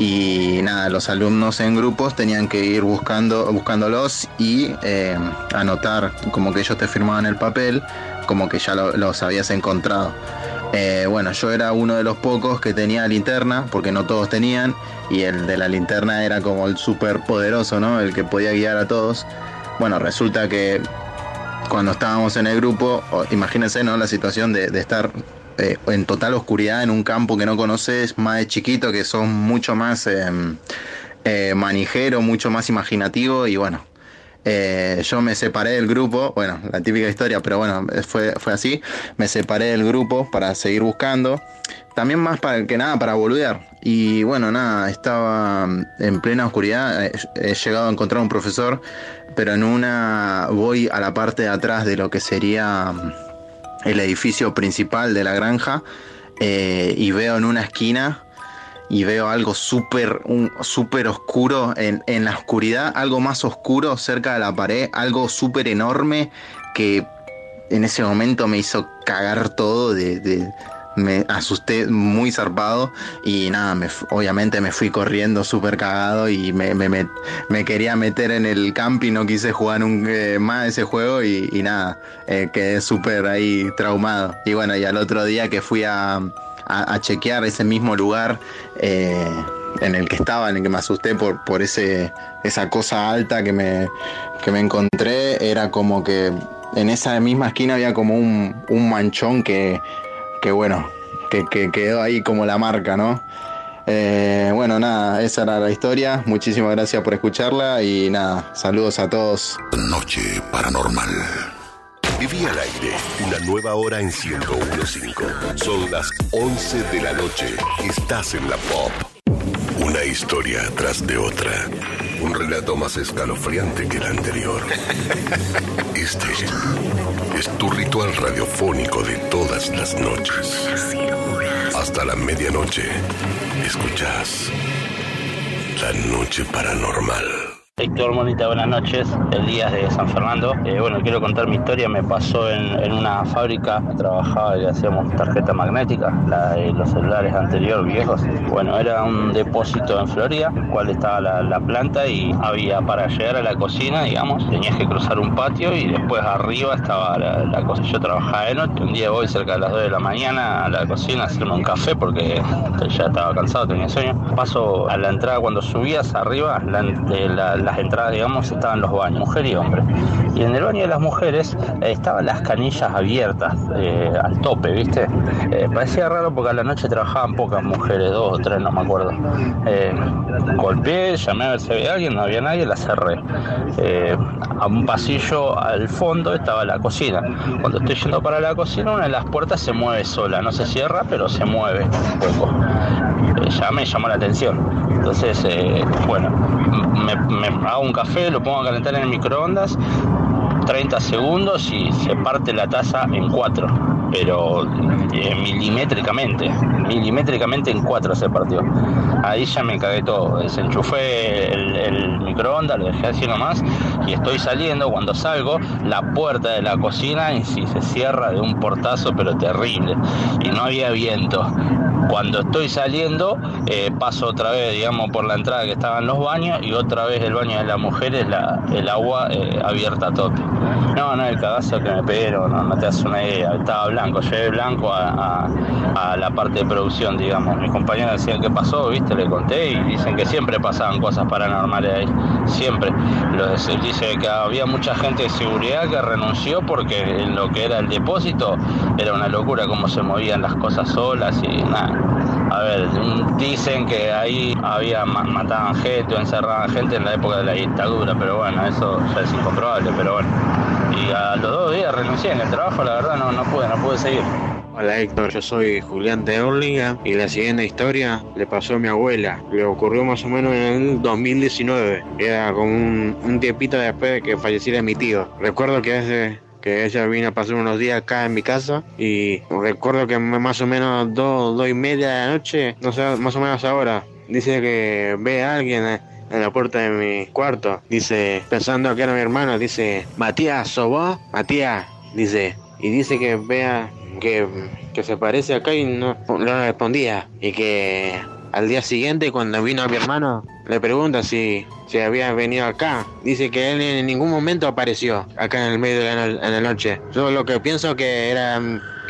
Y nada, los alumnos en grupos tenían que ir buscando, buscándolos y eh, anotar como que ellos te firmaban el papel, como que ya lo- los habías encontrado. Eh, bueno, yo era uno de los pocos que tenía linterna, porque no todos tenían, y el de la linterna era como el súper poderoso, ¿no? El que podía guiar a todos. Bueno, resulta que cuando estábamos en el grupo, imagínense, ¿no? La situación de estar eh, en total oscuridad en un campo que no conoces, más de chiquito, que son mucho más eh, eh, manijero, mucho más imaginativo, y bueno, eh, yo me separé del grupo, bueno, la típica historia, pero bueno, fue, fue así. Me separé del grupo para seguir buscando. También más para que nada, para boludear. Y bueno, nada, estaba en plena oscuridad. He llegado a encontrar un profesor, pero en una voy a la parte de atrás de lo que sería el edificio principal de la granja eh, y veo en una esquina y veo algo súper súper oscuro en, en la oscuridad, algo más oscuro cerca de la pared, algo súper enorme que en ese momento me hizo cagar todo de- me asusté muy zarpado y nada, me, obviamente me fui corriendo súper cagado y me, quería meter en el camping, no quise jugar un, eh, más ese juego y, nada, eh, quedé súper ahí traumado. Y bueno, y al otro día que fui a, a, chequear ese mismo lugar eh, en el que estaba, en el que me asusté por, por ese, esa cosa alta que me, que me encontré, era como que en esa misma esquina había como un, un manchón que, que bueno, que, que, quedó ahí como la marca, ¿no? Eh, bueno, nada, esa era la historia. Muchísimas gracias por escucharla y nada, saludos a todos. Noche Paranormal. Viví al aire una nueva hora en 1015. Son las 11 de la noche. Estás en la pop. Una historia tras de otra. Un relato más escalofriante que el anterior. Este es tu ritual radiofónico de todas las noches. Hasta la medianoche, escuchas La Noche Paranormal. Héctor Monita, buenas noches. El día de San Fernando. Eh, bueno, quiero contar mi historia. Me pasó en, una fábrica, trabajaba y hacíamos tarjeta magnética, la de los celulares anteriores viejos. Bueno, era un depósito en Florida, el cual estaba la, planta y había para llegar a la cocina, digamos, tenías que cruzar un patio y después arriba estaba la, cocina. Yo trabajaba de noche, un día voy cerca de las 2 de la mañana a la cocina a hacerme un café porque ya estaba cansado, tenía sueño. Paso a la entrada cuando subías arriba, la, la las entradas, digamos, estaban los baños, mujer y hombre. Y en el baño de las mujeres eh, estaban las canillas abiertas eh, al tope, ¿viste? Eh, parecía raro porque a la noche trabajaban pocas mujeres, dos o tres, no me acuerdo. golpeé, llamé a ver si había alguien, no había nadie, la cerré. a un pasillo al fondo estaba la cocina. Cuando estoy yendo para la cocina, una de las puertas se mueve sola, no se cierra, pero se mueve un poco. ya me llamó la atención. Entonces, bueno, me, me hago un café, lo pongo a calentar en el microondas, 30 segundos y se parte la taza en cuatro, pero eh, milimétricamente, milimétricamente en cuatro se partió. Ahí ya me cagué todo, desenchufé el, microondas, lo dejé así nomás y estoy saliendo, cuando salgo, la puerta de la cocina y si se cierra de un portazo pero terrible y no había viento. Cuando estoy saliendo, eh, paso otra vez, digamos, por la entrada que estaban los baños y otra vez el baño de las mujeres, la, el agua eh, abierta a tope. No, no, el cagazo que me pegué, no, no te haces una idea. Estaba blanco, llevé blanco a, la parte de producción, digamos. Mis compañeros decían qué pasó, viste, le conté y dicen que siempre pasaban cosas paranormales ahí. Siempre. Los, dice que había mucha gente de seguridad que renunció porque en lo que era el depósito era una locura cómo se movían las cosas solas y nada. A ver, dicen que ahí había mataban gente o encerraban gente en la época de la dictadura, pero bueno, eso ya es incomprobable, pero bueno. Y a los dos días renuncié en el trabajo, la verdad no, no pude, no pude seguir. Hola Héctor, yo soy Julián de Orlinga y la siguiente historia le pasó a mi abuela. Le ocurrió más o menos en el 2019. Era como un, un tiempito después de que falleciera mi tío. Recuerdo que ese que ella vino a pasar unos días acá en mi casa y recuerdo que más o menos dos, dos y media de la noche, no sé, más o menos ahora, dice que ve a alguien en la puerta de mi cuarto, dice, pensando que era mi hermano, dice, Matías, ¿sos vos? Matías, dice, y dice que vea que, que se parece acá y no, no respondía y que al día siguiente cuando vino a mi hermano le pregunta si, si había venido acá. Dice que él en ningún momento apareció acá en el medio de la, noche. Yo lo que pienso que era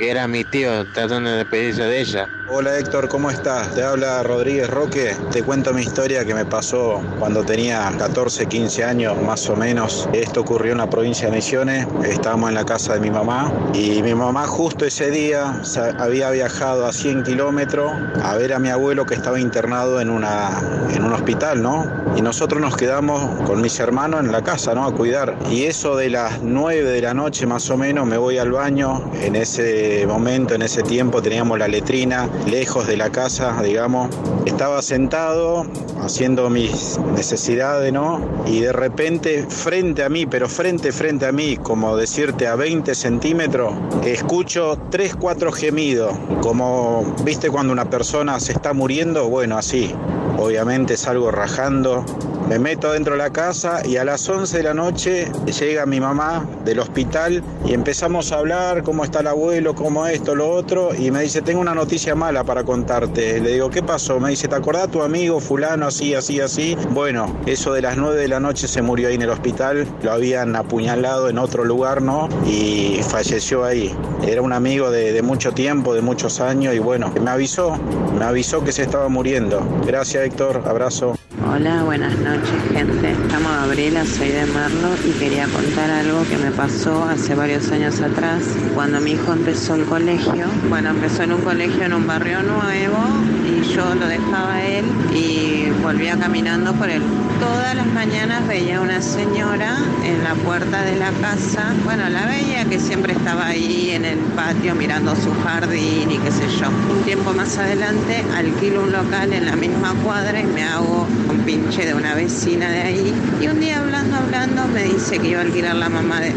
que era mi tío tratando de despedirse de ella. Hola Héctor, ¿cómo estás? Te habla Rodríguez Roque. Te cuento mi historia que me pasó cuando tenía 14, 15 años más o menos. Esto ocurrió en la provincia de Misiones. Estábamos en la casa de mi mamá y mi mamá justo ese día había viajado a 100 kilómetros a ver a mi abuelo que estaba internado en, una, en un hospital, ¿no? Y nosotros nos quedamos con mis hermanos en la casa, ¿no? A cuidar. Y eso de las 9 de la noche más o menos me voy al baño en ese momento, en ese tiempo, teníamos la letrina lejos de la casa, digamos. Estaba sentado haciendo mis necesidades, ¿no? Y de repente, frente a mí, pero frente, frente a mí, como decirte a 20 centímetros, escucho 3, 4 gemidos. Como, ¿viste cuando una persona se está muriendo? Bueno, así. Obviamente salgo rajando, Me meto dentro de la casa y a las 11 de la noche llega mi mamá del hospital y empezamos a hablar cómo está el abuelo, cómo esto, lo otro, y me dice, tengo una noticia mala para contarte. Le digo, ¿qué pasó? Me dice, ¿te acordás tu amigo fulano así, así, así? Bueno, eso de las 9 de la noche se murió ahí en el hospital, lo habían apuñalado en otro lugar, ¿no? Y falleció ahí. Era un amigo de, de mucho tiempo, de muchos años, y bueno, me avisó, me avisó que se estaba muriendo. Gracias Héctor, abrazo. Hola, buenas noches, gente. Llamo Gabriela, soy de Merlo y quería contar algo que me pasó hace varios años atrás, cuando mi hijo empezó el colegio. Bueno, empezó en un colegio en un barrio nuevo y yo lo dejaba a él y volvía caminando por él. Todas las mañanas veía una señora en la puerta de la casa. Bueno, la veía que siempre estaba ahí en el patio mirando su jardín y qué sé yo. Un tiempo más adelante alquilo un local en la misma cuadra y me hago un pinche de una vecina de ahí. Y un día hablando, hablando, me dice que iba a alquilar la mamá de,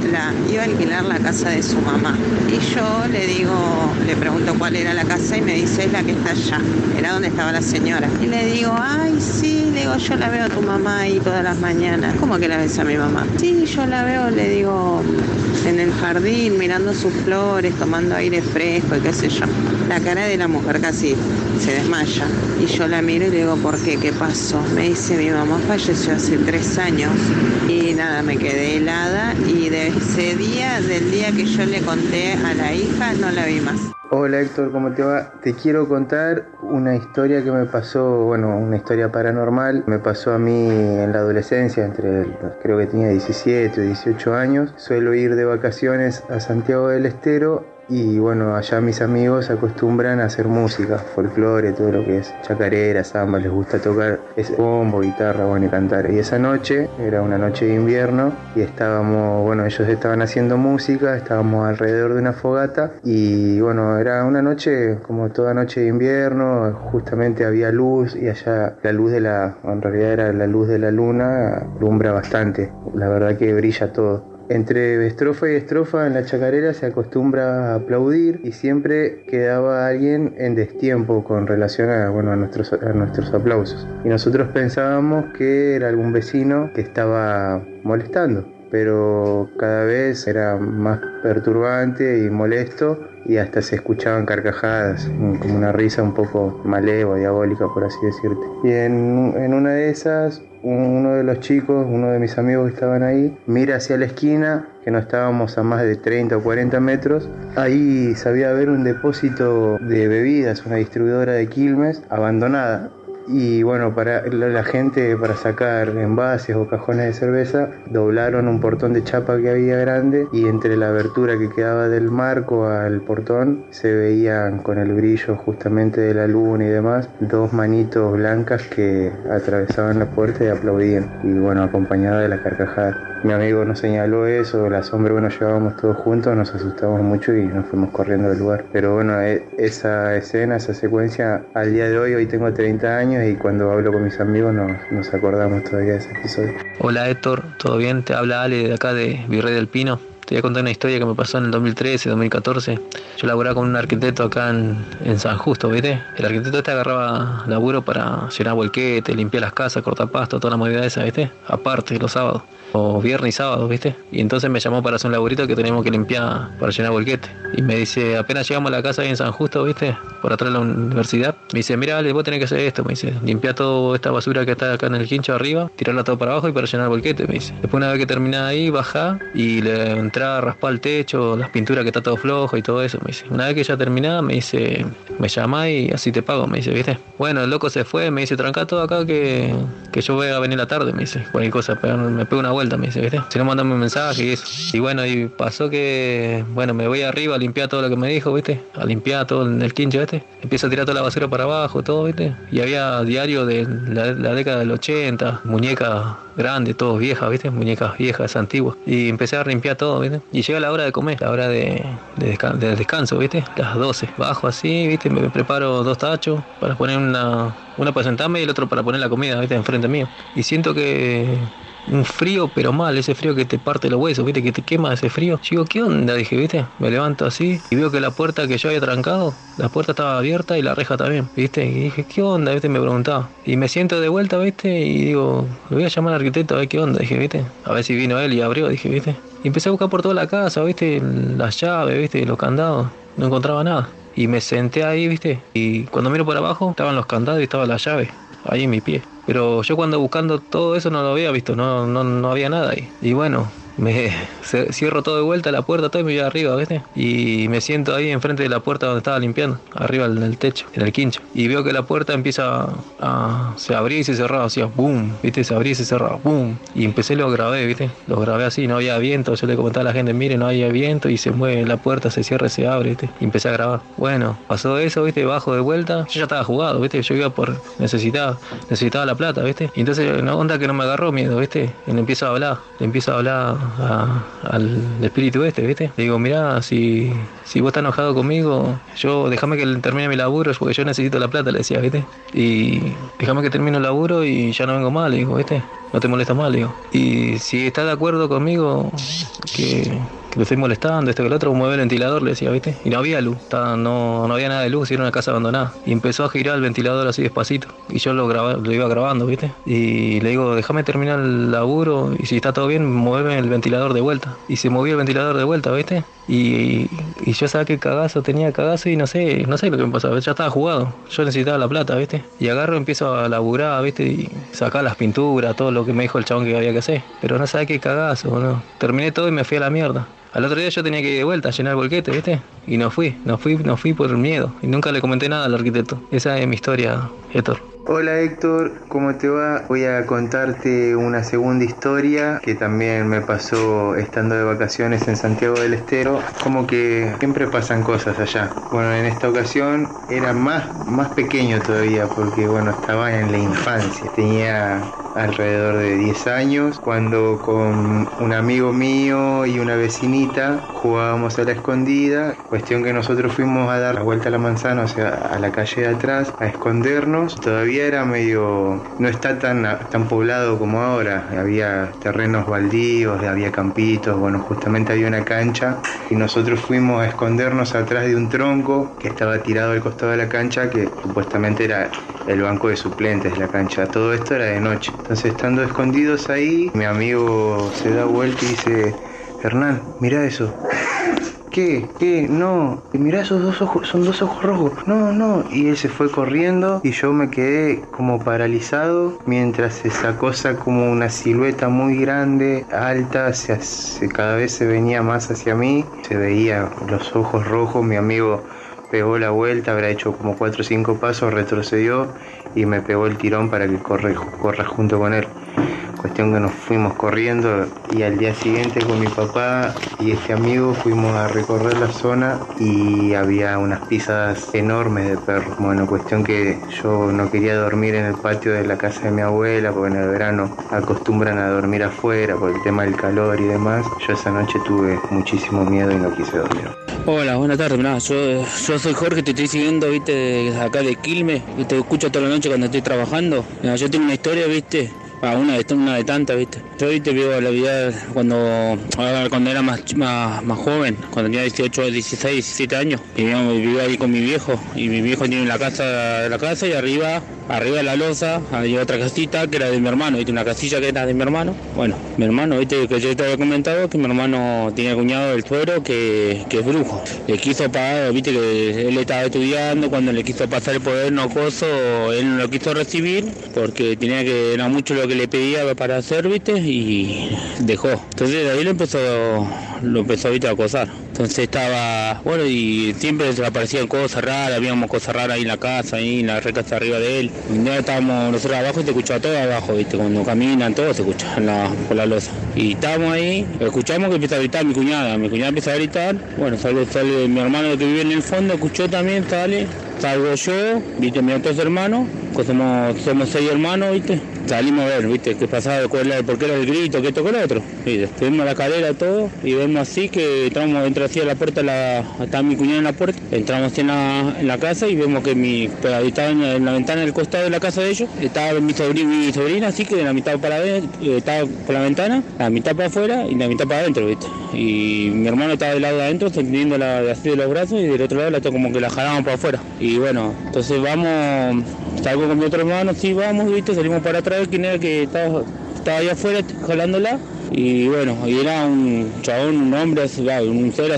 iba a alquilar la casa de su mamá. Y yo le digo, le pregunto cuál era la casa y me dice es la que está allá. Era donde estaba la señora. Y le digo, ay sí, le digo, yo la veo a tu mamá ahí todas las mañanas. ¿Cómo que la ves a mi mamá? Sí, yo la veo, le digo, en el jardín, mirando sus flores, tomando aire fresco y qué sé yo. La cara de la mujer casi se desmaya. Y yo la miro y le digo, ¿por qué? ¿Qué pasó? Me dice, mi mamá falleció hace tres años. Y nada, me quedé helada y de ese día, del día que yo le conté a la hija, no la vi más. Hola Héctor, ¿cómo te va? Te quiero contar una historia que me pasó, bueno, una historia paranormal. Me pasó a mí en la adolescencia, entre creo que tenía 17 o 18 años. Suelo ir de vacaciones a Santiago del Estero y bueno, allá mis amigos acostumbran a hacer música, folclore, todo lo que es chacarera, samba, les gusta tocar es bombo, guitarra, bueno, y cantar. Y esa noche, era una noche de invierno, y estábamos, bueno, ellos estaban haciendo música, estábamos alrededor de una fogata, y bueno, era una noche como toda noche de invierno, justamente había luz, y allá la luz de la, en realidad era la luz de la luna, alumbra bastante, la verdad que brilla todo. Entre estrofa y estrofa en la chacarera se acostumbra a aplaudir y siempre quedaba alguien en destiempo con relación a, bueno, a, nuestros, a nuestros aplausos. Y nosotros pensábamos que era algún vecino que estaba molestando, pero cada vez era más perturbante y molesto y hasta se escuchaban carcajadas, como una risa un poco maleva, diabólica, por así decirte. Y en, en una de esas, uno de los chicos, uno de mis amigos que estaban ahí, mira hacia la esquina, que no estábamos a más de 30 o 40 metros. Ahí sabía haber un depósito de bebidas, una distribuidora de Quilmes, abandonada. Y bueno, para la gente para sacar envases o cajones de cerveza, doblaron un portón de chapa que había grande y entre la abertura que quedaba del marco al portón se veían con el brillo justamente de la luna y demás dos manitos blancas que atravesaban la puerta y aplaudían y bueno, acompañada de la carcajada. Mi amigo nos señaló eso, la sombra, bueno, llevábamos todos juntos, nos asustamos mucho y nos fuimos corriendo del lugar. Pero bueno, e- esa escena, esa secuencia, al día de hoy, hoy tengo 30 años y cuando hablo con mis amigos nos, nos acordamos todavía de ese episodio. Hola Héctor, ¿todo bien? Te habla Ale de acá de Virrey del Pino. Te voy a contar una historia que me pasó en el 2013, 2014. Yo laburaba con un arquitecto acá en, San Justo, ¿viste? El arquitecto este agarraba laburo para llenar volquete, limpiar las casas, cortar pasto, toda la movida esa, ¿viste? Aparte, los sábados. O viernes y sábado, ¿viste? Y entonces me llamó para hacer un laburito que teníamos que limpiar para llenar volquete. Y me dice, apenas llegamos a la casa ahí en San Justo, ¿viste? Por atrás de la universidad. Me dice, mira, Ale, vos tenés que hacer esto. Me dice, limpiar toda esta basura que está acá en el quincho arriba, tirarla todo para abajo y para llenar volquete, me dice. Después una vez que terminás ahí, bajá y le a raspar el techo, las pinturas que está todo flojo y todo eso, me dice. Una vez que ya terminada, me dice, me llamá y así te pago, me dice, ¿viste? Bueno, el loco se fue, me dice, tranca todo acá que, que yo voy a venir la tarde, me dice. Cualquier cosa, pero me pego una vuelta, me dice, ¿viste? Si no, mandame un mensaje y eso. Y bueno, y pasó que, bueno, me voy arriba a limpiar todo lo que me dijo, ¿viste? A limpiar todo en el quincho, ¿viste? Empiezo a tirar toda la basura para abajo, todo, ¿viste? Y había diario de la, la década del 80, muñecas grandes, todos viejas, ¿viste? Muñecas viejas, antiguas. Y empecé a limpiar todo, ¿viste? Y llega la hora de comer, la hora de, de, desca- de descanso, ¿viste? Las 12. Bajo así, ¿viste? Me preparo dos tachos para poner una, una para sentarme y el otro para poner la comida, ¿viste? Enfrente mío. Y siento que un frío, pero mal, ese frío que te parte los huesos, ¿viste? Que te quema ese frío. Yo digo, ¿qué onda? Dije, ¿viste? Me levanto así y veo que la puerta que yo había trancado, la puerta estaba abierta y la reja también, ¿viste? Y dije, ¿qué onda? ¿Viste? Me preguntaba. Y me siento de vuelta, ¿viste? Y digo, voy a llamar al arquitecto a ver qué onda, dije, ¿viste? A ver si vino él y abrió, dije, ¿viste? Y empecé a buscar por toda la casa, ¿viste? Las llaves, ¿viste? Los candados. No encontraba nada. Y me senté ahí, ¿viste? Y cuando miro por abajo, estaban los candados y estaba la llave ahí en mi pie. Pero yo cuando buscando todo eso no lo había visto, no, no, no había nada ahí. Y bueno, me cierro todo de vuelta la puerta, todo y me voy arriba, ¿viste? Y me siento ahí enfrente de la puerta donde estaba limpiando, arriba en el techo, en el quincho. Y veo que la puerta empieza a, se abría y se cerraba, hacía boom, ¿viste? Se abría y se cerraba, boom. Y empecé, lo grabé, ¿viste? Lo grabé así, no había viento. Yo le comentaba a la gente, mire, no había viento y se mueve la puerta, se cierra, se abre, ¿viste? Y empecé a grabar. Bueno, pasó eso, ¿viste? Bajo de vuelta. Yo ya estaba jugado, ¿viste? Yo iba por, necesitaba, necesitaba la plata, ¿viste? Y entonces, una onda que no me agarró miedo, ¿viste? Y le empiezo a hablar, le empiezo a hablar al espíritu este, ¿viste? Le digo, mirá, si, si vos estás enojado conmigo, yo déjame que termine mi laburo porque yo necesito la plata, le decía, ¿viste? Y déjame que termine el laburo y ya no vengo más, le digo, ¿viste? No te molesta más, le digo. Y si estás de acuerdo conmigo, que, que lo estoy molestando, esto que el otro, mueve el ventilador, le decía, ¿viste? Y no había luz, estaba- no, no había nada de luz, era una casa abandonada. Y empezó a girar el ventilador así despacito. Y yo lo, graba- lo iba grabando, ¿viste? Y le digo, déjame terminar el laburo y si está todo bien, mueve el ventilador de vuelta. Y se movió el ventilador de vuelta, ¿viste? Y, y yo sabía que cagazo, tenía cagazo y no sé, no sé lo que me pasaba, ya estaba jugado. Yo necesitaba la plata, ¿viste? Y agarro, empiezo a laburar, ¿viste? Y sacar las pinturas, todo lo que me dijo el chabón que había que hacer. Pero no sabía qué cagazo, ¿no? Terminé todo y me fui a la mierda. Al otro día yo tenía que ir de vuelta a llenar el bolquete, ¿viste? Y no fui, no fui, no fui por miedo. Y nunca le comenté nada al arquitecto. Esa es mi historia, Héctor. Hola Héctor, ¿cómo te va? Voy a contarte una segunda historia que también me pasó estando de vacaciones en Santiago del Estero. Como que siempre pasan cosas allá. Bueno, en esta ocasión era más, más pequeño todavía porque bueno, estaba en la infancia. Tenía alrededor de 10 años cuando con un amigo mío y una vecinita jugábamos a la escondida. Cuestión que nosotros fuimos a dar la vuelta a la manzana, o sea, a la calle de atrás, a escondernos. Todavía era medio, no está tan, tan poblado como ahora. Había terrenos baldíos, había campitos, bueno, justamente había una cancha y nosotros fuimos a escondernos atrás de un tronco que estaba tirado al costado de la cancha que supuestamente era el banco de suplentes de la cancha. Todo esto era de noche. Entonces estando escondidos ahí, mi amigo se da vuelta y dice, Hernán, mira eso. ¿Qué? ¿Qué? No. Mirá esos dos ojos, son dos ojos rojos. No, no. Y él se fue corriendo y yo me quedé como paralizado mientras esa cosa como una silueta muy grande, alta, se, se- cada vez se venía más hacia mí. Se veía los ojos rojos. Mi amigo pegó la vuelta, habrá hecho como cuatro o cinco pasos, retrocedió y me pegó el tirón para que corre, corra junto con él. Cuestión que nos fuimos corriendo y al día siguiente con mi papá y este amigo fuimos a recorrer la zona y había unas pisadas enormes de perros. Bueno, cuestión que yo no quería dormir en el patio de la casa de mi abuela porque en el verano acostumbran a dormir afuera por el tema del calor y demás. Yo esa noche tuve muchísimo miedo y no quise dormir. Hola, buenas tardes. Yo, soy Jorge, te estoy siguiendo, viste, acá de Quilmes, y te escucho toda la noche cuando estoy trabajando. Yo tengo una historia, viste, una, de, una de tantas, viste. Yo, viste, vivo la vida cuando, cuando era más, más, más joven, cuando tenía 18, 16, 17 años. Vivía, ahí con mi viejo, y mi viejo tiene la casa, la casa y arriba, arriba de la losa, hay otra casita que era de mi hermano, viste, una casilla que era de mi hermano. Bueno, mi hermano, viste, que yo te había comentado que mi hermano tiene cuñado del suero que, que es brujo. Le quiso pagar, viste que él estaba estudiando, cuando le quiso pasar el poder no coso, él no lo quiso recibir porque tenía que, era mucho lo que le pedía para hacer, viste, y dejó. Entonces ahí lo empezó, lo empezó a acosar. Entonces estaba, bueno, y siempre se aparecían cosas raras, habíamos cosas raras ahí en la casa, ahí en la recasa arriba de él. Día estábamos nosotros abajo y te escuchaba todo abajo, viste, cuando caminan, todo se escucha la, por la losa. Y estábamos ahí, escuchamos que empieza a gritar mi cuñada, mi cuñada empieza a gritar, bueno, sale, sale mi hermano que vive en el fondo, escuchó también, sale, salgo yo, viste, mis otros hermanos, pues somos, somos seis hermanos, viste, salimos a ver, ¿viste? ¿Qué pasaba? ¿Cuál era, ¿Por era el grito? ¿Qué tocó el otro? ¿Viste? Vimos la cadera, todo, y vemos así que entramos, entra así a la puerta, la, estaba mi cuñado en la puerta, entramos en la, en la casa y vemos que mi, pues, estaba en, la ventana del costado de la casa de ellos, estaba mi sobrina, mi sobrina así que de la mitad para adentro, eh, estaba por la ventana, la mitad para afuera y la mitad para adentro, ¿viste? Y mi hermano estaba del lado de adentro, teniendo la así de los brazos y del otro lado la como que la jalamos para afuera. Y bueno, entonces vamos, salgo con mi otro hermano, sí, vamos, ¿viste? Salimos para atrás, quien era que estaba, estaba ahí afuera jalándola y bueno, y era un chabón, un hombre, un ser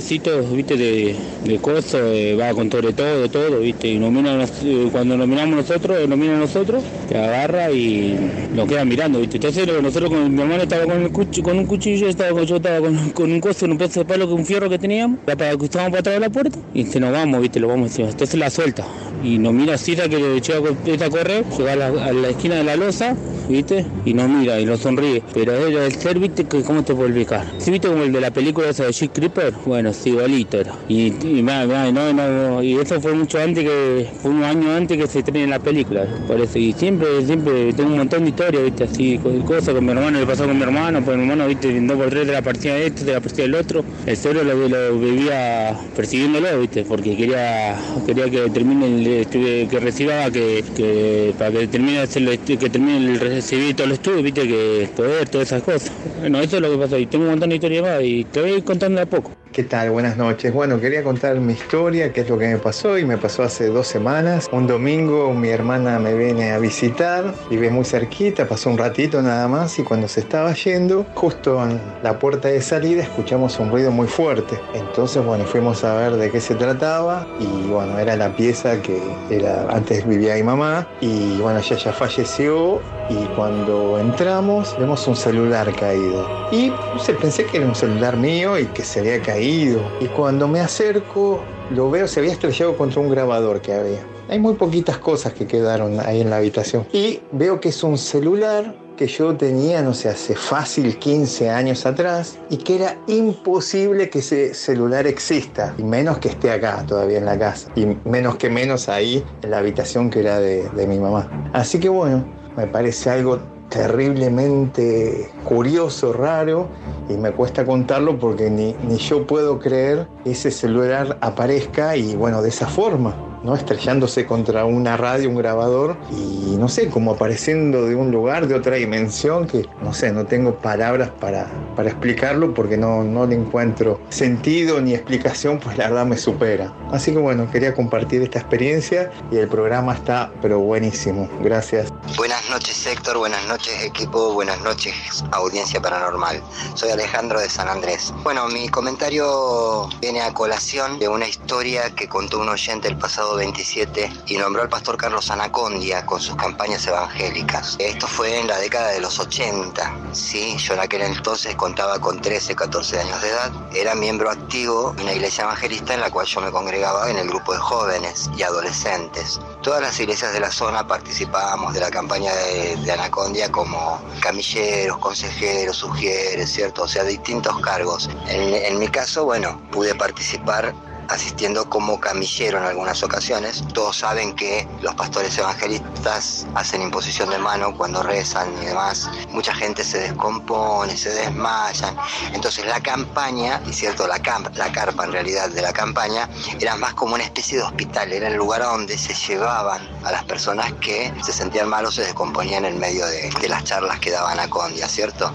viste, de, de coso, de- va con sobre todo, todo, viste, y nos mira, nos- eh, cuando nos miramos nosotros, él nos mira a nosotros, te agarra y nos queda mirando, viste. Entonces nosotros con mi hermano estaba con, el cuch- con un cuchillo, estaba con- yo estaba con, un coso, un pedazo de palo, con un fierro que teníamos, que estábamos para atrás de la puerta, y se nos vamos, viste, lo vamos encima. Entonces la suelta, y nos mira así, que le llega a correr, llega a la, a la esquina de la losa, ¿viste? Y nos mira y nos sonríe. Pero el ser, ¿viste? Que, ¿Cómo te puedo explicar? ¿Sí viste como el de la película esa de Jeep Creeper? Bueno, sí, igualito era. Y, no, y eso fue mucho antes que, fue un año antes que se estrene la película. Por eso, y siempre, siempre tengo un montón de historias, ¿viste? Así, co- cosas con mi hermano, le pasó con mi hermano, pues mi hermano, ¿viste? Dos por de la partida de este, de la partida del otro. El cero lo, lo vivía persiguiéndolo, ¿viste? Porque quería, quería que termine, el, estuve- que reciba, que, que para que termine, que termine el recibir todo el estudio, ¿viste? Que poder, todas esas cosas. Bueno, eso es lo que pasó. Y tengo un montón de historias más y te voy contando a poco. ¿Qué tal? Buenas noches. Bueno, quería contar mi historia, qué es lo que me pasó y me pasó hace dos semanas. Un domingo mi hermana me viene a visitar, vive muy cerquita, pasó un ratito nada más y cuando se estaba yendo, justo en la puerta de salida escuchamos un ruido muy fuerte. Entonces, bueno, fuimos a ver de qué se trataba y bueno, era la pieza que era antes vivía mi mamá y bueno, ella ya falleció y cuando entramos vemos un celular caído. Y sé, pensé que era un celular mío y que se había caído. Y cuando me acerco, lo veo, se había estrellado contra un grabador que había. Hay muy poquitas cosas que quedaron ahí en la habitación. Y veo que es un celular que yo tenía, no sé, hace fácil 15 años atrás y que era imposible que ese celular exista, y menos que esté acá todavía en la casa, y menos que menos ahí en la habitación que era de, de mi mamá. Así que bueno, me parece algo terriblemente curioso, raro, y me cuesta contarlo porque ni, ni yo puedo creer que ese celular aparezca y bueno, de esa forma. ¿No? estrellándose contra una radio, un grabador y no sé, como apareciendo de un lugar, de otra dimensión que no sé, no tengo palabras para, para explicarlo porque no, no le encuentro sentido ni explicación, pues la verdad me supera. Así que bueno, quería compartir esta experiencia y el programa está pero buenísimo. Gracias. Buenas noches Héctor, buenas noches equipo, buenas noches audiencia paranormal. Soy Alejandro de San Andrés. Bueno, mi comentario viene a colación de una historia que contó un oyente el pasado 27 y nombró al pastor Carlos Anacondia con sus campañas evangélicas. Esto fue en la década de los 80. Sí, yo en aquel entonces contaba con 13, 14 años de edad. Era miembro activo de una iglesia evangelista en la cual yo me congregaba en el grupo de jóvenes y adolescentes. Todas las iglesias de la zona participábamos de la campaña de, de Anacondia como camilleros, consejeros, sugieres, ¿cierto? O sea, distintos cargos. En, en mi caso, bueno, pude participar asistiendo como camillero en algunas ocasiones. Todos saben que los pastores evangelistas hacen imposición de mano cuando rezan y demás. Mucha gente se descompone, se desmayan. Entonces la campaña, y cierto, la, camp la carpa en realidad de la campaña, era más como una especie de hospital, era el lugar donde se llevaban a las personas que se sentían mal o se descomponían en medio de, de las charlas que daban a Condia, ¿cierto?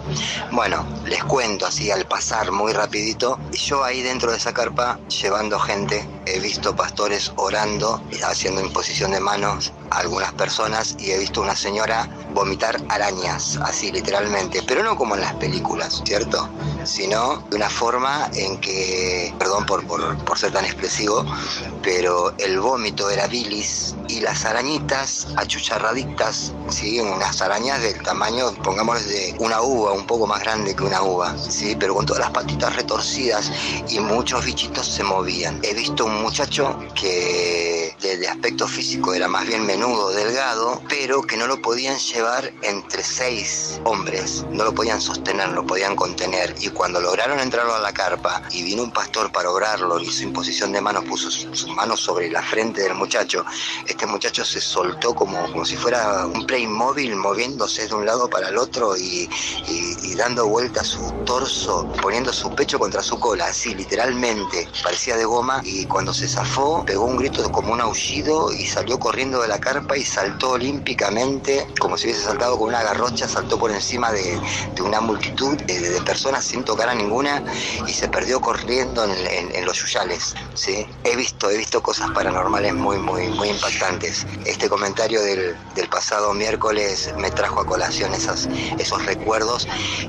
Bueno, les cuento así al pasar muy rapidito, yo ahí dentro de esa carpa llevando gente, he visto pastores orando, haciendo imposición de manos algunas personas y he visto una señora vomitar arañas, así literalmente, pero no como en las películas, ¿cierto? Sino de una forma en que, perdón por, por, por ser tan expresivo, pero el vómito era bilis y las arañitas achucharraditas, ¿sí? Unas arañas del tamaño, pongámosles de una uva, un poco más grande que una uva, ¿sí? Pero con todas las patitas retorcidas y muchos bichitos se movían. He visto un muchacho que de, de aspecto físico era más bien menudo, delgado, pero que no lo podían llevar entre seis hombres, no lo podían sostener, no lo podían contener. Y cuando lograron entrarlo a la carpa y vino un pastor para obrarlo, hizo imposición de manos, puso sus manos sobre la frente del muchacho, este muchacho se soltó como, como si fuera un Playmobil moviéndose de un lado para el otro y, y- y dando vuelta su torso, poniendo su pecho contra su cola, así literalmente, parecía de goma y cuando se zafó pegó un grito como un aullido y salió corriendo de la carpa y saltó olímpicamente, como si hubiese saltado con una garrocha, saltó por encima de, de una multitud de, de personas sin tocar a ninguna y se perdió corriendo en, en- en los yuyales. ¿sí? He visto, he visto cosas paranormales muy, muy, muy impactantes. Este comentario del, del pasado miércoles me trajo a colación esas, esos recuerdos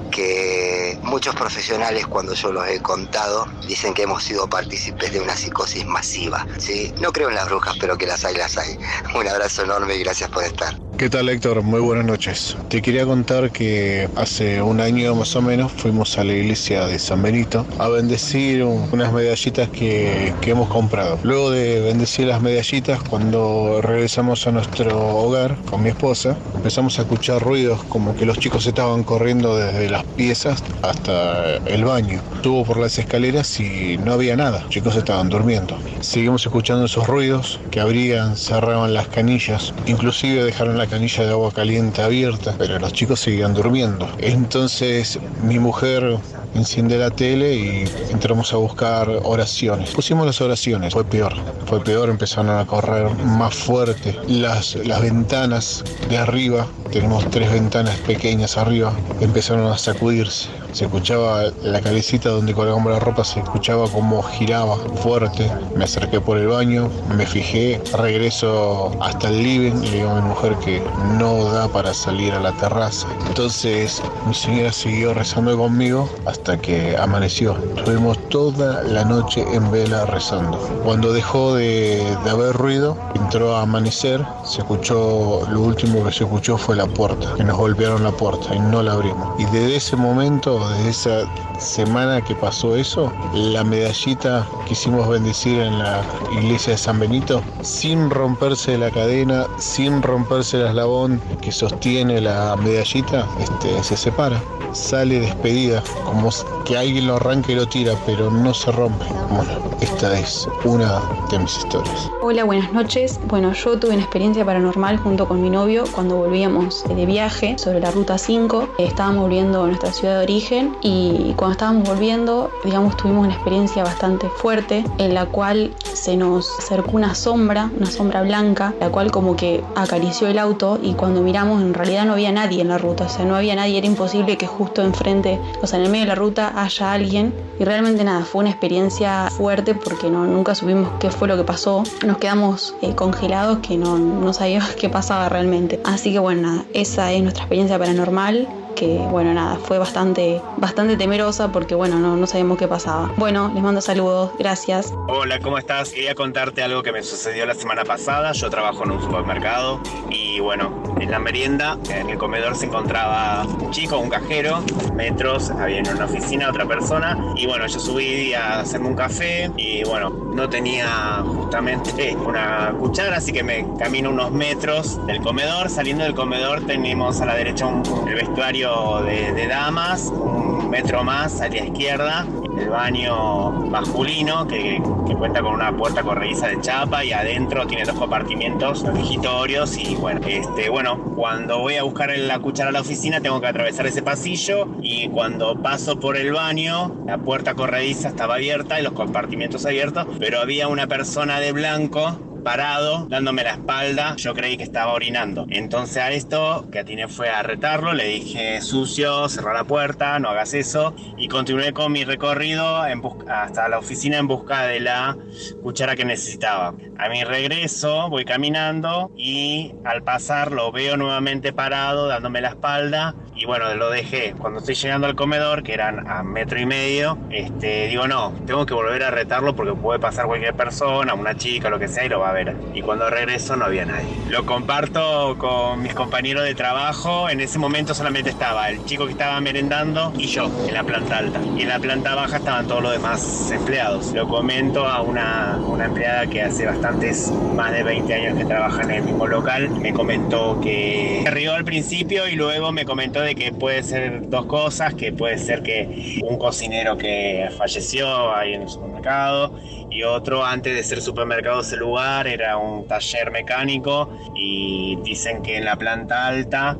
que muchos profesionales cuando yo los he contado dicen que hemos sido partícipes de una psicosis masiva. ¿sí? No creo en las brujas, pero que las hay, las hay. Un abrazo enorme y gracias por estar. ¿Qué tal Héctor? Muy buenas noches. Te quería contar que hace un año más o menos fuimos a la iglesia de San Benito a bendecir un- unas medallitas que, que hemos comprado. Luego de bendecir las medallitas, cuando regresamos a nuestro hogar con mi esposa, empezamos a escuchar ruidos como que los chicos estaban corriendo desde las piezas hasta el baño. Subo por las escaleras y no había nada. Los chicos estaban durmiendo. Seguimos escuchando esos ruidos que abrían, cerraban las canillas, inclusive dejaron la canilla de agua caliente abierta, pero los chicos seguían durmiendo. Entonces mi mujer enciende la tele y entramos a buscar oraciones. Pusimos las oraciones, fue peor, fue peor, empezaron a correr más fuerte. Las, las ventanas de arriba, tenemos tres ventanas pequeñas arriba, empezaron a sacudirse. Se escuchaba la calecita donde colgamos la ropa, se escuchaba como giraba fuerte. Me acerqué por el baño, me fijé, regreso hasta el living y le digo a mi mujer que no da para salir a la terraza. Entonces mi señora siguió rezando conmigo hasta que amaneció. Estuvimos toda la noche en vela rezando. Cuando dejó de, de haber ruido, entró a amanecer, se escuchó, lo último que se escuchó fue la puerta, que nos golpearon la puerta y no la abrimos. Y desde ese momento, desde esa semana que pasó eso, la medallita que hicimos bendecir en la iglesia de San Benito, sin romperse la cadena, sin romperse el eslabón que sostiene la medallita, este, se separa, sale despedida, como que alguien lo arranca y lo tira, pero no se rompe. Bueno, esta es una de mis historias. Hola, buenas noches. Bueno, yo tuve una experiencia paranormal junto con mi novio cuando volvíamos de viaje sobre la ruta 5. Eh, Estábamos volviendo a nuestra ciudad de origen y cuando estábamos volviendo, digamos, tuvimos una experiencia bastante fuerte en la cual se nos acercó una sombra, una sombra blanca, la cual como que acarició el auto y cuando miramos en realidad no había nadie en la ruta, o sea, no había nadie, era imposible que justo enfrente, o sea, en el medio de la ruta haya alguien. Y realmente nada, fue una experiencia fuerte porque no, nunca supimos qué fue lo que pasó, nos quedamos eh, congelados que no, no sabíamos qué pasaba realmente. Así que bueno, nada, esa es nuestra experiencia paranormal que bueno nada fue bastante bastante temerosa porque bueno no, no sabíamos qué pasaba bueno les mando saludos gracias Hola, ¿cómo estás? Quería contarte algo que me sucedió la semana pasada. Yo trabajo en un supermercado y bueno, en la merienda, en el comedor se encontraba un chico, un cajero, metros, había en una oficina otra persona y bueno, yo subí a hacerme un café y bueno, no tenía justamente una cuchara, así que me camino unos metros del comedor. Saliendo del comedor tenemos a la derecha el vestuario de, damas, un metro más a la izquierda el baño masculino que, que cuenta con una puerta corrediza de chapa y adentro tiene dos compartimientos digitorios y bueno, este, bueno, cuando voy a buscar la cuchara a la oficina tengo que atravesar ese pasillo y cuando paso por el baño la puerta corrediza estaba abierta y los compartimientos abiertos, pero había una persona de blanco parado, dándome la espalda, yo creí que estaba orinando. Entonces a esto, que atiné fue a retarlo, le dije sucio, cerrar la puerta, no hagas eso, y continué con mi recorrido en hasta la oficina en busca de la cuchara que necesitaba. A mi regreso voy caminando y al pasar lo veo nuevamente parado, dándome la espalda, y bueno, lo dejé. Cuando estoy llegando al comedor, que eran a metro y medio, este, digo, no, tengo que volver a retarlo porque puede pasar cualquier persona, una chica, lo que sea, y lo va Y cuando regreso no había nadie. Lo comparto con mis compañeros de trabajo. En ese momento solamente estaba el chico que estaba merendando y yo en la planta alta. Y en la planta baja estaban todos los demás empleados. Lo comento a una, una empleada que hace bastantes, más de 20 años que trabaja en el mismo local. Me comentó que se rió al principio y luego me comentó de que puede ser dos cosas, que puede ser que un cocinero que falleció ahí en el supermercado y otro antes de ser supermercado ese lugar era un taller mecánico y dicen que en la planta alta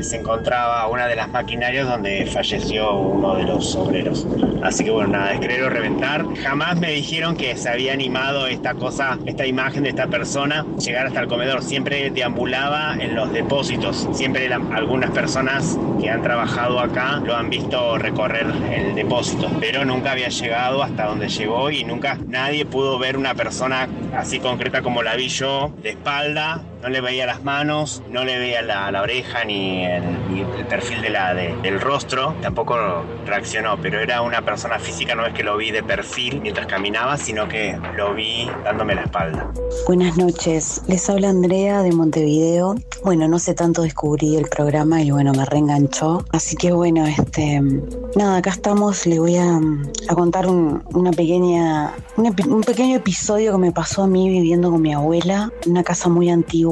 se encontraba una de las maquinarias donde falleció uno de los obreros. Así que bueno, nada, es creer o reventar. Jamás me dijeron que se había animado esta cosa, esta imagen de esta persona llegar hasta el comedor. Siempre deambulaba en los depósitos. Siempre algunas personas que han trabajado acá lo han visto recorrer el depósito, pero nunca había llegado hasta donde llegó y nunca nadie pudo ver una persona así concreta como la vi yo, de espalda, no le veía las manos, no le veía la, oreja ni el, perfil del rostro, tampoco reaccionó, pero era una persona física, no es que lo vi de perfil mientras caminaba, sino que lo vi dándome la espalda. Buenas noches, les habla Andrea de Montevideo. Bueno, no sé tanto descubrí el programa y bueno, me reenganchó. Así que bueno, este, nada, acá estamos. Le voy a, a contar un- una pequeña, un, pequeño episodio que me pasó a mí viviendo con mi abuela una casa muy antigua.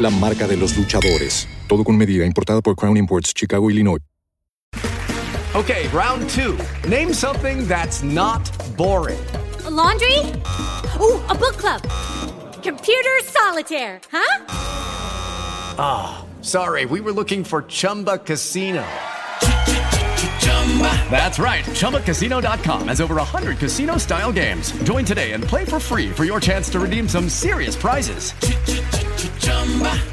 la marca de los luchadores. Todo con medida, importada por Crown Imports, Chicago, Illinois. Okay, round two. Name something that's not boring. A laundry? Ooh, a book club. Computer solitaire, huh? Ah, sorry, we were looking for Chumba Casino. That's right. ChumbaCasino.com has over 100 casino style games. Join today and play for free for your chance to redeem some serious prizes.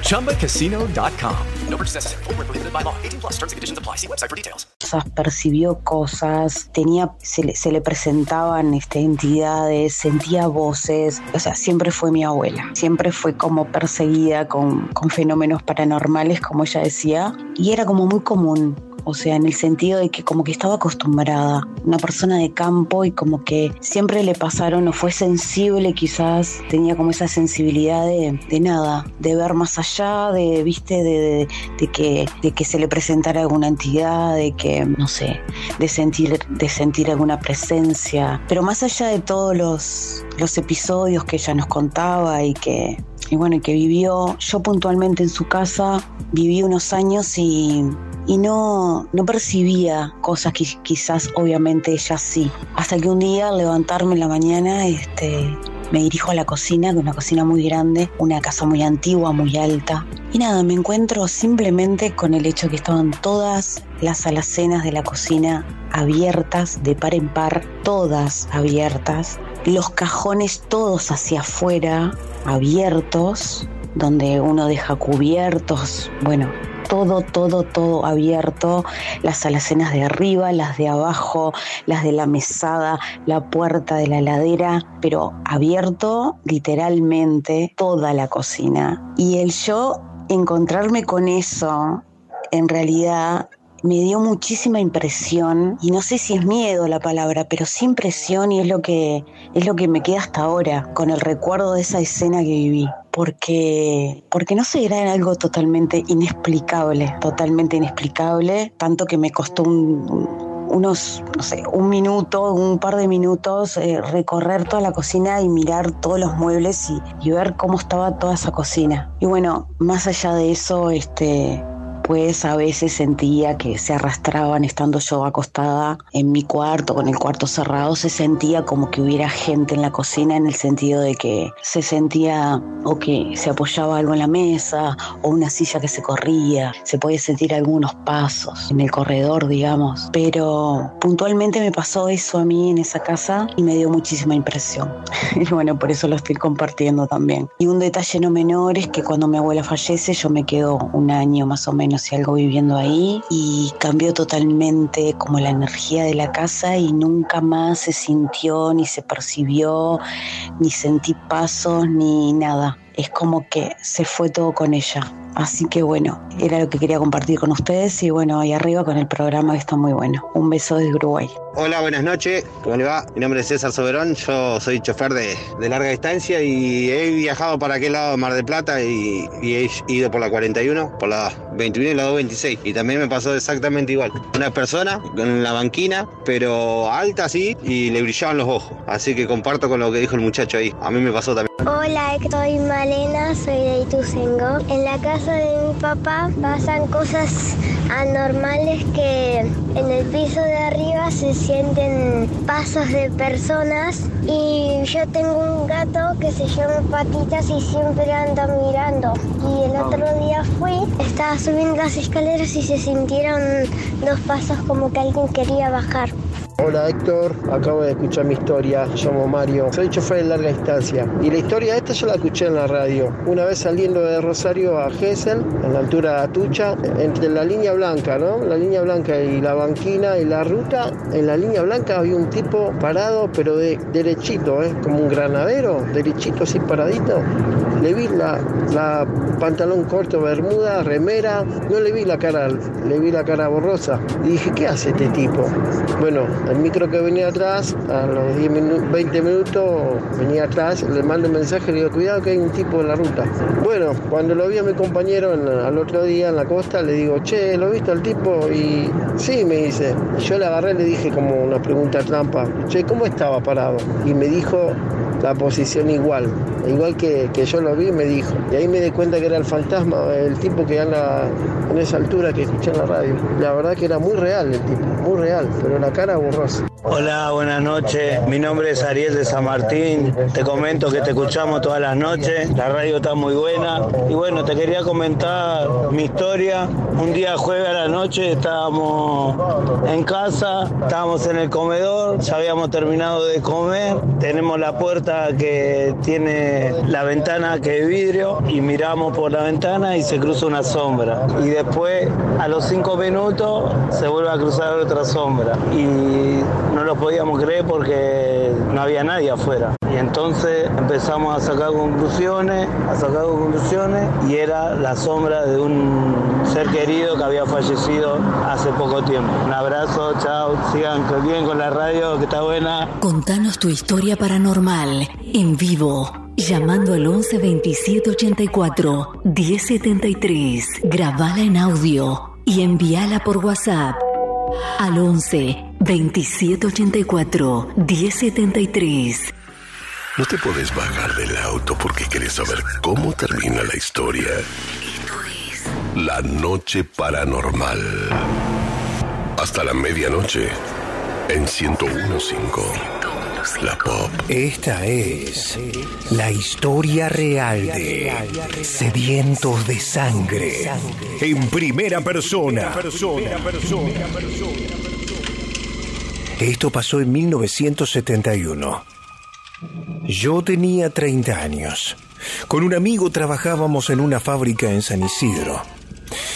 ChumbaCasino.com. No purchase necessary. Void where prohibited by law. 18 plus terms and conditions apply. See website for details. cosas, percibió cosas, tenía, se le, se le presentaban este, entidades, sentía voces, o sea, siempre fue mi abuela, siempre fue como perseguida con, con fenómenos paranormales, como ella decía, y era como muy común. O sea, en el sentido de que como que estaba acostumbrada, una persona de campo y como que siempre le pasaron o fue sensible quizás, tenía como esa sensibilidad de, de nada, de ver más allá, de, viste, de, de- de que, de que se le presentara alguna entidad, de que, no sé, de sentir, de sentir alguna presencia. Pero más allá de todos los, los episodios que ella nos contaba y que, y bueno, que vivió, yo puntualmente en su casa viví unos años y, y no, no percibía cosas que quizás obviamente ella sí. Hasta que un día al levantarme en la mañana, este, me dirijo a la cocina, que es una cocina muy grande, una casa muy antigua, muy alta. Y nada, me encuentro simplemente con el hecho que estaban todas las alacenas de la cocina abiertas, de par en par, todas abiertas. Los cajones todos hacia afuera, abiertos, donde uno deja cubiertos, bueno, todo, todo, todo abierto, las alacenas de arriba, las de abajo, las de la mesada, la puerta de la ladera, pero abierto literalmente toda la cocina. Y el yo encontrarme con eso, en realidad me dio muchísima impresión y no sé si es miedo la palabra, pero sí impresión y es lo que es lo que me queda hasta ahora con el recuerdo de esa escena que viví, porque porque no sé, era algo totalmente inexplicable, totalmente inexplicable, tanto que me costó un- un- unos, no sé, un minuto, un par de minutos, eh, recorrer toda la cocina y mirar todos los muebles y, y ver cómo estaba toda esa cocina. Y bueno, más allá de eso, este, después a veces sentía que se arrastraban estando yo acostada en mi cuarto, con el cuarto cerrado, se sentía como que hubiera gente en la cocina en el sentido de que se sentía o que se apoyaba algo en la mesa o una silla que se corría, se podía sentir algunos pasos en el corredor, digamos, pero puntualmente me pasó eso a mí en esa casa y me dio muchísima impresión. y bueno, por eso lo estoy compartiendo también. Y un detalle no menor es que cuando mi abuela fallece yo me quedo un año más o menos algo viviendo ahí y cambió totalmente como la energía de la casa y nunca más se sintió ni se percibió ni sentí pasos ni nada. Es como que se fue todo con ella. Así que bueno, era lo que quería compartir con ustedes y bueno, ahí arriba con el programa que está muy bueno. Un beso desde Uruguay. Hola, buenas noches. ¿Cómo le va? Mi nombre es César Soberón. Yo soy chofer de, de larga distancia y he viajado para aquel lado de Mar del Plata y, y he ido por la 41, por la 21 y la 226. Y también me pasó exactamente igual. Una persona en la banquina, pero alta así, y le brillaban los ojos. Así que comparto con lo que dijo el muchacho ahí. A mí me pasó también. Hola, soy Malena, soy de Ituzengo. En la casa de mi papá pasan cosas anormales que en el piso de arriba se sienten pasos de personas y yo tengo un gato que se llama Patitas y siempre anda mirando. Y el otro día fui, estaba subiendo las escaleras y se sintieron dos pasos como que alguien quería bajar. Hola Héctor, acabo de escuchar mi historia, llamo Mario, soy chofer de larga distancia y la historia esta yo la escuché en la radio. Una vez saliendo de Rosario a En la altura de Atucha, entre la línea blanca, ¿no? La línea blanca y la banquina y la ruta, en la línea blanca había un tipo parado pero de derechito, ¿eh? Como un granadero, derechito así paradito. Le vi la, la pantalón corto, bermuda, remera, no le vi la cara, le vi la cara borrosa. Dije, ¿qué hace este tipo? Bueno, el micro que venía atrás, a los 10 minu 20 minutos venía atrás, le mando un mensaje, le digo, cuidado que hay un tipo en la ruta. Bueno, cuando lo vi a mi compañero en- al otro día en la costa, le digo, che, ¿lo viste al tipo? Y sí, me dice. Yo le agarré le dije como una pregunta trampa, che, ¿cómo estaba parado? Y me dijo la posición igual, igual que, que yo lo vi, me dijo. Y ahí me di cuenta que era el fantasma, el tipo que anda en esa altura que escuché en la radio. La verdad que era muy real el tipo, muy real, pero la cara borrosa. Hola, buenas noches. Mi nombre es Ariel de San Martín. Te comento que te escuchamos todas las noches. La radio está muy buena. Y bueno, te quería comentar mi historia. Un día jueves a la noche estábamos en casa, estábamos en el comedor, ya habíamos terminado de comer. Tenemos la puerta que tiene la ventana que es vidrio y miramos por la ventana y se cruza una sombra. Y después, a los cinco minutos, se vuelve a cruzar otra sombra. Y no lo podíamos creer porque no había nadie afuera. Y entonces empezamos a sacar conclusiones, a sacar conclusiones y era la sombra de un ser querido que había fallecido hace poco tiempo. Un abrazo, chao, sigan bien con la radio que está buena. Contanos tu historia paranormal en vivo. Llamando al 11 27 84 1073. Grabala en audio y envíala por WhatsApp al 11 27 84 1073. No te puedes bajar del auto porque quieres saber cómo termina la historia. La noche paranormal. Hasta la medianoche. En 1015. La Pop. Esta es la historia real de Sedientos de Sangre. En primera persona. Esto pasó en 1971. Yo tenía 30 años. Con un amigo trabajábamos en una fábrica en San Isidro.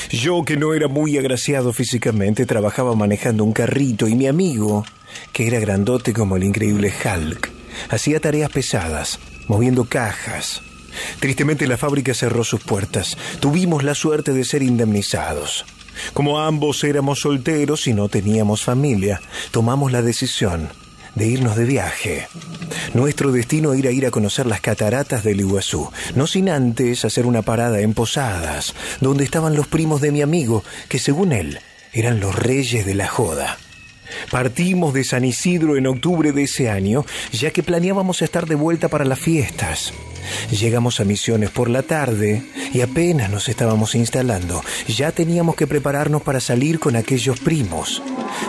Yo, que no era muy agraciado físicamente, trabajaba manejando un carrito y mi amigo, que era grandote como el increíble Hulk, hacía tareas pesadas, moviendo cajas. Tristemente la fábrica cerró sus puertas. Tuvimos la suerte de ser indemnizados. Como ambos éramos solteros y no teníamos familia, tomamos la decisión de irnos de viaje. Nuestro destino era ir a conocer las cataratas del Iguazú, no sin antes hacer una parada en Posadas, donde estaban los primos de mi amigo, que según él eran los reyes de la joda. Partimos de San Isidro en octubre de ese año, ya que planeábamos estar de vuelta para las fiestas. Llegamos a Misiones por la tarde y apenas nos estábamos instalando, ya teníamos que prepararnos para salir con aquellos primos.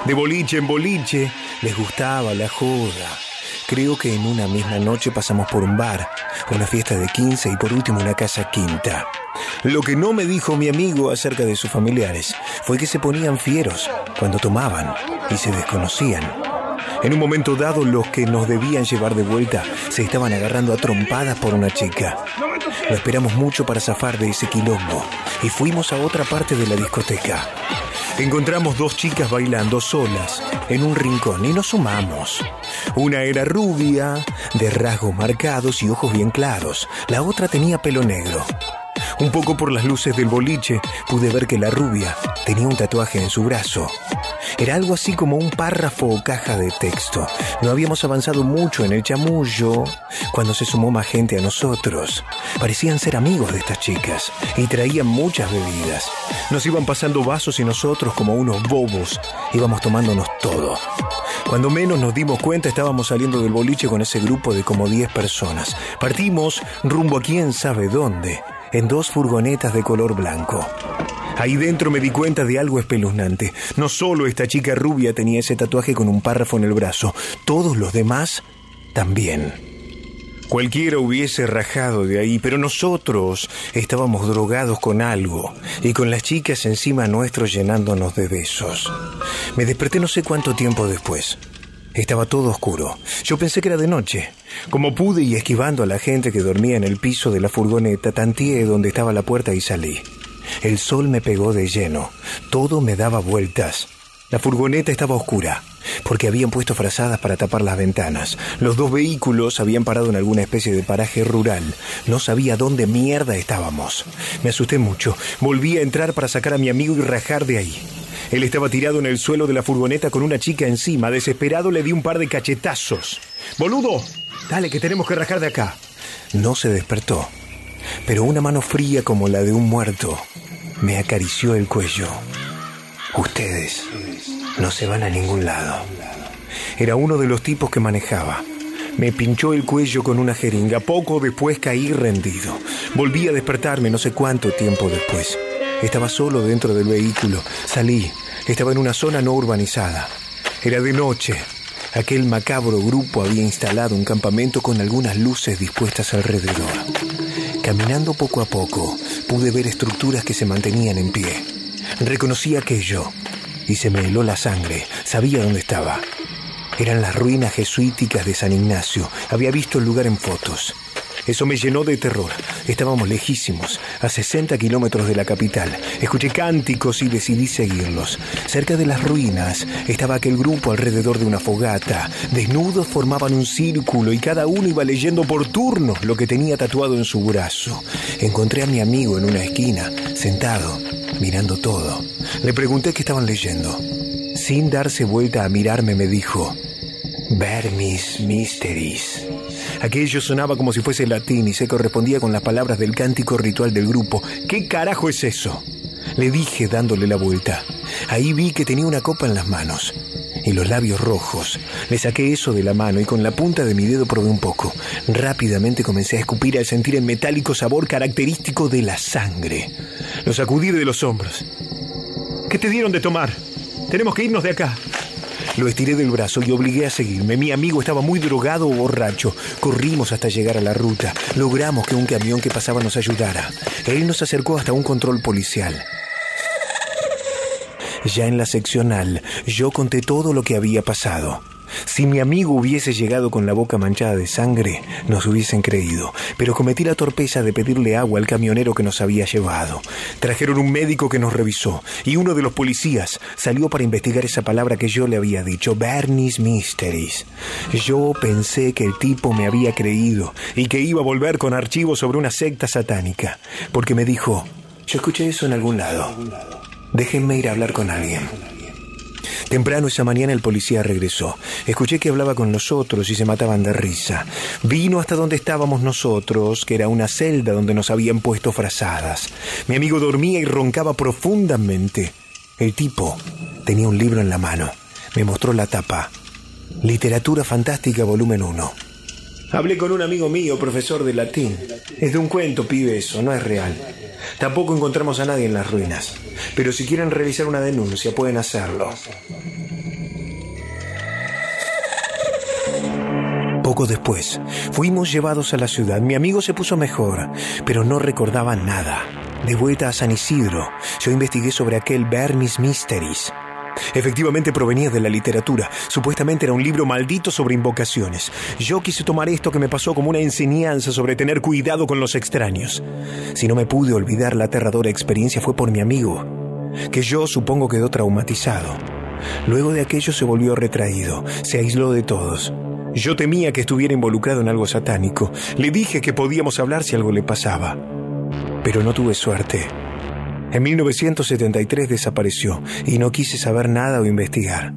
De boliche en boliche, les gustaba la joda. Creo que en una misma noche pasamos por un bar, una fiesta de 15 y por último una casa quinta. Lo que no me dijo mi amigo acerca de sus familiares fue que se ponían fieros cuando tomaban y se desconocían. En un momento dado, los que nos debían llevar de vuelta se estaban agarrando a trompadas por una chica. Lo esperamos mucho para zafar de ese quilombo y fuimos a otra parte de la discoteca. Encontramos dos chicas bailando solas en un rincón y nos sumamos. Una era rubia, de rasgos marcados y ojos bien claros. La otra tenía pelo negro. Un poco por las luces del boliche pude ver que la rubia tenía un tatuaje en su brazo. Era algo así como un párrafo o caja de texto. No habíamos avanzado mucho en el chamullo cuando se sumó más gente a nosotros. Parecían ser amigos de estas chicas y traían muchas bebidas. Nos iban pasando vasos y nosotros, como unos bobos, íbamos tomándonos todo. Cuando menos nos dimos cuenta estábamos saliendo del boliche con ese grupo de como 10 personas. Partimos rumbo a quién sabe dónde, en dos furgonetas de color blanco. Ahí dentro me di cuenta de algo espeluznante. No solo esta chica rubia tenía ese tatuaje con un párrafo en el brazo, todos los demás también. Cualquiera hubiese rajado de ahí, pero nosotros estábamos drogados con algo y con las chicas encima nuestro llenándonos de besos. Me desperté no sé cuánto tiempo después. Estaba todo oscuro. Yo pensé que era de noche. Como pude y esquivando a la gente que dormía en el piso de la furgoneta, tanteé donde estaba la puerta y salí. El sol me pegó de lleno. Todo me daba vueltas. La furgoneta estaba oscura, porque habían puesto frazadas para tapar las ventanas. Los dos vehículos habían parado en alguna especie de paraje rural. No sabía dónde mierda estábamos. Me asusté mucho. Volví a entrar para sacar a mi amigo y rajar de ahí. Él estaba tirado en el suelo de la furgoneta con una chica encima. Desesperado le di un par de cachetazos. ¡Boludo! Dale, que tenemos que rajar de acá. No se despertó pero una mano fría como la de un muerto me acarició el cuello. Ustedes no se van a ningún lado. Era uno de los tipos que manejaba. Me pinchó el cuello con una jeringa. Poco después caí rendido. Volví a despertarme no sé cuánto tiempo después. Estaba solo dentro del vehículo. Salí. Estaba en una zona no urbanizada. Era de noche. Aquel macabro grupo había instalado un campamento con algunas luces dispuestas alrededor. Caminando poco a poco, pude ver estructuras que se mantenían en pie. Reconocí aquello y se me heló la sangre. Sabía dónde estaba. Eran las ruinas jesuíticas de San Ignacio. Había visto el lugar en fotos. Eso me llenó de terror. Estábamos lejísimos, a 60 kilómetros de la capital. Escuché cánticos y decidí seguirlos. Cerca de las ruinas estaba aquel grupo alrededor de una fogata. Desnudos formaban un círculo y cada uno iba leyendo por turno lo que tenía tatuado en su brazo. Encontré a mi amigo en una esquina, sentado, mirando todo. Le pregunté qué estaban leyendo. Sin darse vuelta a mirarme me dijo, Vermis Mysteries. Aquello sonaba como si fuese latín y se correspondía con las palabras del cántico ritual del grupo. ¿Qué carajo es eso? Le dije dándole la vuelta. Ahí vi que tenía una copa en las manos y los labios rojos. Le saqué eso de la mano y con la punta de mi dedo probé un poco. Rápidamente comencé a escupir al sentir el metálico sabor característico de la sangre. Lo sacudí de los hombros. ¿Qué te dieron de tomar? Tenemos que irnos de acá. Lo estiré del brazo y obligué a seguirme. Mi amigo estaba muy drogado o borracho. Corrimos hasta llegar a la ruta. Logramos que un camión que pasaba nos ayudara. Él nos acercó hasta un control policial. Ya en la seccional, yo conté todo lo que había pasado. Si mi amigo hubiese llegado con la boca manchada de sangre, nos hubiesen creído, pero cometí la torpeza de pedirle agua al camionero que nos había llevado. Trajeron un médico que nos revisó y uno de los policías salió para investigar esa palabra que yo le había dicho, Bernie's Mysteries. Yo pensé que el tipo me había creído y que iba a volver con archivos sobre una secta satánica, porque me dijo, yo escuché eso en algún lado. Déjenme ir a hablar con alguien. Temprano esa mañana el policía regresó. Escuché que hablaba con nosotros y se mataban de risa. Vino hasta donde estábamos nosotros, que era una celda donde nos habían puesto frazadas. Mi amigo dormía y roncaba profundamente. El tipo tenía un libro en la mano. Me mostró la tapa. Literatura Fantástica, volumen 1. Hablé con un amigo mío, profesor de latín. Es de un cuento, pibe, eso, no es real. Tampoco encontramos a nadie en las ruinas. Pero si quieren realizar una denuncia, pueden hacerlo. Poco después, fuimos llevados a la ciudad. Mi amigo se puso mejor, pero no recordaba nada. De vuelta a San Isidro, yo investigué sobre aquel Vermis Mysteries. Efectivamente provenía de la literatura. Supuestamente era un libro maldito sobre invocaciones. Yo quise tomar esto que me pasó como una enseñanza sobre tener cuidado con los extraños. Si no me pude olvidar la aterradora experiencia fue por mi amigo, que yo supongo quedó traumatizado. Luego de aquello se volvió retraído, se aisló de todos. Yo temía que estuviera involucrado en algo satánico. Le dije que podíamos hablar si algo le pasaba. Pero no tuve suerte. En 1973 desapareció y no quise saber nada o investigar.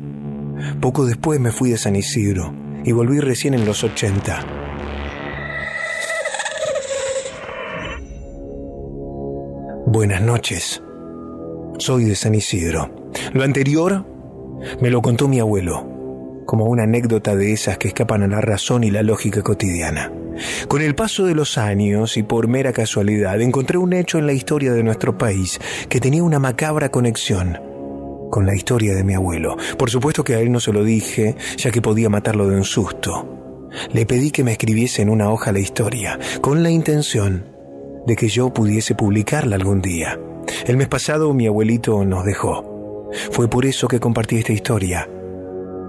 Poco después me fui de San Isidro y volví recién en los 80. Buenas noches. Soy de San Isidro. Lo anterior me lo contó mi abuelo, como una anécdota de esas que escapan a la razón y la lógica cotidiana. Con el paso de los años y por mera casualidad encontré un hecho en la historia de nuestro país que tenía una macabra conexión con la historia de mi abuelo. Por supuesto que a él no se lo dije, ya que podía matarlo de un susto. Le pedí que me escribiese en una hoja la historia, con la intención de que yo pudiese publicarla algún día. El mes pasado mi abuelito nos dejó. Fue por eso que compartí esta historia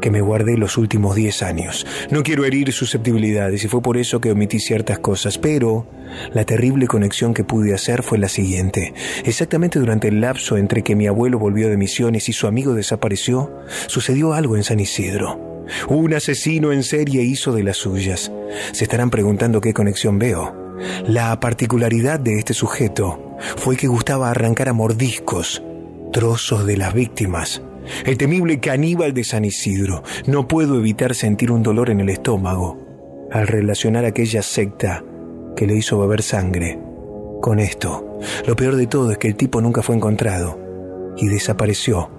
que me guardé los últimos 10 años. No quiero herir susceptibilidades y fue por eso que omití ciertas cosas, pero la terrible conexión que pude hacer fue la siguiente. Exactamente durante el lapso entre que mi abuelo volvió de misiones y su amigo desapareció, sucedió algo en San Isidro. Un asesino en serie hizo de las suyas. Se estarán preguntando qué conexión veo. La particularidad de este sujeto fue que gustaba arrancar a mordiscos trozos de las víctimas el temible caníbal de San Isidro. No puedo evitar sentir un dolor en el estómago al relacionar aquella secta que le hizo beber sangre con esto. Lo peor de todo es que el tipo nunca fue encontrado y desapareció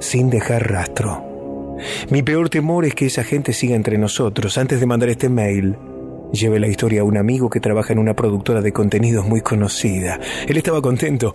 sin dejar rastro. Mi peor temor es que esa gente siga entre nosotros. Antes de mandar este mail, lleve la historia a un amigo que trabaja en una productora de contenidos muy conocida. Él estaba contento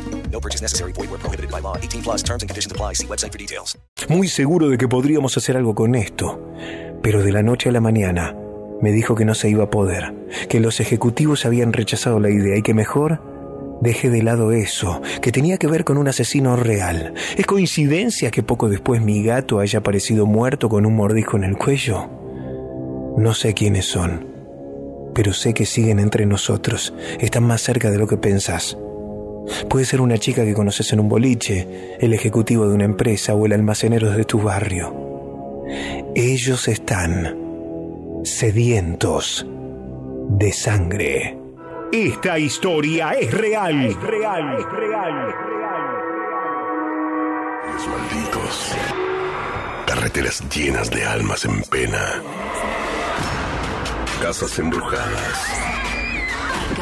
No purchase necessary. Void where prohibited by law. 18 plus terms and conditions apply. See website for details. Muy seguro de que podríamos hacer algo con esto. Pero de la noche a la mañana me dijo que no se iba a poder, que los ejecutivos habían rechazado la idea y que mejor dejé de lado eso, que tenía que ver con un asesino real. ¿Es coincidencia que poco después mi gato haya aparecido muerto con un mordisco en el cuello? No sé quiénes son, pero sé que siguen entre nosotros, están más cerca de lo que pensás. Puede ser una chica que conoces en un boliche, el ejecutivo de una empresa o el almacenero de tu barrio. Ellos están sedientos de sangre. Esta historia es real. Es real, es real. Los malditos. Carreteras llenas de almas en pena. Casas embrujadas.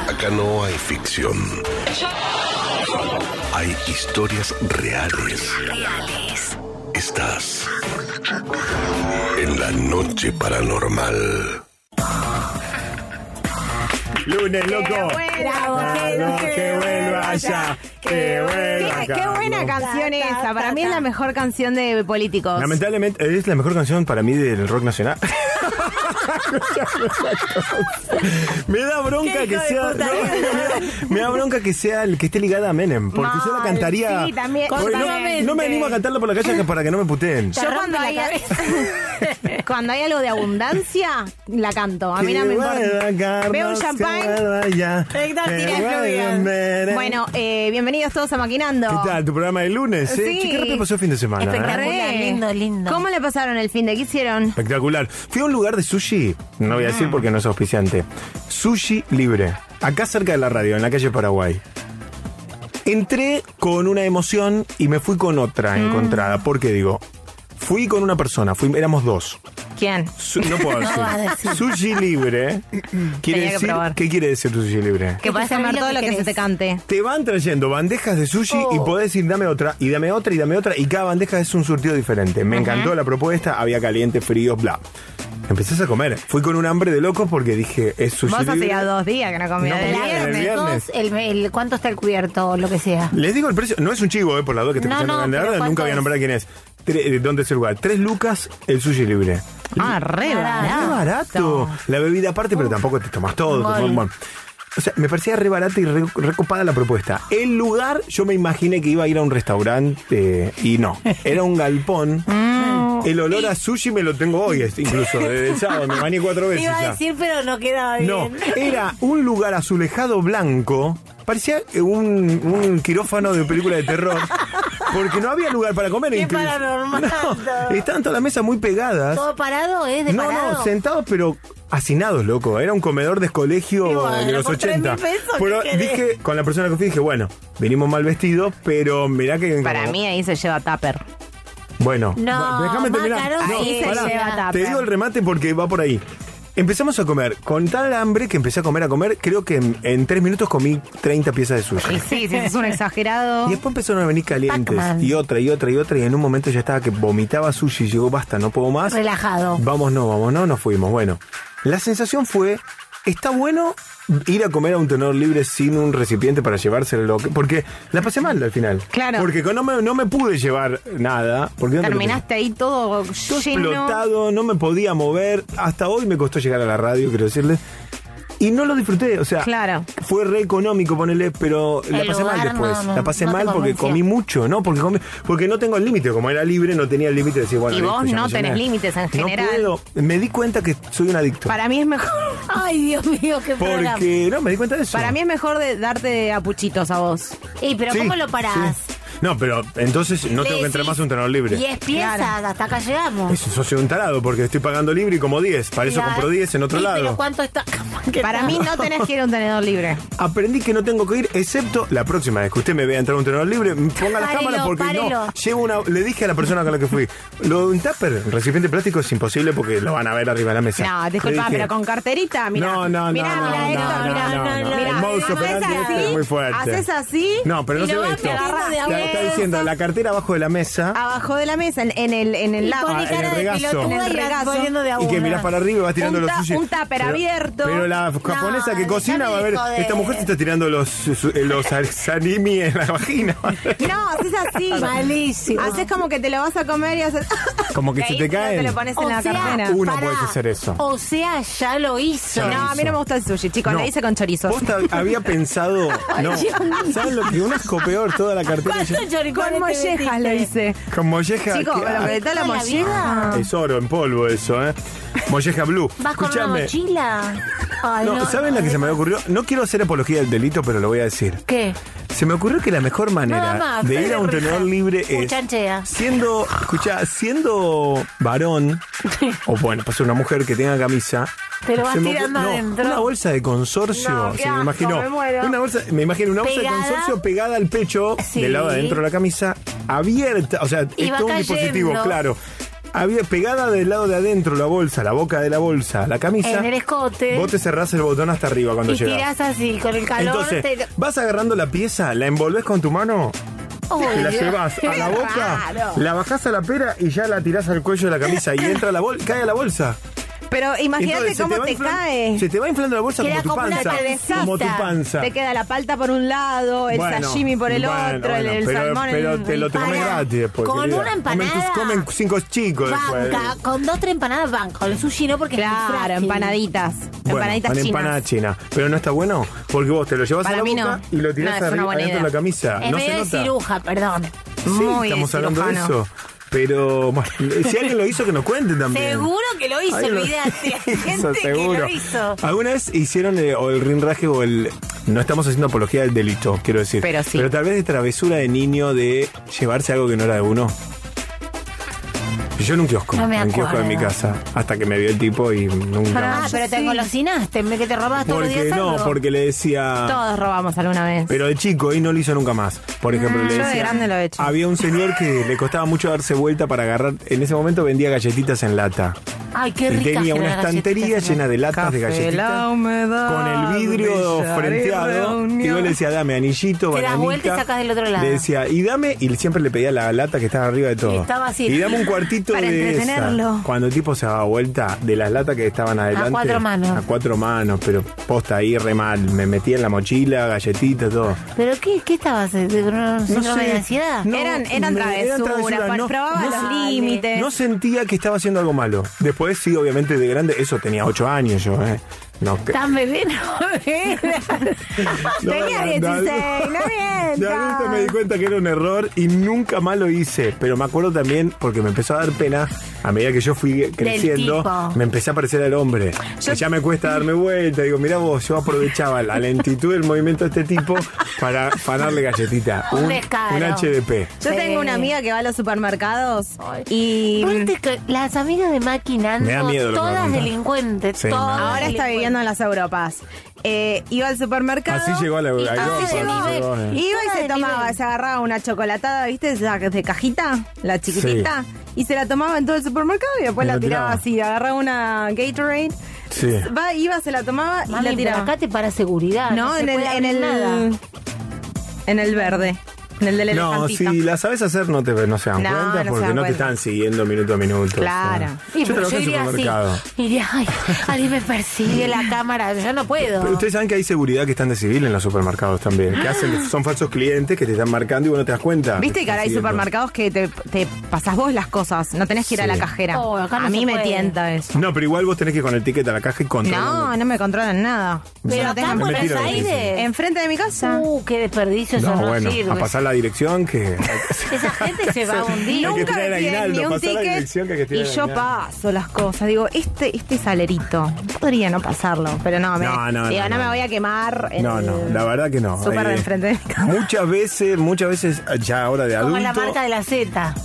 Acá no hay ficción. Hay historias reales. Estás en la noche paranormal. Lunes, loco. Bravo, que vuelva allá. Que vuelva Qué, acá. qué buena canción esa. Para mí es la mejor canción de políticos. Lamentablemente es la mejor canción para mí del rock nacional. Me da bronca que sea. no, me, da, me da bronca que sea el que esté ligada a Menem. Porque yo la cantaría. sí, también. No, no me animo a cantarla por la calle para que no me puteen. Yo cuando hay, cuando hay algo de abundancia, la canto. A mí no me importa. Veo un champagne. Bueno, eh, bienvenidos todos a Maquinando. ¿Qué tal? ¿Tu programa de lunes? ¿eh? Sí. Che, qué rápido pasó el fin de semana. ¿eh? Espectacular, lindo, lindo. ¿Cómo le pasaron el fin de? ¿Qué hicieron? Espectacular. Fui a un lugar de sushi, no voy a decir porque no es auspiciante. Sushi libre, acá cerca de la radio, en la calle Paraguay. Entré con una emoción y me fui con otra encontrada. ¿Por qué digo? Fui con una persona, fui, éramos dos. ¿Quién? Su- no puedo decir. a decir. Sushi libre. Quiere Tenía que decir, probar. ¿Qué quiere decir sushi libre? Que puedes comer todo lo que se te cante. Te van trayendo bandejas de sushi Oh. y podés ir dame otra, y dame otra, y dame otra, y cada bandeja es un surtido diferente. Me encantó la propuesta, había caliente, frío, bla. Empecé a comer. Fui con un hambre de locos porque dije, es sushi Vos libre. hacía dos días que no comías. No el viernes. El, el- ¿Cuánto está el cubierto o lo que sea? Les digo el precio, no es un chivo, eh, por la duda que estoy No, escuchando no, pero ¿cuánto nunca voy a nombrar quién es. Eh, ¿Dónde es el lugar? Tres lucas el sushi libre. Ah, re barato. barato. La bebida aparte, pero tampoco te tomas todo. bueno. O sea, me parecía re barata y re, recopada la propuesta. El lugar, yo me imaginé que iba a ir a un restaurante eh, y no. Era un galpón. El olor a sushi me lo tengo hoy, incluso, desde el sábado. Me bañé cuatro veces Iba a ya. decir, pero no quedaba bien. No, era un lugar azulejado blanco. Parecía un, un quirófano de película de terror. Porque no había lugar para comer. Qué incluso. paranormal. No, estaban todas las mesas muy pegadas. ¿Todo parado? ¿Es de No, parado? no, sentados pero hacinados, loco. Era un comedor de colegio bueno, de los por 80. 3.000 pesos, Pero dije, con la persona que fui, dije, bueno, venimos mal vestidos, pero mirá que... Para como- mí ahí se lleva tupper. Bueno, No, déjame terminar. Macaron No, sí se pará, lleva te digo el remate porque va por ahí. Empezamos a comer con tal hambre que empecé a comer, a comer. Creo que en, en tres minutos comí 30 piezas de sushi. Y sí, si es un exagerado. Y después empezaron a venir calientes. Pac-Man. Y otra, y otra, y otra. Y en un momento ya estaba que vomitaba sushi. Y llegó, basta, no puedo más. Relajado. Vamos, no, vamos, no, nos fuimos. Bueno, la sensación fue, está bueno ir a comer a un tenedor libre sin un recipiente para llevárselo. Porque la pasé mal al final. Claro. Porque no me, no me pude llevar nada. Porque no Terminaste ahí todo todo lleno. explotado, no me podía mover. Hasta hoy me costó llegar a la radio, quiero decirles. Y no lo disfruté, o sea, Claro. fue re económico ponerle, pero la pasé mal después. no, no, la pasé no mal porque comí mucho, ¿no? Porque comí- porque no tengo el límite, como era libre, no tenía el límite de decir, bueno, Y vos listo, no tenés límites en No general. puedo. Me di cuenta que soy un adicto. Para mí es mejor. Ay, Dios mío, qué programa. Porque, no, me di cuenta de eso. Para mí es mejor de darte apuchitos a vos. Ey, pero Sí, ¿cómo lo parás? No, pero entonces no tengo que entrar más a un tenedor libre. 10 piezas, hasta acá llegamos. Eso, soy un tarado porque estoy pagando libre y como 10. Para eso compro 10 en otro Sí, lado. Pero ¿cuánto está? Para mí no tenés que ir a un tenedor libre. Aprendí que no tengo que ir, excepto la próxima vez que usted me vea entrar a un tenedor libre, ponga las Párelo, cámaras porque párelo. no. Llevo una. Le dije a la persona con la que fui, lo de un tupper, un recipiente plástico es imposible porque lo van a ver arriba de la mesa. No, Le disculpa, dije, pero con carterita, mira. No, no, no, Mirá, no, mirá no, esto, no, mirá, no, no, no. mirá, El modus operandi este es muy fuerte. Haces así. No, pero no y se lo ve vas esto. de a está diciendo la cartera abajo de la mesa Abajo de la mesa, en, en el, en el lado. Ah, en el cara de regazo. En el regazo. y que mirás para arriba y vas tirando Un los sushi. un tupper abierto. Pero la japonesa que cocina va a ver, joder. esta mujer te está tirando los, su- los salimi en la vagina. No, haces así. Malísimo. Haces como que te lo vas a comer y haces. Como que se te caen. Te lo pones en la sea, cartera. Uno puede hacer eso. O sea, ya lo hizo. No, a mí no me gusta el sushi, chicos. No. Lo hice con chorizos. Posta había pensado. No. ¿Sabes lo que? Un asco peor toda la cartera. ¿Cuántos choripanes Con te mollejas lo hice. Con molleja. Chicos, ¿qué? que la Toda la molleja. Es oro en polvo eso, ¿eh? Molleja blue. ¿Vas con una Escúchame. mochila? Ay, No, ¿saben la que se me ocurrió? No quiero hacer apología del delito, pero lo voy a decir. ¿Qué? Se me ocurrió que la mejor manera más, de ir a un tenedor libre es Muchachea. siendo, escucha, siendo varón o bueno, pues una mujer que tenga camisa. Te lo vas se me tirando ocurre- no, adentro. Una bolsa de consorcio, No, qué se me asco, imaginó. me muero. Una bolsa, me imagino una bolsa Pegada. de consorcio pegada al pecho Sí. del lado de adentro de la camisa, abierta, o sea, Y es va todo un cayendo. dispositivo, claro. Había pegada del lado de adentro la bolsa, la boca de la bolsa, la camisa. En el escote. Vos te cerrás el botón hasta arriba cuando y llegas. tirás así, con el calor. Entonces, te... vas agarrando la pieza, la envolves con tu mano, Uy, te la llevas a la boca, raro. la bajás a la pera y ya la tirás al cuello de la camisa y entra la bolsa, cae a la bolsa. Pero imagínate Entonces, se cómo te, inflan- cae. Se te va inflando la bolsa Queda como tu como una panza. Como tu panza. Te queda la palta por un lado, el Bueno, sashimi por el bueno, otro, el- bueno, el, pero, salmón pero en te lo te comes Para, gratis después. con querida. una Comen, empanada. comen cinco chicos después. Banca, con dos, tres empanadas banco. El sushi no porque es Claro, frágil. empanaditas. Bueno, empanaditas una chinas. empanada china. Pero no está bueno porque vos te lo llevas Para a la boca no. y lo No, tirás es una arriba, adentro de la camisa. Es no se medio de nota. ciruja, perdón. Sí, Muy estamos hablando de eso. Pero bueno, si alguien lo hizo, que nos cuente también. Seguro que lo hizo, olvídate. Gente que seguro. lo hizo. ¿Alguna vez hicieron eh, o el rinraje o el... No estamos haciendo apología del delito, quiero decir. Pero sí. Pero tal vez de travesura de niño de llevarse algo que no era de uno. Yo en un kiosco, No me en un kiosco de mi casa, hasta que me vio el tipo y nunca Ah, más. pero te engolosinaste, me que te robabas todos los Porque días no, algo. porque le decía... Todos robamos alguna vez. Pero de chico y no lo hizo nunca más. Por ejemplo, le yo de decía. grande lo he hecho. Había un señor que le costaba mucho darse vuelta para agarrar. En ese momento vendía galletitas en lata. Ay, qué y tenía una estantería galletitas. llena de latas de Café, galletitas. la humedad, Con el vidrio billar y frenteado. Y reunión. yo le decía, dame anillito, Te das bananita. vuelta y sacas del otro lado. Le decía, y dame, y siempre le pedía la lata que estaba arriba de todo. Y estaba así. Y dame un cuartito Para de esa. entretenerlo. Cuando el tipo se daba vuelta de las latas que estaban adelante. cuatro manos. A cuatro manos, pero posta ahí re mal. Me metía en la mochila, galletitas, todo. ¿Pero qué, qué estabas? ¿De un síndrome de ansiedad? No, eran eran travesuras, travesuras, pa- no- probaba no- los límites. No sentía que estaba haciendo algo malo. Después sí, obviamente de grande, eso tenía ocho años yo, ¿eh? No, que- Tan bebé, no. No, Tenía de 16, no De adulto me di mientas. cuenta que era un error y nunca más lo hice. Pero me acuerdo también, porque me empezó a dar pena, a medida que yo fui creciendo, me empecé a parecer al hombre. Yo- Que ya me cuesta darme vuelta. Digo, mira vos, yo aprovechaba la lentitud del movimiento de este tipo para, darle galletita. Un Un, un HDP. Yo Sí. tengo una amiga que va a los supermercados y Ponte que las amigas de a todas delincuentes, Sí, todas ahora está delincuentes. Viviendo en las Europas. Eh, iba al supermercado. Así llegó a la Europa, llegó. así llegó, eh. Iba y se tomaba, se agarraba una chocolatada, ¿viste? De cajita, la chiquitita, y se la tomaba en todo el supermercado y después Y la tiraba tiraba. así, agarraba una Gatorade, Sí. va, iba, se la tomaba y la tiraba. acá te para seguridad. no, en el, puede en el nada. en el verde, en el del No, elefantito. si la sabes hacer no te no se dan No, cuenta no se porque dan no te cuenta. están siguiendo minuto a minuto. Claro. o sea. Y Yo pero trabajé en iría así. supermercado. Iría, ay, alguien me persigue la cámara. Yo no puedo. Pero ustedes saben que hay seguridad que están de civil en los supermercados también. Que hacen, son falsos clientes que te están marcando y vos no te das cuenta. Viste Te que ahora hay supermercados que te, te pasas vos las cosas, no tenés que ir a Sí. la cajera. Oh, acá no a mí me puede. tienta eso. No, pero igual vos tenés que ir con el ticket a la caja y controlar. No, no me controlan nada. Pero Yo no acá tengo- en Aires. Enfrente de mi casa. Uh, qué desperdicio, eso No, no, bueno, sirve. a pasar la dirección que. Esa gente se va a hundir. Hay que Nunca tirar me el piden aguinaldo, ni un pasar la ticket dirección que hay que tirar y yo aguinaldo. paso las cosas. Digo, este, este salerito, podría no pasarlo, pero no, me, No, no, digo, no, no, no. me voy a quemar. en No, no, el la verdad que no. Súper de Eh, enfrente de mi casa. Muchas veces, muchas veces, ya ahora de Como adulto. la marca de la Z.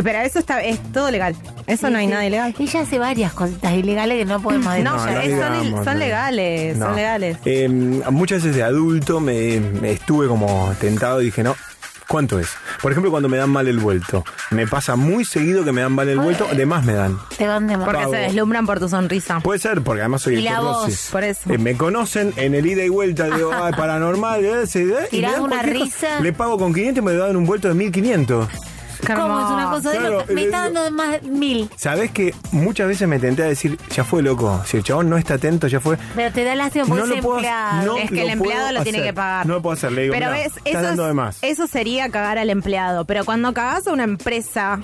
Pero eso está, es todo legal. Eso no hay nada ilegal. Ella hace varias cositas ilegales que no podemos decir. No, No, es- son, il- digamos, son no. legales, No. son legales. Eh, muchas veces de adulto me, me estuve como tentado y dije, no, ¿cuánto es? Por ejemplo, cuando me dan mal el vuelto. Me pasa muy seguido que me dan mal el vuelto, de más me dan. Te van de Porque pago. se deslumbran por tu sonrisa. Puede ser, porque además soy Y el la voz, Rossi. por eso. Eh, me conocen en el ida y vuelta, digo, ay, paranormal, eh, se- eh, y me Tirás dan una cualquier cosa. risa. Le pago con 500 y me dan un vuelto de 1500. ¿Cómo es una cosa de Claro, loca? Me está dando de más de mil. Sabes que muchas veces me tenté a decir, ya fue loco, si el chabón no está atento, ya fue. Pero te da lástima porque No es lo puedo- empleado. no es que el empleado lo tiene que pagar. No lo puedo hacer, le digo, Pero "Mirá, ves, estás eso, dando es- de más. eso sería cagar al empleado. Pero cuando cagás a una empresa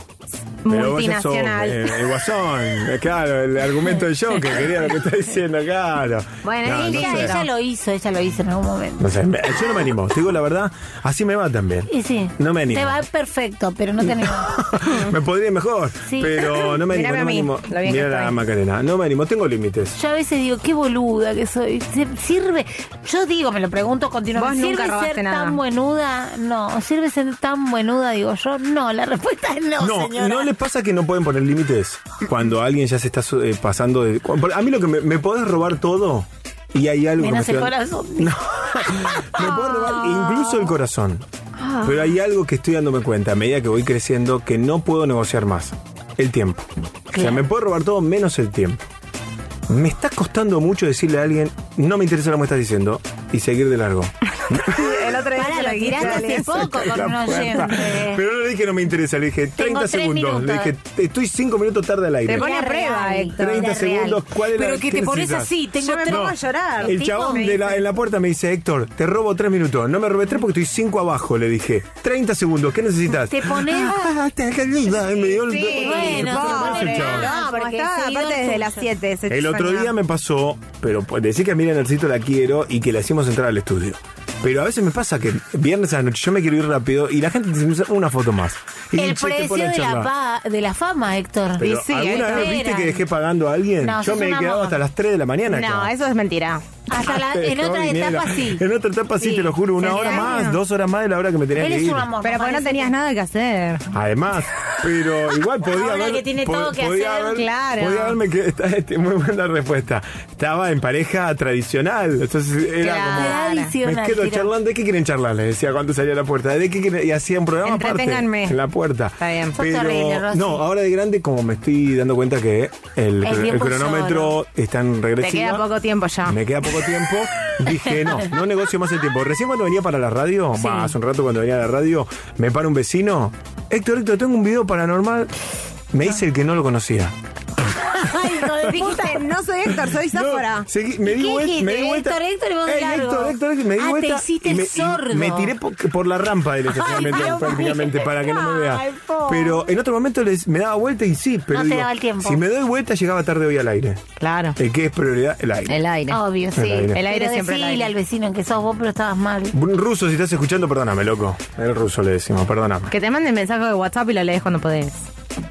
Pero vos ya sos, multinacional. eh, el guasón, eh, claro, el argumento de yo que quería lo que está diciendo, claro. Bueno, No, no ella, sé. ella lo hizo, ella lo hizo en algún momento. No sé, me- yo no me animo, te digo la verdad, así me va también. Y sí. No me animo. Te va perfecto, pero no te. Me podría ir mejor, Sí. pero no me animo. No me Mira la. Macarena, no me animo, tengo límites. Yo a veces digo, qué boluda que soy. ¿Sirve? Yo digo, me lo pregunto continuamente. Vos nunca ¿Sirve robaste ser nada. tan buenuda? No. ¿Sirve ser tan buenuda? Digo yo, no. La respuesta es no, No, señora. ¿no les pasa que no pueden poner límites cuando alguien ya se está eh, pasando de... A mí lo que me, me podés robar todo y hay algo Menos que el me estoy- corazón. No, me podés robar incluso el corazón. Pero hay algo que estoy dándome cuenta a medida que voy creciendo que no puedo negociar más. El tiempo. O sea, me puedo robar todo menos el tiempo. Me está costando mucho decirle a alguien, no me interesa lo que me estás diciendo, y seguir de largo. El otro día Tiraste hace poco con un oyente. Pero no le dije no me interesa, le dije 30 tres segundos. Le dije, estoy 5 minutos tarde al aire. Te pone a prueba, Héctor. 30 Era segundos, ¿cuál era? Pero que te pones así, tengo me tres- pongo a llorar. El chabón de la, en la puerta me dice, Héctor, te robo 3 minutos. No me robé 3 porque estoy 5 abajo, le dije. 30 segundos, ¿qué necesitas? Te pones. Ah, te me dio el Sí, bueno. No, porque aparte desde las 7. ese El otro día me pasó, pero pues, decir que a Miriam Narcito la quiero y que la hicimos entrar al estudio. Pero a veces me pasa que viernes a la noche yo me quiero ir rápido y la gente dice una foto más. Y El te precio de la, pa- de la fama, Héctor. Pero Y sí, ¿Alguna vez viste que dejé pagando a alguien? No, yo me he quedado hasta las 3 de la mañana. No, acá. eso es mentira. Hasta la- en otra etapa sí. En otra etapa sí, Sí. te lo juro, una ¿En hora más, dos horas más de la hora que me tenía Él que es ir. un amor. Pero porque no tenías nada que hacer. Además, pero igual podía haber. que tiene todo que podía hacer, haber- claro. Podía haberme que esta- este, muy buena respuesta. Estaba en pareja tradicional. Entonces era Claro. como. Tradicional, Me quedo charlando. ¿De qué quieren charlar? Decía cuando salía a la puerta. ¿De qué? Y hacía un programa aparte. En la puerta. Está bien. Pero, no, ahora de grande, como me estoy dando cuenta que el, El el tiempo cronómetro está en regresiva. queda poco tiempo ya. Me queda poco tiempo. Dije, no, no negocio más el tiempo. Recién cuando venía para la radio, va, hace un rato cuando venía a la radio, me para un vecino. Héctor, Héctor, tengo un video paranormal. Me dice el que no lo conocía. Ay, hijo de puta. Dijiste, no soy Héctor, soy Zafora. No, seguí- me ¿Y di qué vuelta, dijiste? me di vuelta. Héctor, Héctor, y vos de Ey, largo. Héctor, Héctor, Héctor, me di Ah, te vuelta. hiciste y me, y sordo. me tiré po- por la rampa del estacionamiento Dios prácticamente para que no me vea. Ay, pobre. Pero en otro momento les, me daba vuelta y sí, pero No te digo, daba el tiempo. si me doy vuelta llegaba tarde hoy al aire. Claro. ¿El qué es prioridad? El aire. El aire. Obvio, sí. El aire. El aire Pero siempre el decile aire. al vecino que sos vos, pero estabas mal. Un ruso, si estás escuchando, perdóname, loco. El ruso le decimos, perdóname. Que te manden mensaje de WhatsApp y lo lees cuando podés.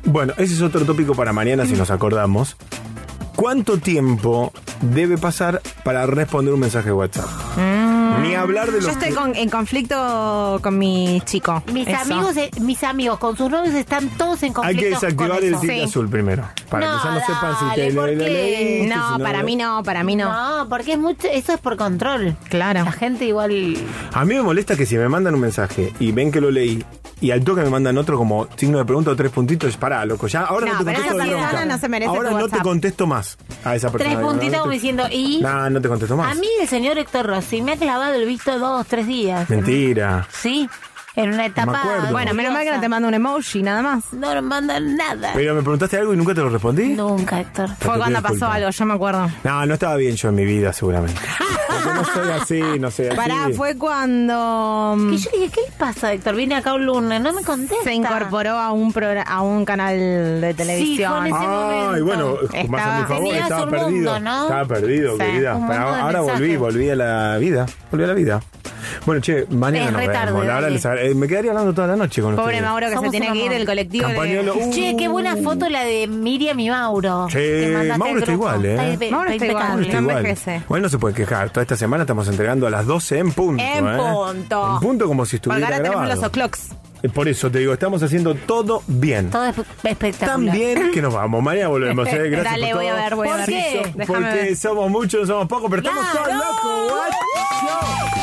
Bueno, ese es otro tópico para mañana si nos acordamos. ¿Cuánto tiempo debe pasar para responder un mensaje de WhatsApp? Ni hablar de los Yo estoy que- con- en conflicto con mi chico. Mis Eso. amigos, eh, mis amigos con sus novios están todos en Hay conflicto. que desactivar con el eso. tic Sí. azul primero. Para No, que ya no sepan si te lo ¿por lo qué? leíste, No, si para mí no, para mí no. No, porque es mucho, eso es por control. Claro. La gente igual. A mí me molesta que si me mandan un mensaje y ven que lo leí y al toque me mandan otro como signo de pregunta o tres puntitos, pará, loco, ya ahora no, No, te pero contesto esa de persona bronca. no se merece Ahora tu no te WhatsApp. contesto más a esa persona. Tres puntitos como diciendo, y. No, no te contesto más. A mí el señor Héctor Rossi me ha clavado el visto dos, tres días. Mentira. Sí, en una etapa. acuerdo. Bueno, menos mal que no te mando un emoji, nada más. No nos mandan nada. Pero me preguntaste algo y nunca te lo respondí. Nunca, Héctor. Fue cuando pasó algo, yo me acuerdo. No, no estaba bien yo en mi vida, seguramente. Porque no soy así, no soy así. Pará, fue cuando mm, Y yo dije, ¿qué le pasa, Héctor? Vine acá un lunes, no me contesta. se incorporó a un progra- a un canal de televisión. fue en ese Ay, momento. bueno, Estaba- más a mi favor, Tenías estaba un perdido. mundo, ¿no? Estaba perdido, Sí, querida. un Pero mundo de ahora volví, mensajes. volví a la vida. Volví a la vida. Bueno, che, mañana Es nos re vemos. tarde, La verdad, dale. les agra- eh, me quedaría hablando toda la noche con Pobre ustedes. Mauro que Somos se tiene que ir del colectivo. de- uh. Che, qué buena foto la de Miriam y Mauro. Che, mandaste Mauro está igual, ¿eh? Está, Mauro está igual, no Igual. envejece. Bueno, no se puede quejar. Toda esta semana estamos entregando a las 12 en punto. En ¿eh? punto. En punto como si Porque estuviera ahora tenemos los o'clocks. Eh, Por eso te digo, estamos haciendo todo bien. Todo es espectacular. Tan bien que nos vamos. Mañana volvemos. ¿eh? Gracias Dale, por voy a ver, voy a ¿Por ver. qué? So- Déjame Porque ver. somos muchos, no somos pocos, pero estamos todos locos. What?